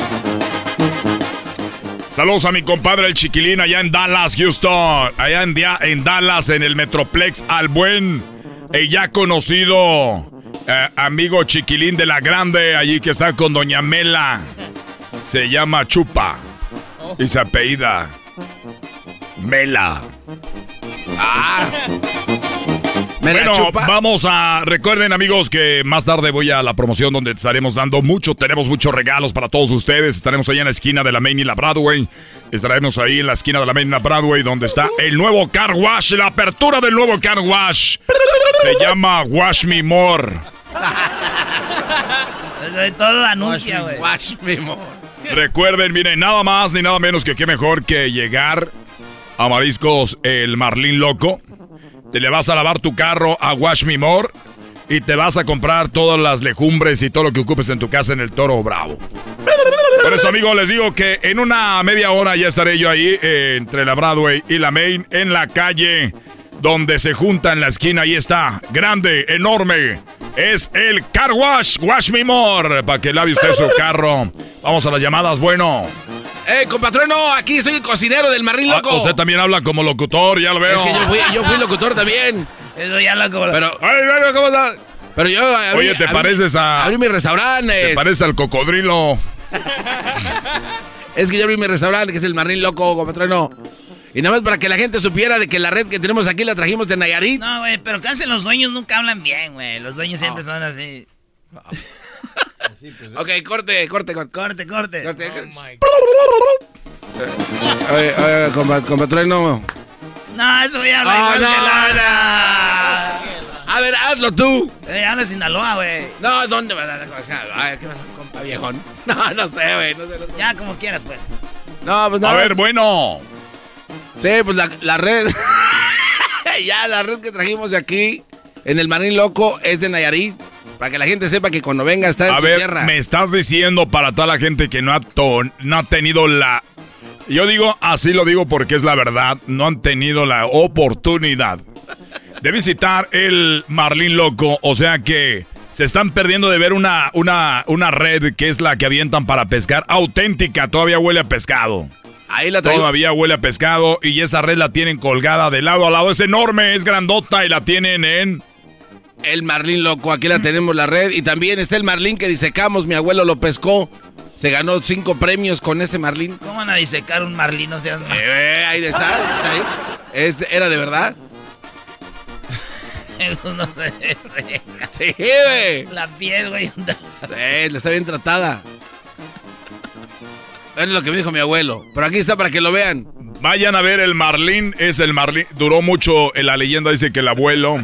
Saludos a mi compadre el Chiquilín allá en Dallas, Houston. Allá en, en Dallas, en el Metroplex, al buen y ya conocido eh, amigo Chiquilín de la Grande, allí que está con Doña Mela. Se llama Chupa y se apellida Mela. Ah. ¿Me la bueno, chupa? vamos a. Recuerden, amigos, que más tarde voy a la promoción donde estaremos dando mucho. Tenemos muchos regalos para todos ustedes. Estaremos ahí en la esquina de la Main y la Broadway. Estaremos ahí en la esquina de la Main y la Broadway, donde está el nuevo Car Wash, la apertura del nuevo Car Wash. Se llama Wash Me More. Todo anuncia, güey. Wash me more. Recuerden, miren, nada más ni nada menos que qué mejor que llegar a Mariscos el Marlín Loco. Te le vas a lavar tu carro a Wash Me More y te vas a comprar todas las legumbres y todo lo que ocupes en tu casa en el Toro Bravo. Por eso, amigos, les digo que en una media hora ya estaré yo ahí eh, entre la Broadway y la Main en la calle donde se junta en la esquina. Ahí está, grande, enorme. Es el Car Wash, Wash Me More, para que lave usted su carro. Vamos a las llamadas, bueno. Eh, compatrón, no, aquí soy el cocinero del Marrín Ah, Loco. usted también habla como locutor, ya lo veo. Es que yo fui, yo fui locutor también. Eso ya lo como... Pero, Ay, bueno, ¿cómo estás? pero yo abrí- Oye, te abrí- pareces a. Abrí mi restaurante. Te pareces al cocodrilo. Es que yo abrí mi restaurante, que es el Marrín Loco, compatrón. Y nada más para que la gente supiera de que la red que tenemos aquí la trajimos de Nayarit. No, güey, pero casi los dueños nunca hablan bien, güey. Los dueños siempre son así. Ok, corte, corte, corte. Corte, corte. Corte. Oye, oye, compa- compatrón, no. No, eso ya Ah, igual no, que Lara. A ver, hazlo tú. Eh, habla Sinaloa, güey. No, ¿dónde va a dar la cosa? Ay, ¿qué pasa, compa viejón? No, no sé, güey. No, sé, no sé. Ya, como quieras, pues. No, pues no. A ver, bueno. Sí, pues la, la red. ya, la red que trajimos de aquí, en el Marín Loco, es de Nayarit. Para que la gente sepa que cuando venga está en A su ver, tierra. me estás diciendo para toda la gente que no ha, to- no ha tenido la... Yo digo, así lo digo porque es la verdad, no han tenido la oportunidad de visitar el Marlín Loco, o sea que se están perdiendo de ver una, una, una red que es la que avientan para pescar, auténtica, todavía huele a pescado. Ahí la traigo. Todavía huele a pescado y esa red la tienen colgada de lado a lado, es enorme, es grandota y la tienen en... El Marlín Loco, aquí la tenemos la red. Y también está el Marlín que disecamos, mi abuelo lo pescó. Se ganó cinco premios con ese Marlín. ¿Cómo van a disecar un marlín? No seas mal. Eh, ahí está, está ahí. Es- era de verdad. Eso no se. Sí, güey. La piel, güey. Eh, está bien tratada. Es lo que me dijo mi abuelo. Pero aquí está para que lo vean. Vayan a ver el Marlín, es el Marlín. Duró mucho, en la leyenda dice que el abuelo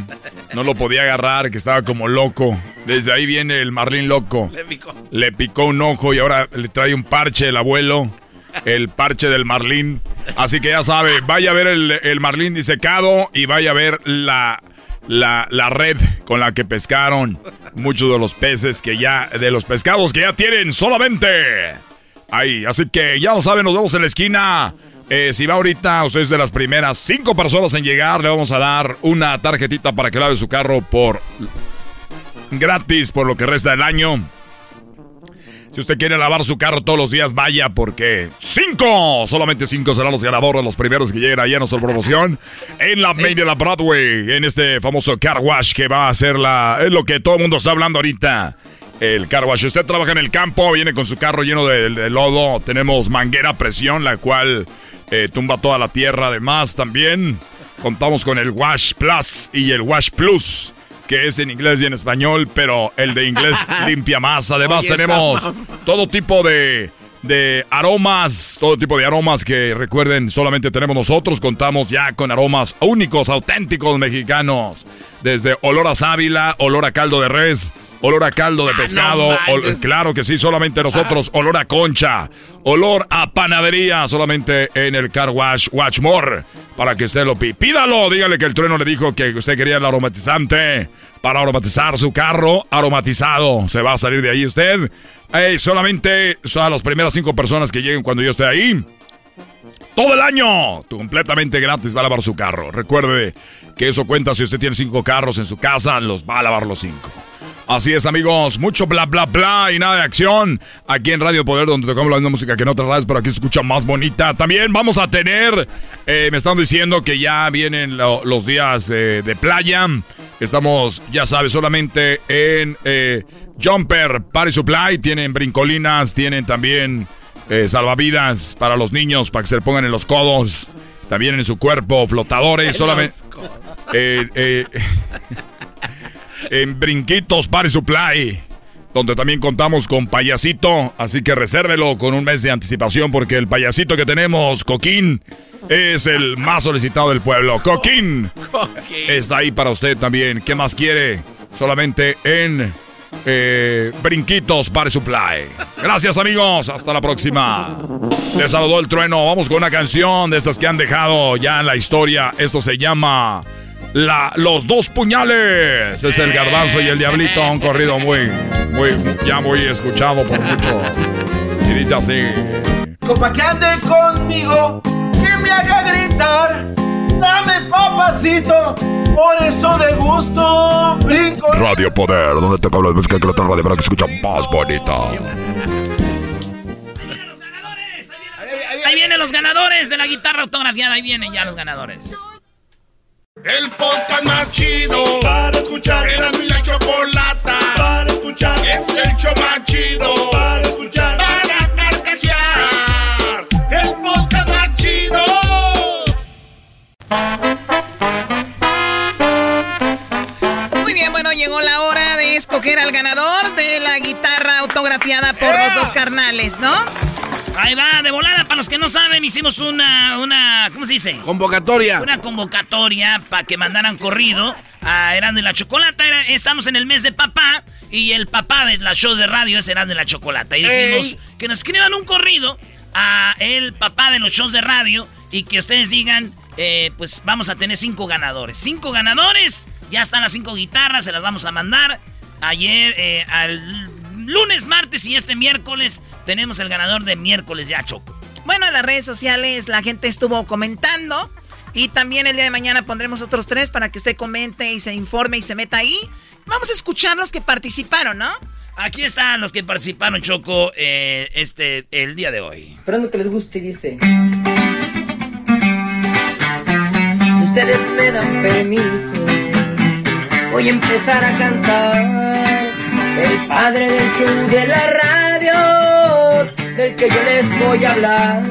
no lo podía agarrar, que estaba como loco. Desde ahí viene el Marlín loco. Le picó. Le picó un ojo y ahora le trae un parche el abuelo. El parche del Marlín. Así que ya sabe, vaya a ver el, el Marlín disecado y vaya a ver la, la, la red con la que pescaron muchos de los peces que ya, de los pescados que ya tienen solamente ahí. Así que ya lo saben, nos vemos en la esquina. Eh, si va ahorita, usted es de las primeras cinco personas en llegar, le vamos a dar una tarjetita para que lave su carro por gratis por lo que resta del año. Si usted quiere lavar su carro todos los días, vaya porque cinco, solamente cinco serán los ganadores, los primeros que lleguen ahí a nuestra promoción en la main de la Broadway, en este famoso car wash que va a ser la, es lo que todo el mundo está hablando ahorita. El car wash. Usted trabaja en el campo, viene con su carro lleno de, de lodo, tenemos manguera a presión, la cual eh, tumba toda la tierra. Además, también contamos con el Wash Plus y el Wash Plus que es en inglés y en español, pero el de inglés limpia más. Además Oye, tenemos todo tipo de, de aromas, todo tipo de aromas que recuerden solamente tenemos nosotros. Contamos ya con aromas únicos, auténticos mexicanos. Desde olor a sábila, olor a caldo de res, olor a caldo de pescado. Ah, no manches. claro que sí, solamente nosotros. Olor a concha, olor a panadería, solamente en el Car Wash Watchmore. Para que usted lo pi- pídalo. Dígale que el trueno le dijo que usted quería el aromatizante para aromatizar su carro. Aromatizado. Se va a salir de ahí usted. Ey, solamente son a las primeras cinco personas que lleguen cuando yo esté ahí. Todo el año, completamente gratis va a lavar su carro. Recuerde que eso cuenta si usted tiene cinco carros en su casa, los va a lavar los cinco. Así es, amigos. Mucho bla, bla, bla y nada de acción. Aquí en Radio Poder, donde tocamos la misma música que en otras radios, pero aquí se escucha más bonita. También vamos a tener, eh, me están diciendo que ya vienen los días eh, de playa. Estamos, ya sabes, solamente en eh, Jumper Party Supply. Tienen brincolinas, tienen también salvavidas para los niños, para que se le pongan en los codos. También en su cuerpo, flotadores, solamente... en Brinquitos Party Supply, donde también contamos con payasito, así que resérvelo con un mes de anticipación porque el payasito que tenemos, Coquín, es el más solicitado del pueblo. Coquín, está ahí para usted también. ¿Qué más quiere? Solamente en eh, Brinquitos Party Supply. Gracias amigos, hasta la próxima. Les saludó el trueno. Vamos con una canción de estas que han dejado ya en la historia. Esto se llama la, los dos puñales. Es el garbanzo y el diablito, un corrido muy, muy, ya muy escuchado por mucho. Y dice así. Copa que ande conmigo, que me haga gritar. Dame papacito, por eso de gusto brinco. Radio Poder, donde te hablo de música que lo radio para que se escucha más bonita. Ahí vienen los ganadores de la guitarra autografiada, ahí vienen ya los ganadores. El podcast más chido para escuchar. Era mi la chocolata para escuchar. Es el show más chido para escuchar. Para carcajear. El podcast más chido. Muy bien, bueno, llegó la hora de escoger al ganador de la guitarra autografiada por los dos carnales, ¿no? Ahí va, de volada, para los que no saben, hicimos una, una, ¿cómo se dice? Convocatoria. Una convocatoria para que mandaran corrido a Erasmo y la Chocolata. estamos en el mes de papá y el papá de las shows de radio es Erasmo y la Chocolata. Y dijimos que nos escriban un corrido a el papá de los shows de radio y que ustedes digan, eh, pues vamos a tener cinco ganadores. Cinco ganadores, ya están las cinco guitarras, se las vamos a mandar. Ayer, eh, al lunes, martes y este miércoles tenemos el ganador de miércoles ya, Choco. Bueno, en las redes sociales la gente estuvo comentando. Y también el día de mañana pondremos otros tres para que usted comente y se informe y se meta ahí. Vamos a escuchar los que participaron, ¿no? Aquí están los que participaron, Choco, eh, este, el día de hoy. Esperando que les guste, dice. Si ustedes me dan permiso, voy a empezar a cantar el padre del show de la radio, del que yo les voy a hablar.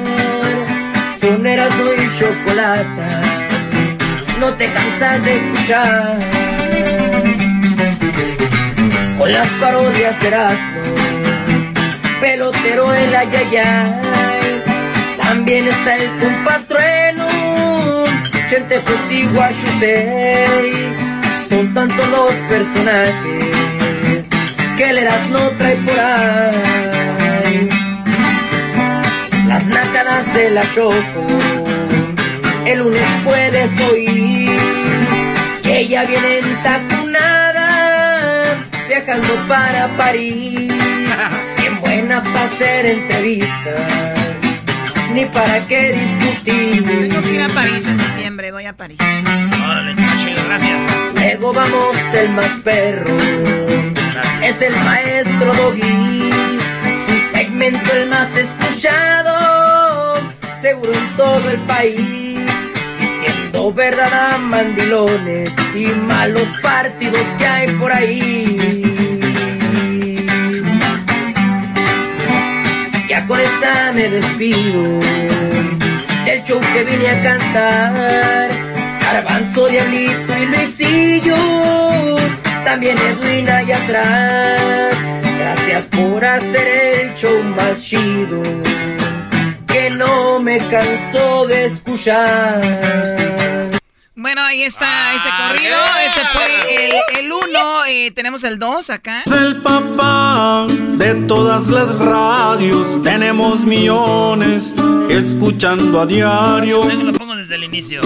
Sonera soy chocolate, no te cansas de escuchar. Con las parodias de Erasmo, pelotero el ayayay. También está el compatrueno, gente contigo Son tantos los personajes que le das no trae por ahí. Las nácadas de la choco, el lunes puedes oír que ella viene entacunada, viajando para París. Bien buena para hacer entrevistas, ni para qué discutir. Tengo que ir a París en diciembre, voy a París. Órale, gracias. Luego vamos el más perro es el maestro Doggy. Su segmento el más escuchado, seguro en todo el país. Diciendo verdad a mandilones y malos partidos que hay por ahí. Ya con esta me despido del show que vine a cantar. Garbanzo, Diablito y Luisillo también Edwin ahí atrás. Gracias por hacer el show más chido, que no me canso de escuchar. Bueno, ahí está ese corrido. Ese fue el, uno. Eh, tenemos el dos acá. Es el papá de todas las radios. Tenemos millones escuchando a diario. Lo pongo desde el inicio.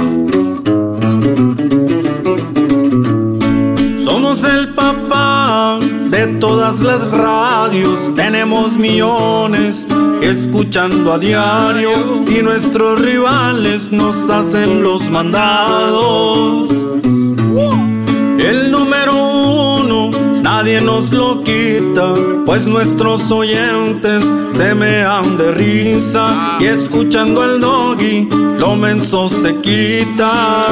Somos el papá de todas las radios, tenemos millones escuchando a diario y nuestros rivales nos hacen los mandados. El número uno nadie nos lo quita, pues nuestros oyentes se mean de risa y escuchando al doggy lo menso se quita.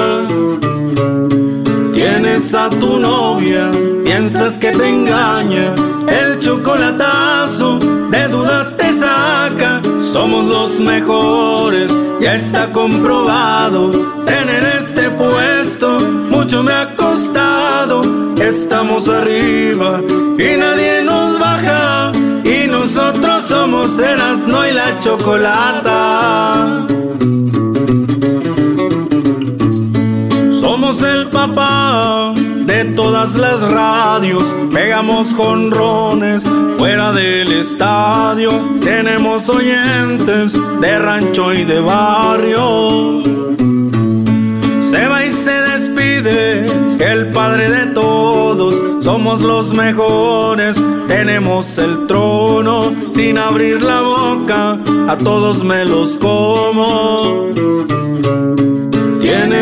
Tienes a tu novia, piensas que te engaña, el chocolatazo de dudas te saca. Somos los mejores, ya está comprobado. Tener este puesto mucho me ha costado. Estamos arriba y nadie nos baja. Y nosotros somos Erasno y la chocolata. De todas las radios, pegamos jonrones fuera del estadio, tenemos oyentes de rancho y de barrio. Se va y se despide el padre de todos, somos los mejores, tenemos el trono, sin abrir la boca, a todos me los como.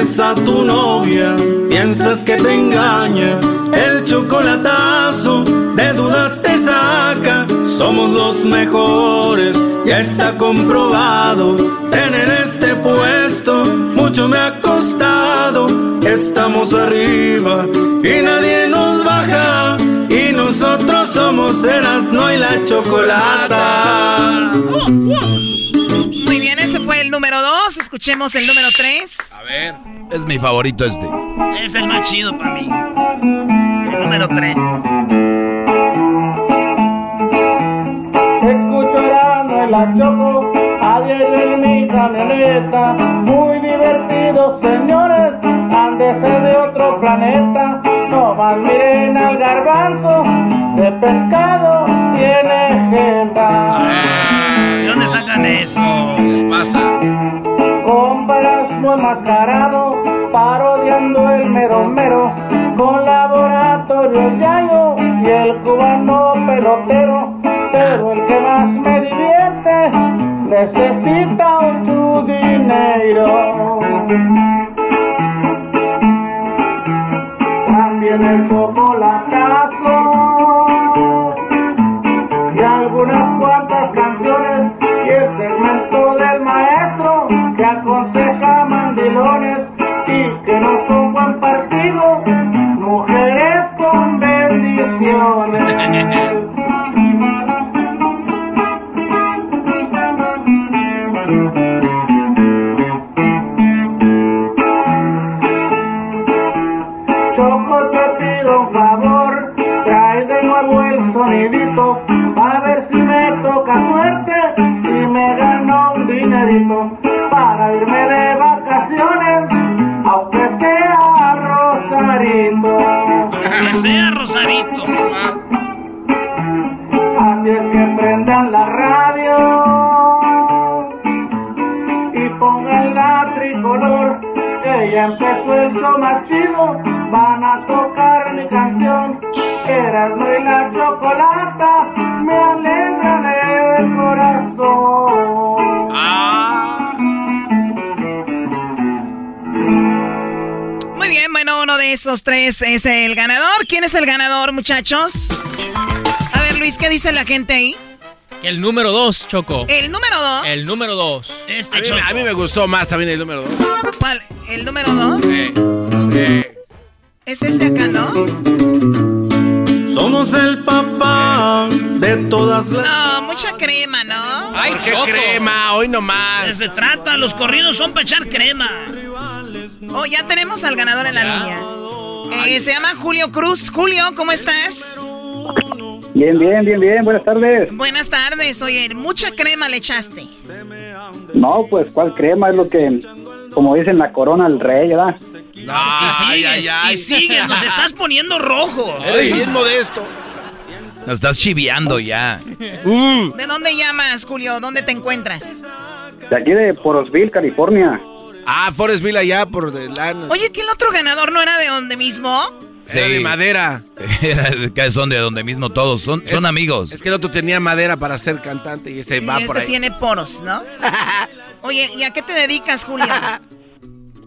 A tu novia, piensas que te engaña, el chocolatazo de dudas te saca. Somos los mejores, ya está comprobado. Tener este puesto mucho me ha costado. Estamos arriba y nadie nos baja. Y nosotros somos Erasno y la chocolata. Muy bien, ese fue el número dos. Escuchemos el número tres. A ver. Es mi favorito este. Es el más chido para mí. El número 3. Escucho en la choco, a diario en mi camioneta. Muy divertido, señores, han de ser de otro planeta. No más miren al garbanzo, de pescado tiene jeta. ¿De dónde sacan eso? ¿Qué pasa? Compras muy enmascarado, parodiando el mero mero, con laboratorio Yayo y el cubano pelotero. Pero el que más me divierte necesita un tu dinero. También el chocolatazo bendiciones. Choco, van a tocar mi canción, Erasmo y la chocolata, me alegra el corazón. Muy bien, bueno, uno de esos tres es el ganador. ¿Quién es el ganador, muchachos? A ver, Luis, ¿qué dice la gente ahí? El número dos, Choco. El número dos. El número dos. Este A mí, a mí me gustó más también el número 2. ¿Cuál? ¿El número dos? Eh, Es este acá, ¿no? Somos el papá de todas las... No, mucha crema, ¿no? ¿Por qué crema? Hoy nomás. Se trata, los corridos son para echar crema. Oh, ya tenemos al ganador en la línea. Eh, se llama Julio Cruz. Julio, ¿cómo estás? Bien, bien, bien, bien. Buenas tardes. Buenas tardes. Oye, mucha crema le echaste. No, pues, ¿cuál crema? Es lo que, como dicen, la corona al rey, ¿verdad? y sigues, y sigues, nos estás poniendo rojo. Eres bien modesto. Nos estás chiviando ya. ¿De dónde llamas, Julio? ¿Dónde te encuentras? De aquí de Porosville, California. Ah, Forestville allá por delante. Oye, ¿que el otro ganador no era de donde mismo? Era de madera. Era son de donde mismo todos. Son, son amigos. Es que el otro tenía madera para ser cantante y ese Y va por este ahí. tiene poros, ¿no? Oye, ¿y a qué te dedicas, Julio?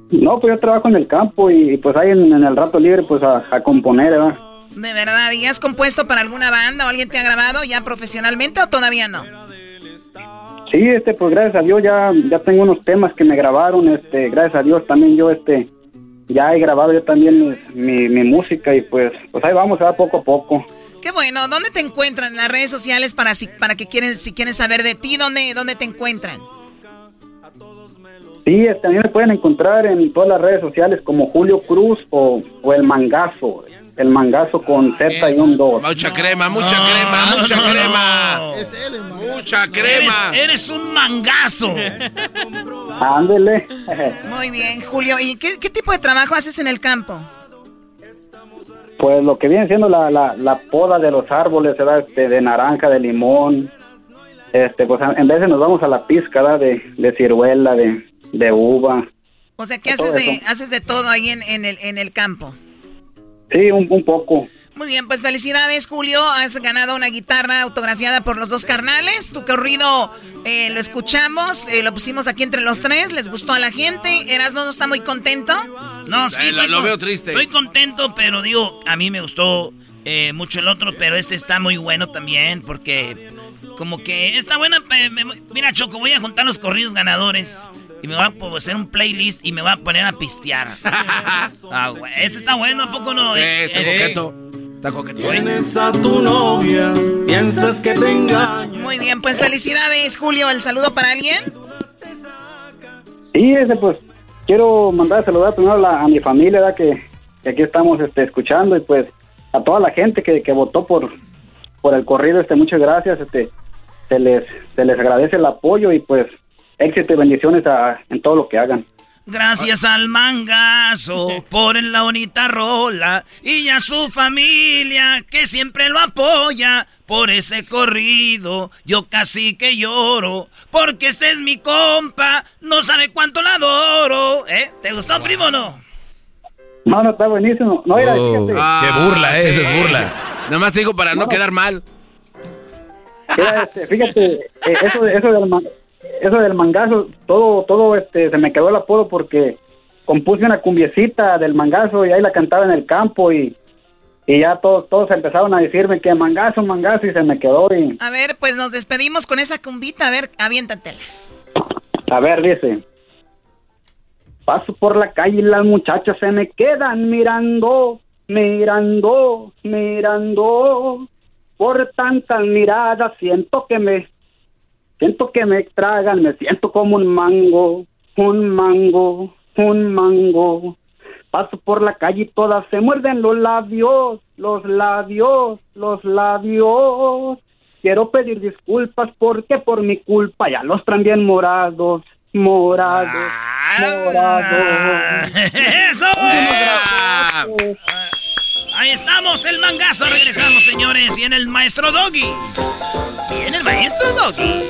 No, pues yo trabajo en el campo y pues ahí en, en el rato libre, pues a, a componer, ¿verdad? De verdad, ¿y has compuesto para alguna banda o alguien te ha grabado ya profesionalmente o todavía no? Sí, este, pues gracias a Dios ya, ya tengo unos temas que me grabaron, este, gracias a Dios también yo, este, ya he grabado yo también mi, mi, música y pues, pues ahí vamos, a poco a poco. Qué bueno, ¿dónde te encuentran en las redes sociales para si, para que quieren, si quieren saber de ti, dónde, dónde te encuentran? Sí, también me pueden encontrar en todas las redes sociales como Julio Cruz o, o El Mangazo. El Mangazo con Z y un 2. Mucha crema, mucha crema, mucha crema. Es él, mucha crema. Eres, un mangazo. Ándele. Muy bien, Julio. ¿Y qué, tipo de trabajo haces en el campo? Pues lo que viene siendo la, la, poda de los árboles, ¿verdad? Este, de naranja, de limón. Este, pues en vez de nos vamos a la pizca, De, de ciruela, de, de uva. O sea, ¿qué haces de, haces de todo ahí en, en, el, en el campo? Sí, un, un, poco. Muy bien, pues felicidades, Julio. Has ganado una guitarra autografiada por los dos carnales. Tu corrido eh, lo escuchamos, eh, lo pusimos aquí entre los tres. ¿Les gustó a la gente? ¿Erasmo no está muy contento? No, sí. Eh, lo, veo triste. Estoy contento, pero digo, a mí me gustó mucho el otro, pero este está muy bueno también porque como que está buena. mira, Choco, voy a juntar los corridos ganadores. Y me va a hacer un playlist y me va a poner a pistear. ah, güey. Ese está bueno, ¿a poco no? Sí, está coqueto. Está coqueto. Tienes a tu novia, piensas que te engaña. Muy bien, pues felicidades, Julio. ¿El saludo para alguien? Sí, ese pues quiero mandar a saludar primero a, mi familia, ¿verdad? Que, aquí estamos este, escuchando y pues a toda la gente que, que votó por, por el corrido, este, muchas gracias, este, se les, se les agradece el apoyo y pues éxito y bendiciones en todo lo que hagan. Gracias al mangazo por la bonita rola y a su familia que siempre lo apoya por ese corrido. Yo casi que lloro porque este es mi compa, no sabe cuánto la adoro. ¿Eh? ¿Te gustó, primo o no? No, no, está buenísimo. No, era, oh, ah, qué burla, eh, es burla. Nada más te digo para no, quedar mal. Este, fíjate, eh, eso, eso del eso del mangazo, todo, todo, este, se me quedó el apodo porque compuse una cumbiecita del mangazo y ahí la cantaba en el campo y, y ya todos, todos empezaron a decirme que mangazo, mangazo y se me quedó y... A ver, pues nos despedimos con esa cumbita, a ver, aviéntatela. A ver, dice. Paso por la calle y las muchachas se me quedan mirando, mirando, mirando. Por tantas miradas siento que me Siento que me tragan, me siento como un mango, un mango, un mango. Paso por la calle y todas se muerden los labios, los labios, los labios. Quiero pedir disculpas porque por mi culpa ya los traen bien morados, morados, morados. ¡Eso! Ahí estamos, el mangazo. Regresamos, señores. Viene el maestro Doggy. Viene el maestro Doggy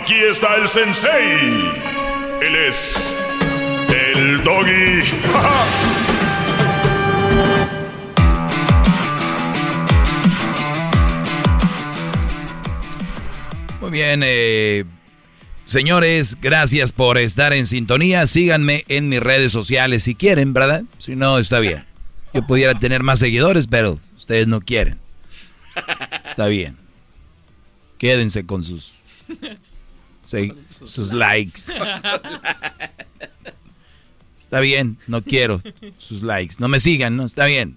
Aquí está el sensei. Él es el doggy. Muy bien, eh, señores, gracias por estar en sintonía. Síganme en mis redes sociales si quieren, ¿verdad? Si no, está bien. Yo pudiera tener más seguidores, pero ustedes no quieren. Está bien. Quédense con sus sus likes. Está bien, no quiero sus likes. No me sigan, ¿no? Está bien.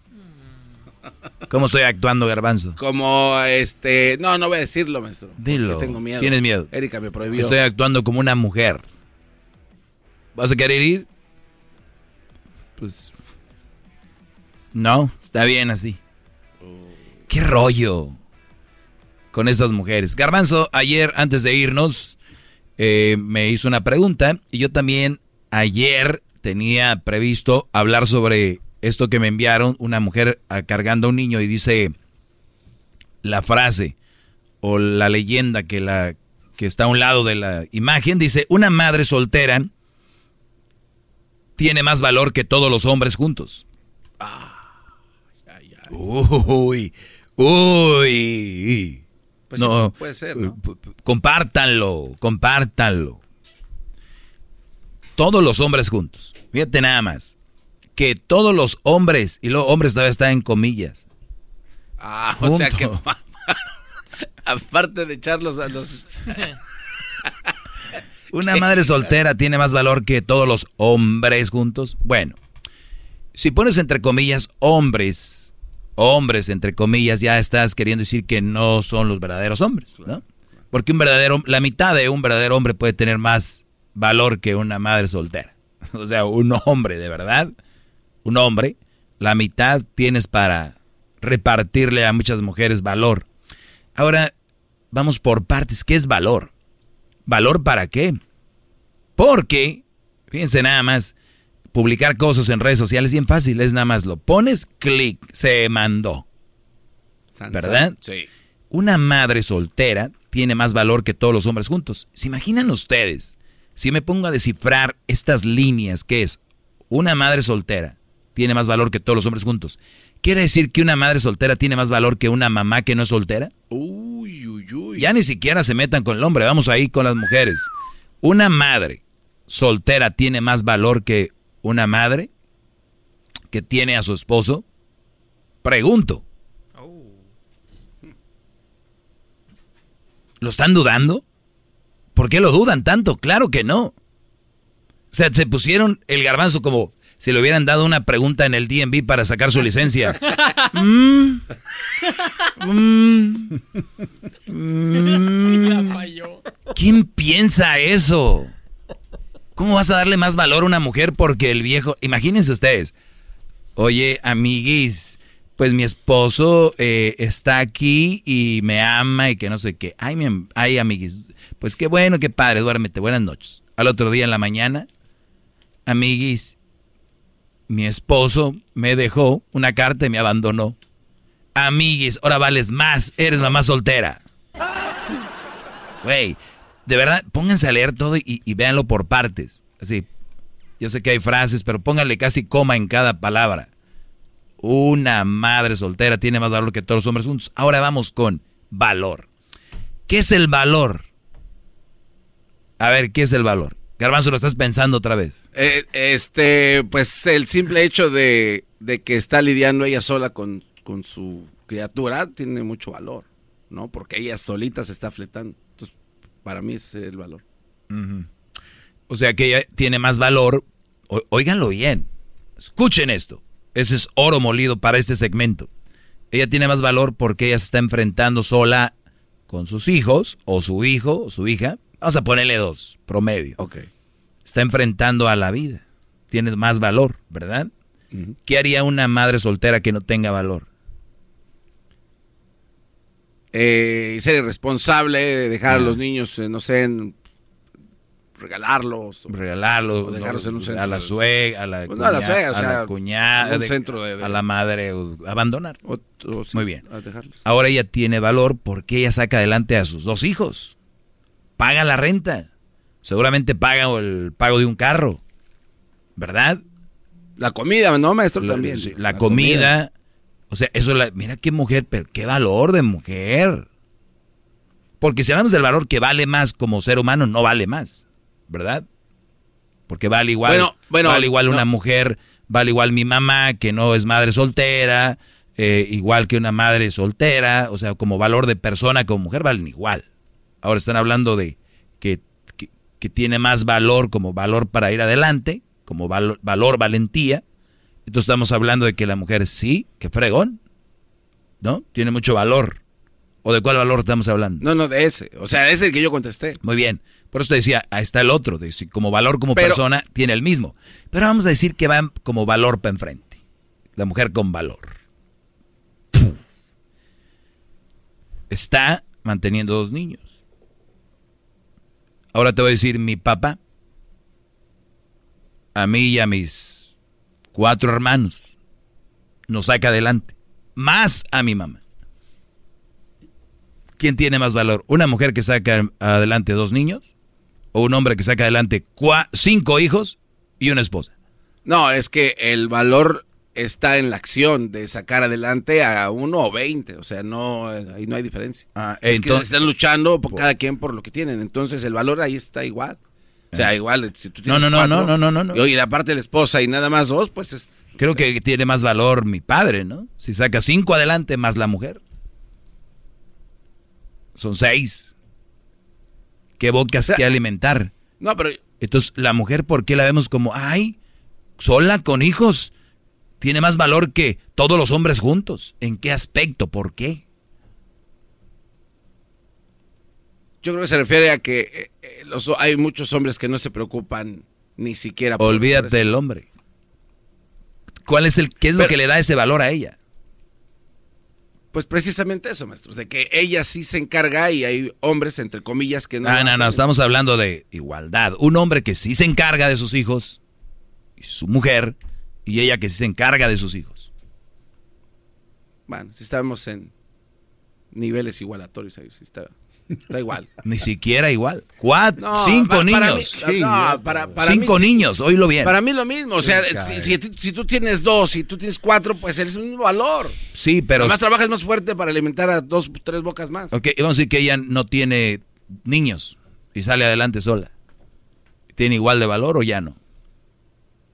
¿Cómo estoy actuando, Garbanzo? Como este. No, no voy a decirlo, maestro. Dilo. Tengo miedo. ¿Tienes miedo? Erika me prohibió. Estoy actuando como una mujer. ¿Vas a querer ir? Pues. No, está bien así. ¿Qué rollo con estas mujeres? Garbanzo, ayer antes de irnos, eh, me hizo una pregunta y yo también ayer tenía previsto hablar sobre esto que me enviaron, una mujer ah, cargando a un niño y dice la frase o la leyenda que, la, que está a un lado de la imagen, dice, una madre soltera tiene más valor que todos los hombres juntos. Uy, uy. Pues no, sí, puede ser, compártanlo, compártanlo. Todos los hombres juntos. Fíjate nada más. Que todos los hombres, y los hombres todavía están en comillas. Ah, o sea que. Aparte de echarlos a los. Una madre soltera tiene más valor que todos los hombres juntos. Bueno, si pones entre comillas hombres, hombres entre comillas, ya estás queriendo decir que no son los verdaderos hombres, ¿no? Porque un verdadero, la mitad de un verdadero hombre puede tener más valor que una madre soltera. O sea, un hombre de verdad, un hombre, la mitad tienes para repartirle a muchas mujeres valor. Ahora, vamos por partes. ¿Qué es valor? ¿Valor para qué? Porque, fíjense nada más, publicar cosas en redes sociales es bien fácil, es nada más lo pones, clic, se mandó. ¿Verdad? Sí. Una madre soltera tiene más valor que todos los hombres juntos. ¿Se imaginan ustedes? Si me pongo a descifrar estas líneas, que es una madre soltera tiene más valor que todos los hombres juntos. ¿Quiere decir que una madre soltera tiene más valor que una mamá que no es soltera? Uy, uy, uy. Ya ni siquiera se metan con el hombre, vamos ahí con las mujeres. Una madre soltera tiene más valor que una madre que tiene a su esposo. Pregunto. ¿Lo están dudando? ¿Por qué lo dudan tanto? Claro que no. O sea, se pusieron el garbanzo como si le hubieran dado una pregunta en el DMV para sacar su licencia. Mm. Mm. Mm. ¿Quién piensa eso? ¿Cómo vas a darle más valor a una mujer porque el viejo... Imagínense ustedes. Oye, amiguis, pues mi esposo eh, está aquí y me ama y que no sé qué. Ay, mi, ay, amiguis, pues qué bueno, qué padre, duérmete, buenas noches. Al otro día en la mañana, amiguis, mi esposo me dejó una carta y me abandonó. Amiguis, ahora vales más, eres mamá soltera. Güey, de verdad, pónganse a leer todo y, véanlo por partes. Así, yo sé que hay frases, pero pónganle casi coma en cada palabra. Una madre soltera tiene más valor que todos los hombres juntos. Ahora vamos con valor. ¿Qué es el valor? A ver, ¿qué es el valor? Garbanzo, lo estás pensando otra vez. Eh, este, pues el simple hecho de, de que está lidiando ella sola con, con su criatura tiene mucho valor, ¿no? Porque ella solita se está fletando. Para mí ese es el valor. O sea que ella tiene más valor. O- óiganlo bien. Escuchen esto. Ese es oro molido para este segmento. Ella tiene más valor porque ella se está enfrentando sola con sus hijos, o su hijo, o su hija. Vamos a ponerle dos, promedio. Ok. Está enfrentando a la vida. Tiene más valor, ¿verdad? ¿Qué haría una madre soltera que no tenga valor? Eh, ser irresponsable, dejar a los niños, eh, no sé, en- regalarlos. o- Regalarlos, o dejarlos en un centro. a la suegra, a la, Pues no, a la o sea, cuñada, un centro de- de- a la madre, o abandonar. sí, Muy bien. a dejarlos. Ahora ella tiene valor porque ella saca adelante a sus dos hijos. Paga la renta. Seguramente paga el pago de un carro. ¿Verdad? La comida, ¿no, maestro? La- También. sí, La, comida. O sea, eso la, mira qué mujer, pero qué valor de mujer. Porque si hablamos del valor que vale más como ser humano, no vale más. ¿Verdad? Porque vale igual. Bueno, bueno, vale igual no. una mujer, vale igual mi mamá, que no es madre soltera, eh, igual que una madre soltera. O sea, como valor de persona, como mujer, valen igual. Ahora están hablando de que, que, que tiene más valor como valor para ir adelante, como valor valentía. Entonces estamos hablando de que la mujer sí, que fregón. ¿no? Tiene mucho valor. ¿O de cuál valor estamos hablando? No, no, de ese. O sea, ese el que yo contesté. Muy bien. Por eso te decía, ahí está el otro. De si como valor como persona tiene el mismo. Pero vamos a decir que va como valor para enfrente. La mujer con valor. Está manteniendo dos niños. Ahora te voy a decir, mi papá, a mí y a mis cuatro hermanos, nos saca adelante. Más a mi mamá. ¿Quién tiene más valor? ¿Una mujer que saca adelante dos niños? ¿O un hombre que saca adelante cinco hijos y una esposa? No, es que el valor está en la acción de sacar adelante a uno o veinte. O sea, no, ahí no hay diferencia. Ah, es entonces, que están luchando por cada quien por lo que tienen. Entonces el valor ahí está igual. O sea, igual, si tú tienes no, no, cuatro, no, no, no, no, no. Y la parte de la esposa y nada más dos, pues es... Creo que tiene más valor mi padre, ¿no? Si saca cinco adelante más la mujer. Son seis. ¿Qué bocas que alimentar? No, pero... Entonces, la mujer, ¿por qué la vemos como, ay, sola con hijos? Tiene más valor que todos los hombres juntos. ¿En qué aspecto? ¿Por qué? Yo creo que se refiere a que eh, eh, los, hay muchos hombres que no se preocupan ni siquiera por Olvídate del hombre. ¿Cuál es el qué es lo que le da ese valor a ella? Pues precisamente eso, maestros, de que ella sí se encarga y hay hombres, entre comillas, que no. Ah, no, no, estamos hablando de igualdad. Un hombre que sí se encarga de sus hijos, y su mujer, y ella que sí se encarga de sus hijos. Bueno, si estamos en niveles igualatorios, ahí sí está. Da igual. Ni siquiera igual. Cuatro, cinco niños. cinco niños, oílo bien. Para mí lo mismo. O sea, si, si, tú tienes dos y tú tienes cuatro, pues es el mismo valor. Sí, pero. Además trabajas más fuerte para alimentar a dos, tres bocas más. Ok, vamos a decir que ella no tiene niños y sale adelante sola. ¿Tiene igual de valor o ya no?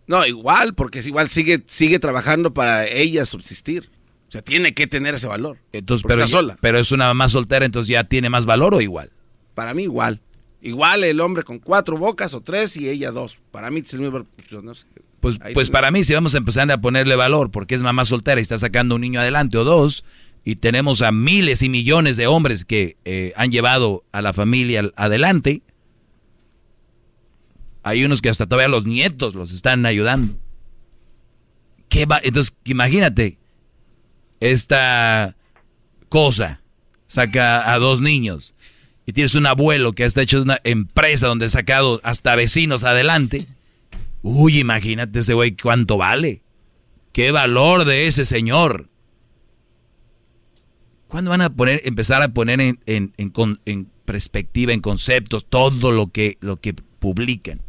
No, igual, porque es igual sigue, sigue trabajando para ella subsistir. O sea, tiene que tener ese valor. Entonces, pero, está sola. pero es una mamá soltera, entonces ya tiene más valor o igual. Para mí igual. Igual el hombre con cuatro bocas o tres y ella dos. Para mí es el mismo. Pues, no sé. Pues, pues para mí, si vamos a empezar a ponerle valor, porque es mamá soltera y está sacando un niño adelante o dos, y tenemos a miles y millones de hombres que eh, han llevado a la familia adelante, hay unos que hasta todavía los nietos los están ayudando. ¿Qué va? Entonces, imagínate, esta cosa saca a dos niños y tienes un abuelo que está hecho una empresa donde ha sacado hasta vecinos adelante, uy, imagínate ese güey cuánto vale. ¿Qué valor de ese señor? ¿Cuándo van a poner, empezar a poner en, en, en, perspectiva, en conceptos, todo lo que, lo que publican?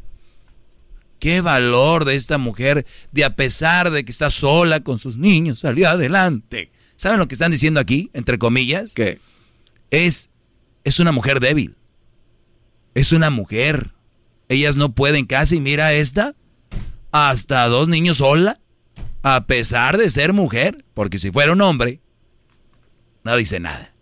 ¿Qué valor de esta mujer de a pesar de que está sola con sus niños, salió adelante? ¿Saben lo que están diciendo aquí, entre comillas? ¿Qué? Es, es una mujer débil. Es una mujer. Ellas no pueden casi, mira esta, hasta dos niños sola, a pesar de ser mujer, porque si fuera un hombre, no dice nada.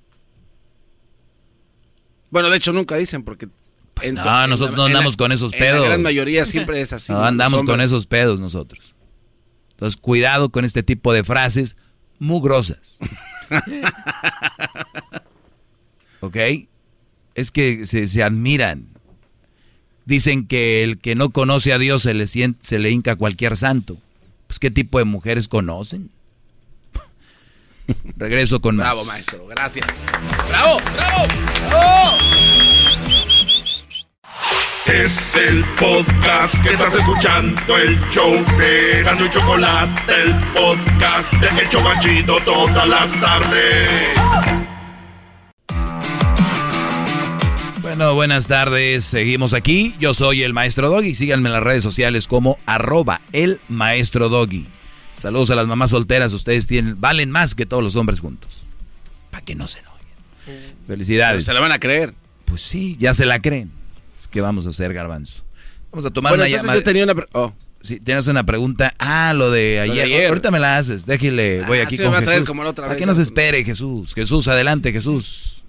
Bueno, de hecho nunca dicen porque pues no, nosotros no andamos con esos pedos. la gran mayoría siempre es así. No andamos con esos pedos nosotros. Entonces, cuidado con este tipo de frases mugrosas. ¿Ok? Es que se, admiran. Dicen que el que no conoce a Dios se le, se le hinca a cualquier santo. Pues, ¿qué tipo de mujeres conocen? Regreso con más. Bravo, maestro. Gracias. ¡Bravo! ¡Bravo! ¡Bravo! Es el podcast que estás escuchando, el show de y Chocolate, el podcast de El Chocachito todas las tardes. Bueno, buenas tardes, seguimos aquí. Yo soy el Maestro Doggy. Síganme en las redes sociales como arroba el Maestro Doggy. Saludos a las mamás solteras, ustedes tienen, valen más que todos los hombres juntos. Para que no se enojen. Felicidades. se la van a creer. Pues sí, ya se la creen. ¿Qué vamos a hacer, Garbanzo? Vamos a tomar bueno, una llamada. Yo tenía una oh. Sí, tienes una pregunta. Ah, lo de ayer. Ahorita me la haces. Déjale, voy ah, aquí con Jesús. Como la otra ¿Para qué nos espere, Jesús? Jesús, adelante, Jesús.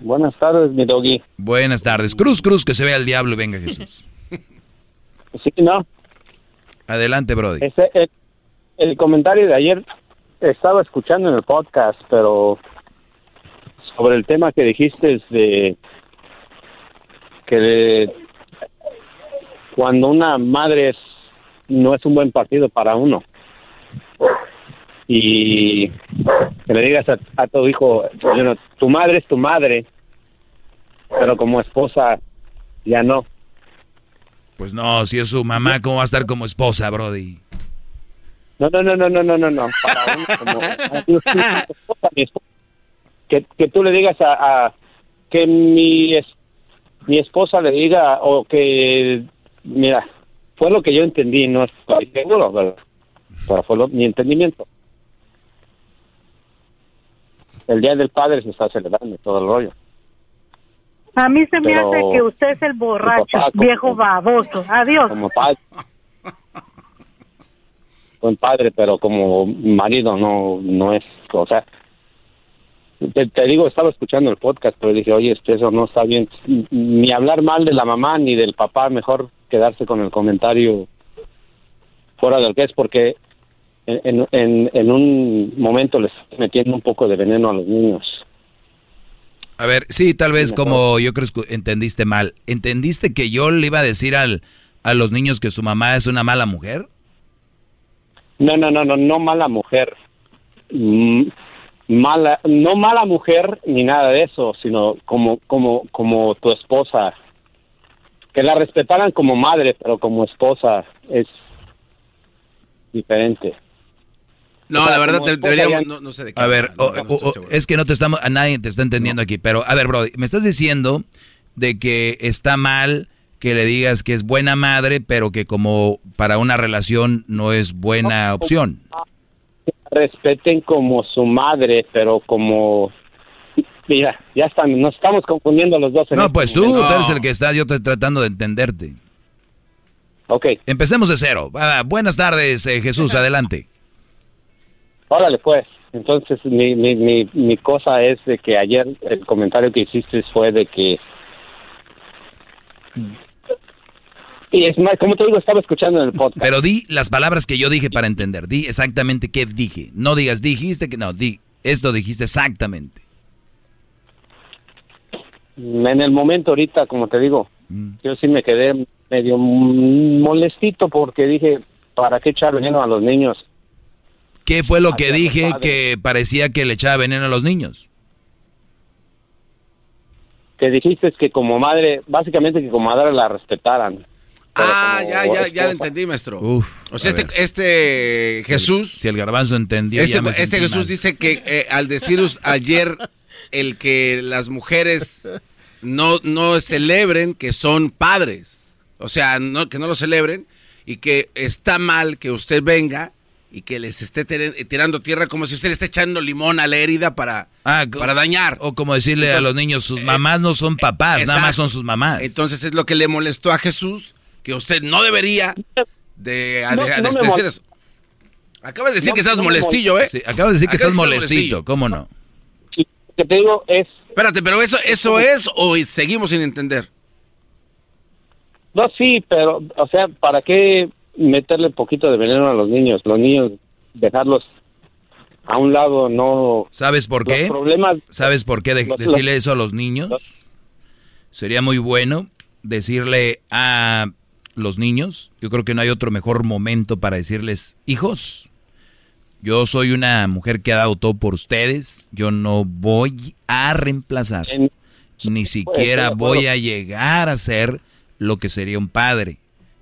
Buenas tardes, mi doggy. Buenas tardes. Cruz, cruz, que se vea el diablo y venga Jesús. sí, no. Adelante, Brody. Ese, el, el, comentario de ayer estaba escuchando en el podcast, pero sobre el tema que dijiste de que de- cuando una madre es, no es un buen partido para uno y que le digas a, a tu hijo, bueno, tu madre es tu madre, pero como esposa ya no. Pues no, si es su mamá, ¿cómo va a estar como esposa, Brody? No, no, no, no, no, no, no, no. Para uno como esposa, esposa, que, que tú le digas a, a- que mi es- mi esposa le diga o que mira fue lo que yo entendí no estoy seguro ¿verdad? pero fue lo- mi entendimiento el día del padre se está celebrando todo el rollo A mí se me Pero- hace que usted es el borracho, papá, como- viejo baboso. Adiós. como padre buen padre pero como marido no no es o sea te, te digo estaba escuchando el podcast pero dije oye este, eso no está bien ni hablar mal de la mamá ni del papá mejor quedarse con el comentario fuera del que es porque en, en, en un momento les estoy metiendo un poco de veneno a los niños A ver, sí, tal vez como yo creo que entendiste mal. ¿Entendiste que yo le iba a decir al, a los niños que su mamá es una mala mujer? No, no, no, no, no mala mujer. Mala, no mala mujer ni nada de eso, sino como, como, como tu esposa. Que la respetaran como madre, pero como esposa es diferente. No, O sea, la verdad, te- deberíamos, ya- no, no sé de qué. A ver, o- no, no o- estoy o- seguro. es que no te estamos, a nadie te está entendiendo aquí, pero a ver, Brody, me estás diciendo de que está mal que le digas que es buena madre, pero que como para una relación no es buena opción. Respeten como su madre, pero como... Mira, ya están, nos estamos confundiendo los dos. en No, este pues tú, tú eres el que está, yo estoy tratando de entenderte. Ok. Empecemos de cero. Ah, buenas tardes, eh, Jesús, adelante. Órale, pues. Entonces, mi, mi, mi, mi cosa es de que ayer el comentario que hiciste fue de que... Y es más, como te digo, estaba escuchando en el podcast. Pero di las palabras que yo dije para entender. Di exactamente qué dije. No digas, dijiste que no, di, esto dijiste exactamente. En el momento ahorita, como te digo, yo sí me quedé medio molestito porque dije, ¿para qué echar veneno a los niños? ¿Qué fue lo que dije que parecía que le echaba veneno a los niños? Que dijiste que como madre, básicamente que como madre la respetaran. Ah, ya, ya, ya lo entendí, maestro. Uf, o sea, este, este Jesús, Si el garbanzo entendió. este, ya este Jesús mal. dice que eh, al decir us- ayer el que las mujeres no, no celebren que son padres, o sea, no, que no lo celebren y que está mal que usted venga y que les esté tir- tirando tierra como si usted le esté echando limón a la herida para, para dañar. O como decirle a los niños, sus mamás no son papás, nada más son sus mamás. Entonces es lo que le molestó a Jesús, que usted no debería de, No, de- no de me decir eso. Acabas de decir No, que estás molestillo, mol- ¿eh? Sí, acabas de decir que estás molestito, ¿cómo no? que te digo es... Espérate, pero eso, eso es o seguimos sin entender. No, sí, pero, o sea, ¿para qué meterle poquito de veneno a los niños? Los niños, dejarlos a un lado, no... ¿Sabes por Los qué? problemas... ¿Sabes por qué de- los- decirle eso a los niños? Sería muy bueno decirle a los niños, yo creo que no hay otro mejor momento para decirles, hijos, yo soy una mujer que ha dado todo por ustedes, yo no voy a reemplazar, ni siquiera voy a llegar a ser lo que sería un padre.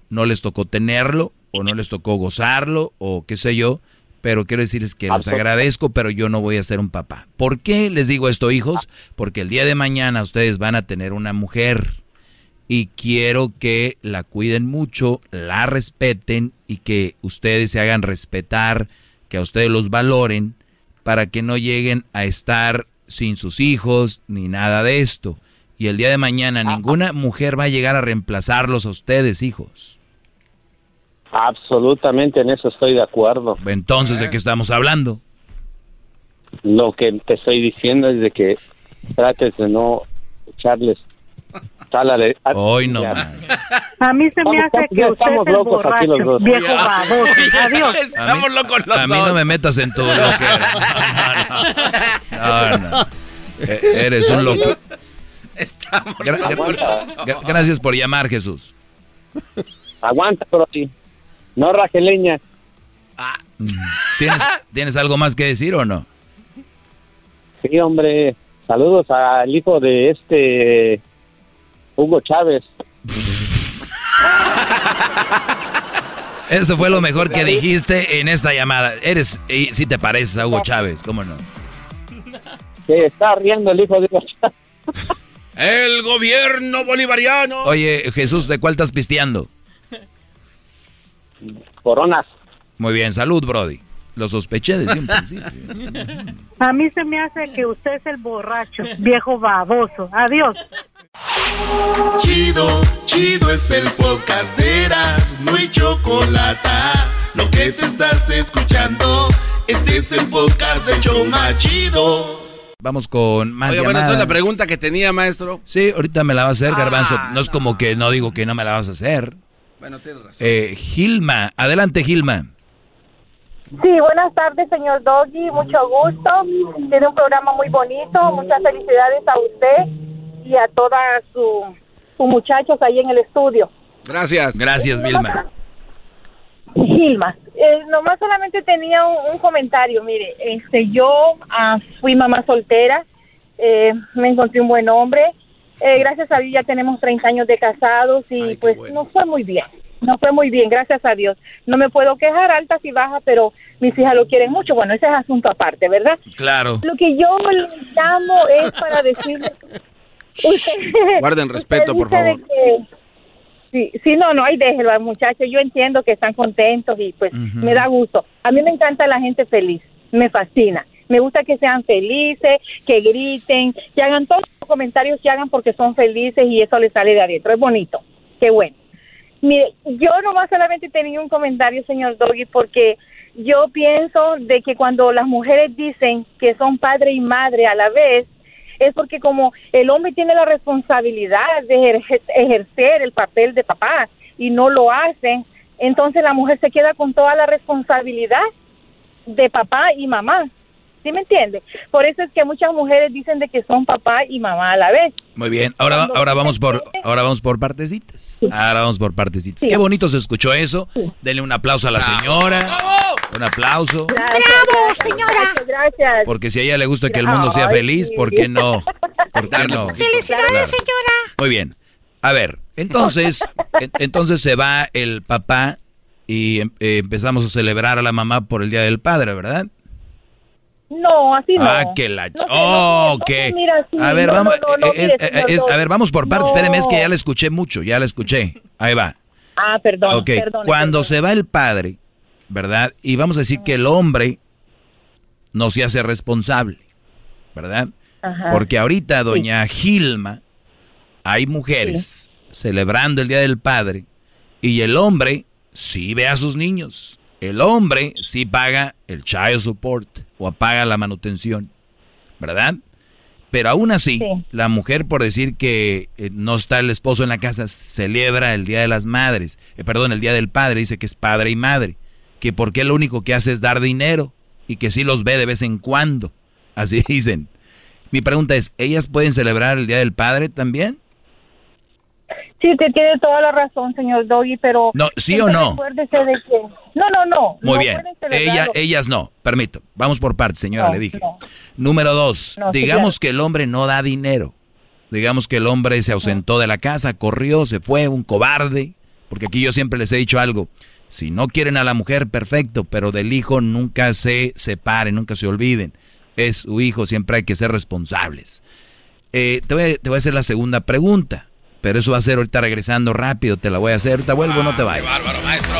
No les tocó tenerlo, o no les tocó gozarlo, o qué sé yo, pero quiero decirles que les agradezco, pero yo no voy a ser un papá. ¿Por qué les digo esto, hijos? Porque el día de mañana ustedes van a tener una mujer y quiero que la cuiden mucho, la respeten y que ustedes se hagan respetar, que a ustedes los valoren para que no lleguen a estar sin sus hijos ni nada de esto. Y el día de mañana ninguna mujer va a llegar a reemplazarlos a ustedes, hijos. Absolutamente, en eso estoy de acuerdo. Entonces, ¿de qué estamos hablando? Lo que te estoy diciendo es de que trates de no echarles Sálale. Hoy no. A mí se me Estamos- hace que usted estamos es el locos aquí los borracho, dos. viejo Ya. baboso. Adiós. Estamos locos los A mí no me metas en tu loquera. No, no. no. Eh, Eres un loco. Gra- gra- gra- gracias por llamar, Jesús. Aguanta, pero sí. No raje leña. ¿Tienes, ¿Tienes algo más que decir o no? Sí, hombre. Saludos al hijo de este Hugo Chávez. Eso fue lo mejor que dijiste en esta llamada. Eres, y si te pareces a Hugo Chávez, ¿cómo no? Que está riendo el hijo de Hugo Chávez. El gobierno bolivariano. Oye, Jesús, ¿de cuál estás pisteando? Coronas. Muy bien, salud, Brody. Lo sospeché desde un principio. A mí se me hace que usted es el borracho, viejo baboso. Adiós. Chido, chido es el podcast de Eras, no hay chocolate. Lo que te estás escuchando, este es el podcast de Choma Chido. Vamos con más Oye, bueno, llamadas. entonces la pregunta que tenía, maestro. Sí, ahorita me la va a hacer, Garbanzo. No es como que no digo que no me la vas a hacer. Bueno, tienes razón. Eh, Gilma, adelante, Gilma. Sí, buenas tardes, señor Doggy. Mucho gusto. Tiene un programa muy bonito. Muchas felicidades a usted y a todas sus sus muchachos ahí en el estudio. Gracias. Gracias, Vilma. Gilma, eh, nomás solamente tenía un, un comentario. Mire, este, yo ah, fui mamá soltera, eh, me encontré un buen hombre. Eh, gracias a Dios ya tenemos 30 años de casados y pues no fue muy bien. No fue muy bien, gracias a Dios. No me puedo quejar altas y bajas, pero mis hijas lo quieren mucho. Bueno, ese es asunto aparte, ¿verdad? Claro. Lo que yo le llamo es para decirle... Guarden respeto, por favor. que- Sí, sí, no, no, ahí déjelo al muchacho. Yo entiendo que están contentos y pues me da gusto. A mí me encanta la gente feliz, me fascina. Me gusta que sean felices, que griten, que hagan todos los comentarios que hagan porque son felices y eso les sale de adentro. Es bonito, qué bueno. Mire, yo nomás solamente tenía un comentario, señor Doggy, porque yo pienso de que cuando las mujeres dicen que son padre y madre a la vez, es porque como el hombre tiene la responsabilidad de ejer- ejercer el papel de papá y no lo hace, entonces la mujer se queda con toda la responsabilidad de papá y mamá. ¿Sí me entiende? Por eso es que muchas mujeres dicen de que son papá y mamá a la vez. Muy bien. Ahora, ahora vamos por, ahora vamos por partecitas. Ahora vamos por partecitas. Sí. Qué bonito se escuchó eso. Denle un aplauso a la señora. Un aplauso. ¡Bravo, señora! Gracias. Porque si a ella le gusta que el mundo sea Ay, feliz. ¿por qué no? ¿Por qué no? ¡Felicidades, Claro. señora! Muy bien. A ver, entonces, en- entonces se va el papá y em- eh, empezamos a celebrar a la mamá por el Día del Padre, ¿verdad? No, así no. Ah, que la... No oh, no, no, sí, a ver, vamos... es- a ver, vamos por partes. Espéreme, es que ya la escuché mucho, ya la escuché. Ahí va. Ah, perdón, ok, perdón. cuando se va el padre, ¿verdad? Y vamos a decir que el hombre no se hace responsable, ¿verdad? Ajá. Porque ahorita, doña Gilma, hay mujeres celebrando el Día del Padre y el hombre sí ve a sus niños. El hombre sí paga el child support o paga la manutención, ¿verdad? Pero aún así, la mujer, por decir que eh, no está el esposo en la casa, celebra el Día de las Madres, eh, perdón, el Día del Padre, dice que es padre y madre, que porque lo único que hace es dar dinero y que sí los ve de vez en cuando, así dicen. Mi pregunta es, ¿ellas pueden celebrar el Día del Padre también? Sí, usted tiene toda la razón, señor Doggy, pero... No, ¿sí o no? Recuérdese de que... No, no, no. Muy no bien. Ella, ellas no, permito. Vamos por partes, señora, No, le dije. no. Número dos, sí, digamos que el hombre no da dinero. Digamos que el hombre se ausentó de la casa, corrió, se fue, un cobarde. Porque aquí yo siempre les he dicho algo. Si no quieren a la mujer, perfecto, pero del hijo nunca se separen, nunca se olviden. Es su hijo, siempre hay que ser responsables. Eh, te, voy a, te voy a hacer la segunda pregunta, pero eso va a ser ahorita regresando rápido, te la voy a hacer. Ahorita vuelvo, no te vayas. Bárbaro, maestro.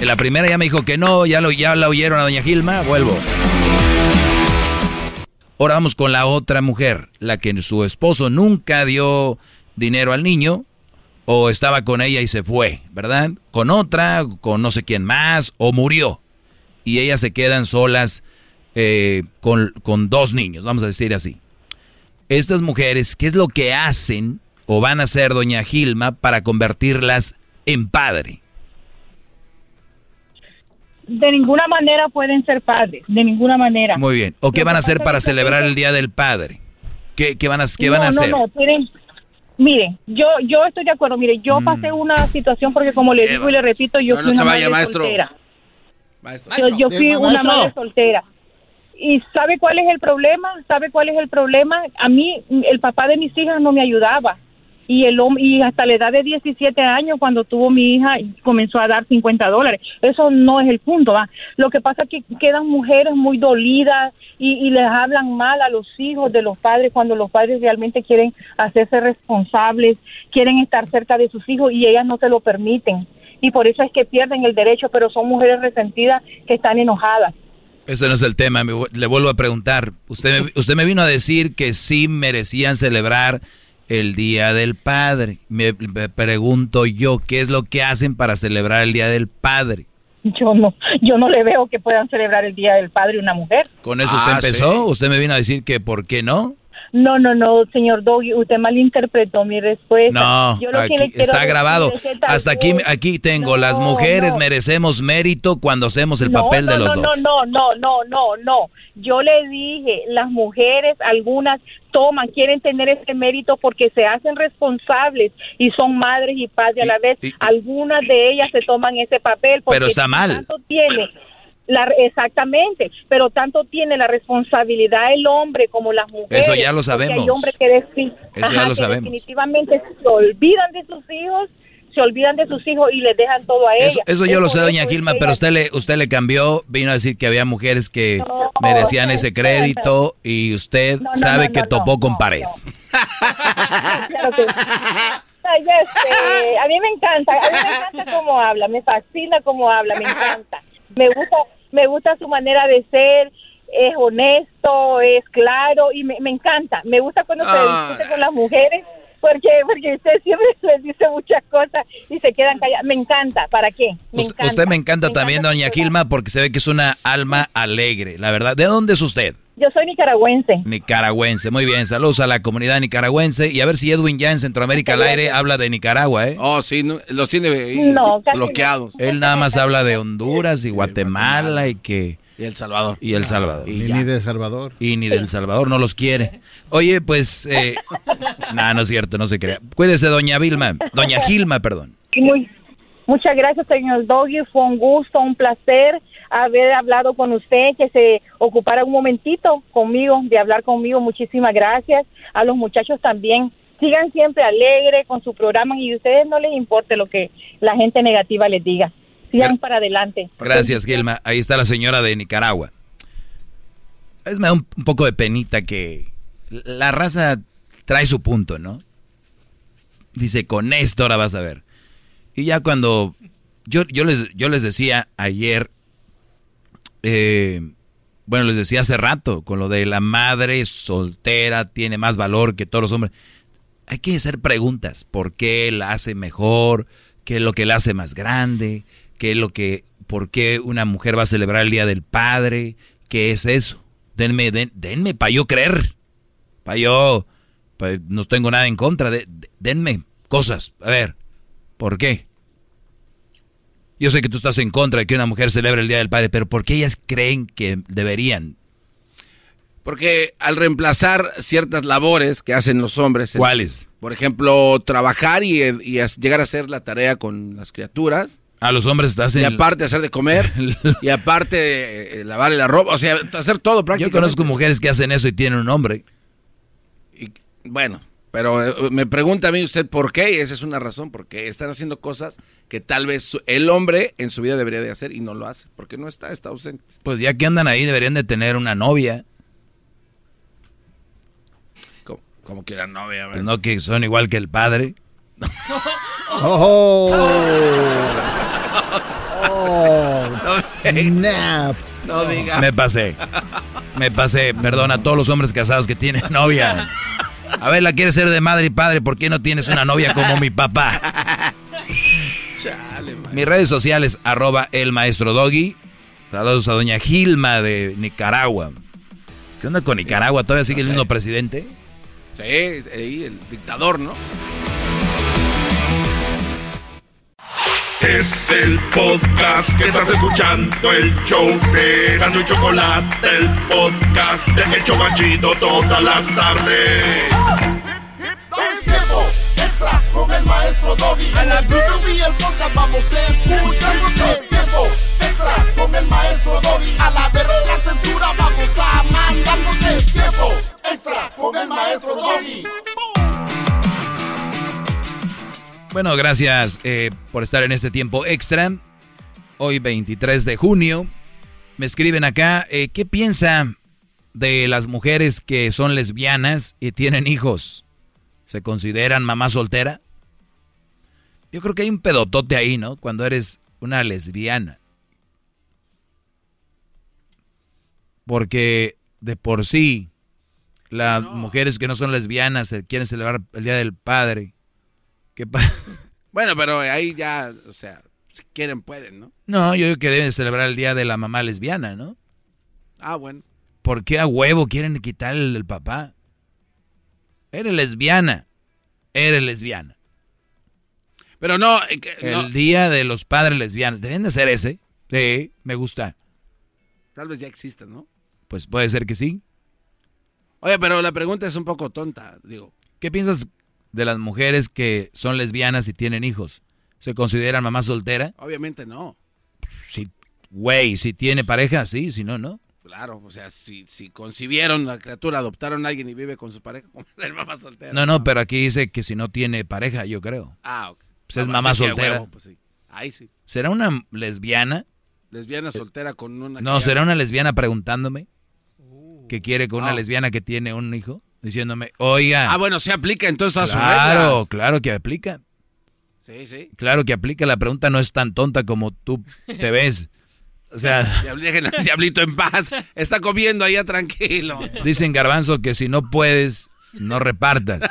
En la primera ya me dijo que no, ya, lo, ya la oyeron a doña Gilma, vuelvo. Ahora vamos con la otra mujer, la que su esposo nunca dio dinero al niño o estaba con ella y se fue, ¿verdad? Con otra, con no sé quién más, o murió. Y ellas se quedan solas eh, con, con dos niños, vamos a decir así. Estas mujeres, ¿qué es lo que hacen o van a ser doña Gilma para convertirlas en padre? De ninguna manera pueden ser padres, de ninguna manera. Muy bien. ¿O qué van a hacer para celebrar el Día del Padre? ¿Qué, qué van a, qué van no, a hacer? No, no, miren, miren, yo, yo estoy de acuerdo. Mire, yo pasé una situación porque como le digo y le repito, yo No, no fui una vaya, madre maestro. soltera. Maestro. Yo, yo fui una madre soltera. ¿Y sabe cuál es el problema? ¿Sabe cuál es el problema? A mí, el papá de mis hijas no me ayudaba. Y, el, y hasta la edad de 17 años, cuando tuvo mi hija, comenzó a dar 50 dólares. Eso no es el punto. ¿va? Lo que pasa es que quedan mujeres muy dolidas y, les hablan mal a los hijos de los padres cuando los padres realmente quieren hacerse responsables, quieren estar cerca de sus hijos y ellas no se lo permiten. Y por eso es que pierden el derecho, pero son mujeres resentidas que están enojadas. Eso no es el tema, le vuelvo a preguntar. Usted me, usted me vino a decir que sí merecían celebrar el Día del Padre. Me, me pregunto yo, ¿qué es lo que hacen para celebrar el Día del Padre? Yo no, yo no le veo que puedan celebrar el Día del Padre una mujer. ¿Con eso usted Ah, empezó? ¿Usted me vino a decir que por qué no? No, no, no, señor Doggy, usted malinterpretó mi respuesta. No, Yo lo que le está grabado. Hasta aquí, aquí tengo, las mujeres merecemos mérito cuando hacemos el No, papel no, de los no, dos. No, no, no, no, no. Yo le dije, las mujeres, algunas toman, quieren tener ese mérito porque se hacen responsables y son madres y padres a la vez. algunas de ellas se toman ese papel. Porque Pero está mal. Tiene la, exactamente, pero tanto tiene la responsabilidad el hombre como las mujeres. Eso ya lo sabemos. Hay hombres que, Eso ya lo que sabemos. definitivamente se olvidan de sus hijos, se olvidan de sus hijos y les dejan todo a Eso, ellas. eso yo lo sé, doña eso Gilma, pero usted le, usted le cambió, vino a decir que había mujeres que merecían ese crédito y usted No, no, sabe que topó con pared. Claro que a mí me encanta, a mí me encanta cómo habla, me fascina cómo habla, me encanta. Me gusta, me gusta su manera de ser, es honesto, es claro y me, me encanta. Me gusta cuando Ah. se discute con las mujeres porque porque usted siempre les dice muchas cosas y se quedan calladas. Me encanta, ¿para qué? Me Us- encanta. usted me encanta también, doña Gilma, porque se ve que es una alma alegre, la verdad. ¿De dónde es usted? Yo soy nicaragüense. Nicaragüense, muy bien. Saludos a la comunidad nicaragüense. Y a ver si Edwin ya en Centroamérica al aire habla de Nicaragua, ¿eh? Oh, sí, no, los tiene ahí No, casi bloqueados. Él nada más habla de Honduras y Guatemala y que... Y El Salvador. Y El Salvador. Y ni de Salvador. Y ni del Salvador no los quiere. Oye, pues... Eh, no, no es cierto, no se crea. Cuídese, doña Vilma. Doña Gilma, perdón. Muy, muchas gracias, señor Doggy. Fue un gusto, un placer haber hablado con usted, que se ocupara un momentito conmigo, de hablar conmigo. Muchísimas gracias. A los muchachos también. Sigan siempre alegres con su programa y a ustedes no les importe lo que la gente negativa les diga. Sigan para adelante. Gracias, Gilma. Ahí está la señora de Nicaragua. Es me da un, un poco de penita que la raza trae su punto, ¿no? Dice, con esto ahora vas a ver. Y ya cuando yo, yo, les, yo les decía ayer, eh, bueno, les decía hace rato, con lo de la madre soltera tiene más valor que todos los hombres. Hay que hacer preguntas. ¿Por qué la hace mejor? ¿Qué es lo que la hace más grande? ¿Qué es lo que, por qué una mujer va a celebrar el Día del Padre? ¿Qué es eso? Denme, den, denme para yo creer. Para yo, no tengo nada en contra. De- denme cosas. A ver, ¿por qué? Yo sé que tú estás en contra de que una mujer celebre el Día del Padre, pero ¿por qué ellas creen que deberían? Porque al reemplazar ciertas labores que hacen los hombres. ¿Cuáles? Por ejemplo, trabajar y, y llegar a hacer la tarea con las criaturas. A los hombres hacen... Y aparte hacer de comer. y aparte eh, lavarle la ropa. O sea, hacer todo Yo prácticamente. conozco mujeres que hacen eso y tienen un hombre. Bueno, pero eh, me pregunta a mí usted por qué, y esa es una razón, porque están haciendo cosas que tal vez su- el hombre en su vida debería de hacer y no lo hace, porque no está, está ausente. Pues ya que andan ahí deberían de tener una novia. Como, como que la novia, Pues no que son igual que el padre. Oh. Oh, snap. No diga. Me pasé. Me pasé. Perdón a todos los hombres casados que tienen novia. A ver, la quieres ser de madre y padre, ¿por qué no tienes una novia como mi papá? Chale. Mis redes sociales, arroba el maestro Doggy. Saludos a doña Gilma de Nicaragua. ¿Qué onda con Nicaragua? ¿Todavía sigue mismo presidente? Sí, el dictador, ¿no? Es el podcast que estás escuchando, el show de Gano y Chocolate, el podcast de El Chocachito todas las tardes. Es tiempo extra con el maestro Doggy. En la y el podcast vamos a escuchar. Es tiempo extra con el maestro Doggy. A la verga la censura vamos a mandar. Porque es tiempo extra con el maestro Doggy. Bueno, gracias eh, por estar en este tiempo extra. Hoy 23 de junio. Me escriben acá, eh, ¿qué piensa de las mujeres que son lesbianas y tienen hijos? ¿Se consideran mamá soltera? Yo creo que hay un pedotote ahí, ¿no? Cuando eres una lesbiana. Porque de por sí, las mujeres que no son lesbianas quieren celebrar el Día del Padre. Bueno, pero ahí ya, o sea, si quieren pueden, ¿no? No, yo digo que deben celebrar el Día de la Mamá Lesbiana, ¿no? Ah, bueno. ¿Por qué a huevo quieren quitar el, el papá? Eres lesbiana. Eres lesbiana. Pero no, eh, que- El no, Día de los Padres Lesbianos. Deben de ser ese. Sí, me gusta. tal vez ya existen, ¿no? Pues puede ser que sí. Oye, pero la pregunta es un poco tonta, digo. ¿Qué piensas de las mujeres que son lesbianas y tienen hijos? ¿Se consideran mamá soltera? Obviamente no. Sí, güey, si tiene pareja, sí, si no, no. Claro, o sea, si, si concibieron la criatura, adoptaron a alguien y vive con su pareja, como el mamá soltera. No, no, pero aquí dice que si no tiene pareja, yo creo. Ah, ok. Pues es No, mamá sí, soltera. huevo, pues sí. Ahí sí. ¿Será una lesbiana? Lesbiana soltera con una... No, ¿será una lesbiana preguntándome? ¿Que quiere con una Ah. lesbiana que tiene un hijo? Diciéndome, oiga. Ah, bueno, se aplica entonces todas sus Claro, claro que aplica. Sí, sí. Claro que aplica. La pregunta no es tan tonta como tú te ves. O sea, Diabl- Dejen al diablito en paz. Está comiendo allá tranquilo. dicen garbanzo que si no puedes, no repartas.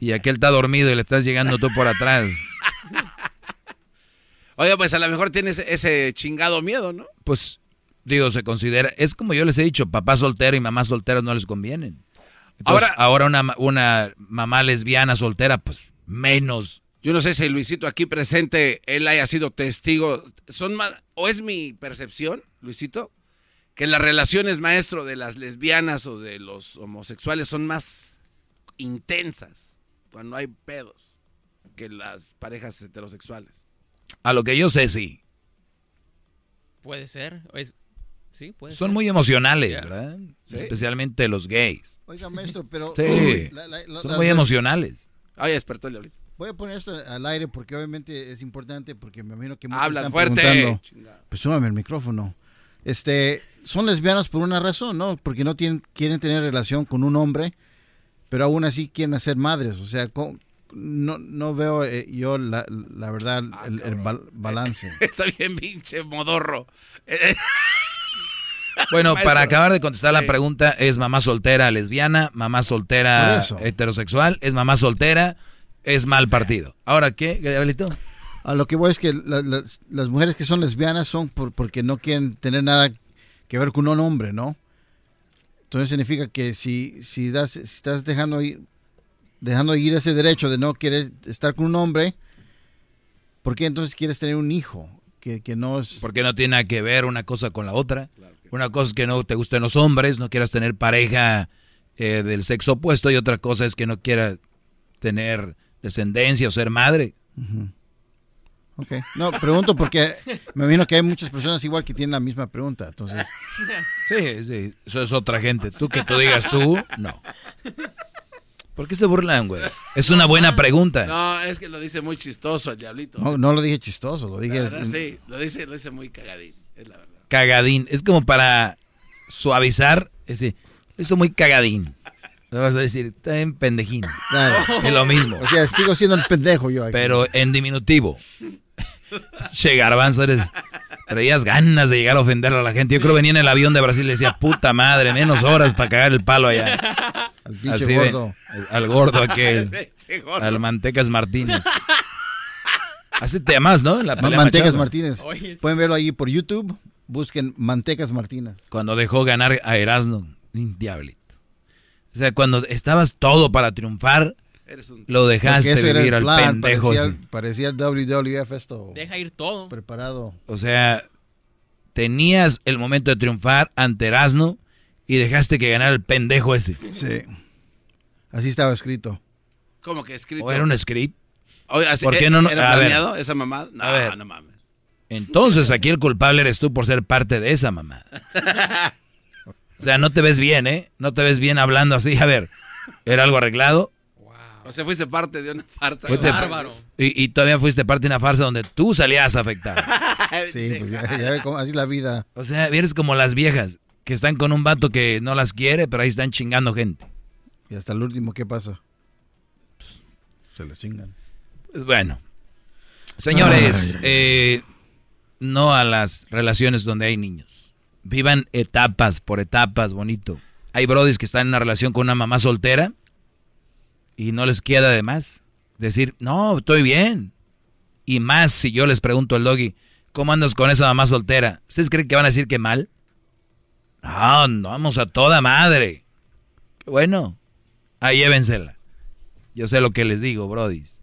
Y aquel está dormido y le estás llegando tú por atrás. Oye, pues a lo mejor tienes ese chingado miedo, ¿no? Pues, digo, se considera. Es como yo les he dicho, papá soltero y mamá solteras no les convienen. Entonces, ahora, una, una mamá lesbiana soltera, pues menos. Yo no sé si Luisito aquí presente, él haya sido testigo. Son más, o es mi percepción, Luisito, que las relaciones maestro de las lesbianas o de los homosexuales son más intensas cuando hay pedos que las parejas heterosexuales. A lo que yo sé, sí. Puede ser. es- Sí, puede Son ser. muy emocionales, ¿verdad? Sí. Especialmente los gays. Oiga, maestro, pero... Sí, la- la- la- son la- muy emocionales. Ay, despertó el. Voy a poner esto al aire porque obviamente es importante porque me imagino que muchos Habla están fuerte. preguntando. Pues súbame el micrófono. Este, son lesbianas por una razón, ¿no? Porque no tienen, quieren tener relación con un hombre, pero aún así quieren ser madres. O sea, co- no, no veo eh, yo la, la verdad el, el bal- balance. Está bien, pinche modorro. Bueno, Maestro. para acabar de contestar la pregunta, es mamá soltera lesbiana, mamá soltera heterosexual, es mamá soltera, es mal partido. Ahora, ¿qué, Gabrielito? A lo que voy es que la- las, las mujeres que son lesbianas son por, porque no quieren tener nada que ver con un hombre, ¿no? Entonces significa que si, si, das, si estás dejando ir, dejando ir ese derecho de no querer estar con un hombre, ¿por qué entonces quieres tener un hijo? Que, que no es... Porque no tiene nada que ver una cosa con la otra. Una cosa es que no te gusten los hombres, no quieras tener pareja eh, del sexo opuesto y otra cosa es que no quieras tener descendencia o ser madre. Ujú. Ok. No, pregunto porque me imagino que hay muchas personas igual que tienen la misma pregunta. Entonces, Sí, sí, eso es otra gente. Tú que tú digas tú, no. ¿Por qué se burlan, güey? Es una buena pregunta. No, es que lo dice muy chistoso el diablito. no, no lo dije chistoso, lo dije... La verdad, sí, lo dice, lo dice muy cagadín, es la verdad. Cagadín. Es como para suavizar. Es decir, lo hizo muy cagadín. Le vas a decir, está en pendejín. Claro. Es lo mismo. O sea, sigo siendo el pendejo yo aquí. Pero en diminutivo. Che, garbanzo, eres... Traías ganas de llegar a ofender a la gente. Yo creo que venía en el avión de Brasil y le decía, puta madre, menos horas para cagar el palo allá. Al pinche Así de- gordo. al gordo aquel. Gordo. Al Mantecas Martínez. Así te llamas, ¿no? La Mantecas Machado. Martínez. Pueden verlo ahí por YouTube. Busquen Mantecas Martínez. Cuando dejó ganar a Erasmo. Un diablito. O sea, cuando estabas todo para triunfar, Lo dejaste vivir al plan, pendejo Parecía, parecía el WWF esto. Deja ir todo. Preparado. O sea, tenías el momento de triunfar ante Erasmo y dejaste que ganara el pendejo ese. Sí. Así estaba escrito. ¿Cómo que escrito? ¿O era un script? Así- ¿Por qué ¿eh, no? no- ¿Era a ver, planeado esa mamada? No, a ver. no mames. Entonces aquí el culpable eres tú por ser parte de esa mamá. O sea, no te ves bien, ¿eh? No te ves bien hablando así. A ver, ¿era algo arreglado? O sea, fuiste parte de una farsa. Fuiste- Y, y todavía fuiste parte de una farsa donde tú salías afectado. Sí, pues ya, ya ve cómo- así es la vida. O sea, eres como las viejas que están con un vato que no las quiere, pero ahí están chingando gente. Y hasta el último, ¿qué pasa? Se les chingan. Pues bueno. Señores, Ay. eh, no a las relaciones donde hay niños. Vivan etapas por etapas, bonito. Hay brodis que están en una relación con una mamá soltera y no les queda de más. Decir, no, estoy bien. Y más si yo les pregunto al doggy, ¿cómo andas con esa mamá soltera? ¿Ustedes creen que van a decir que mal? No, no, vamos a toda madre. Bueno. Ahí llévensela. Yo sé lo que les digo, brodis.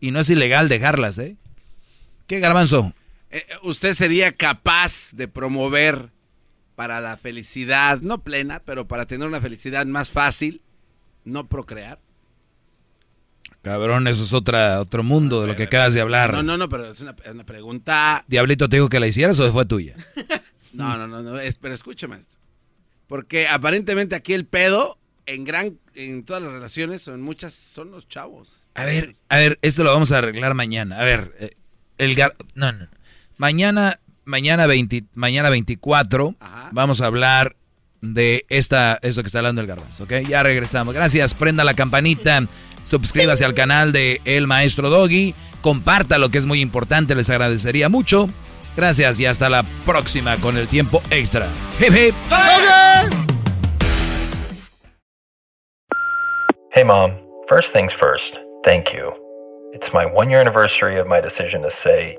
Y no es ilegal dejarlas, ¿eh? ¿Qué garbanzo? Eh, ¿Usted sería capaz de promover para la felicidad, no plena, pero para tener una felicidad más fácil, no procrear? Cabrón, eso es otra, otro mundo de lo que acabas de hablar. No, no, no, pero es una, es una pregunta. Diablito, ¿te dijo que la hicieras o fue tuya? No, no, no, no, es- pero escúchame esto. Porque aparentemente aquí el pedo, en gran, en todas las relaciones, son muchas, son los chavos. A ver, a ver, esto lo vamos a arreglar mañana. A ver, eh, el gar... No, no. Mañana, mañana, 20 mañana 24, vamos a hablar de esta, esto que está hablando el garbanzo, ¿ok? Ya regresamos. Gracias, prenda la campanita, suscríbase al canal de El Maestro Doggy, comparta lo que es muy importante, les agradecería mucho. Gracias y hasta la próxima con el tiempo extra. Hip hip. Hey, Mom. First things first, thank you. It's my one year anniversary of my decision to say,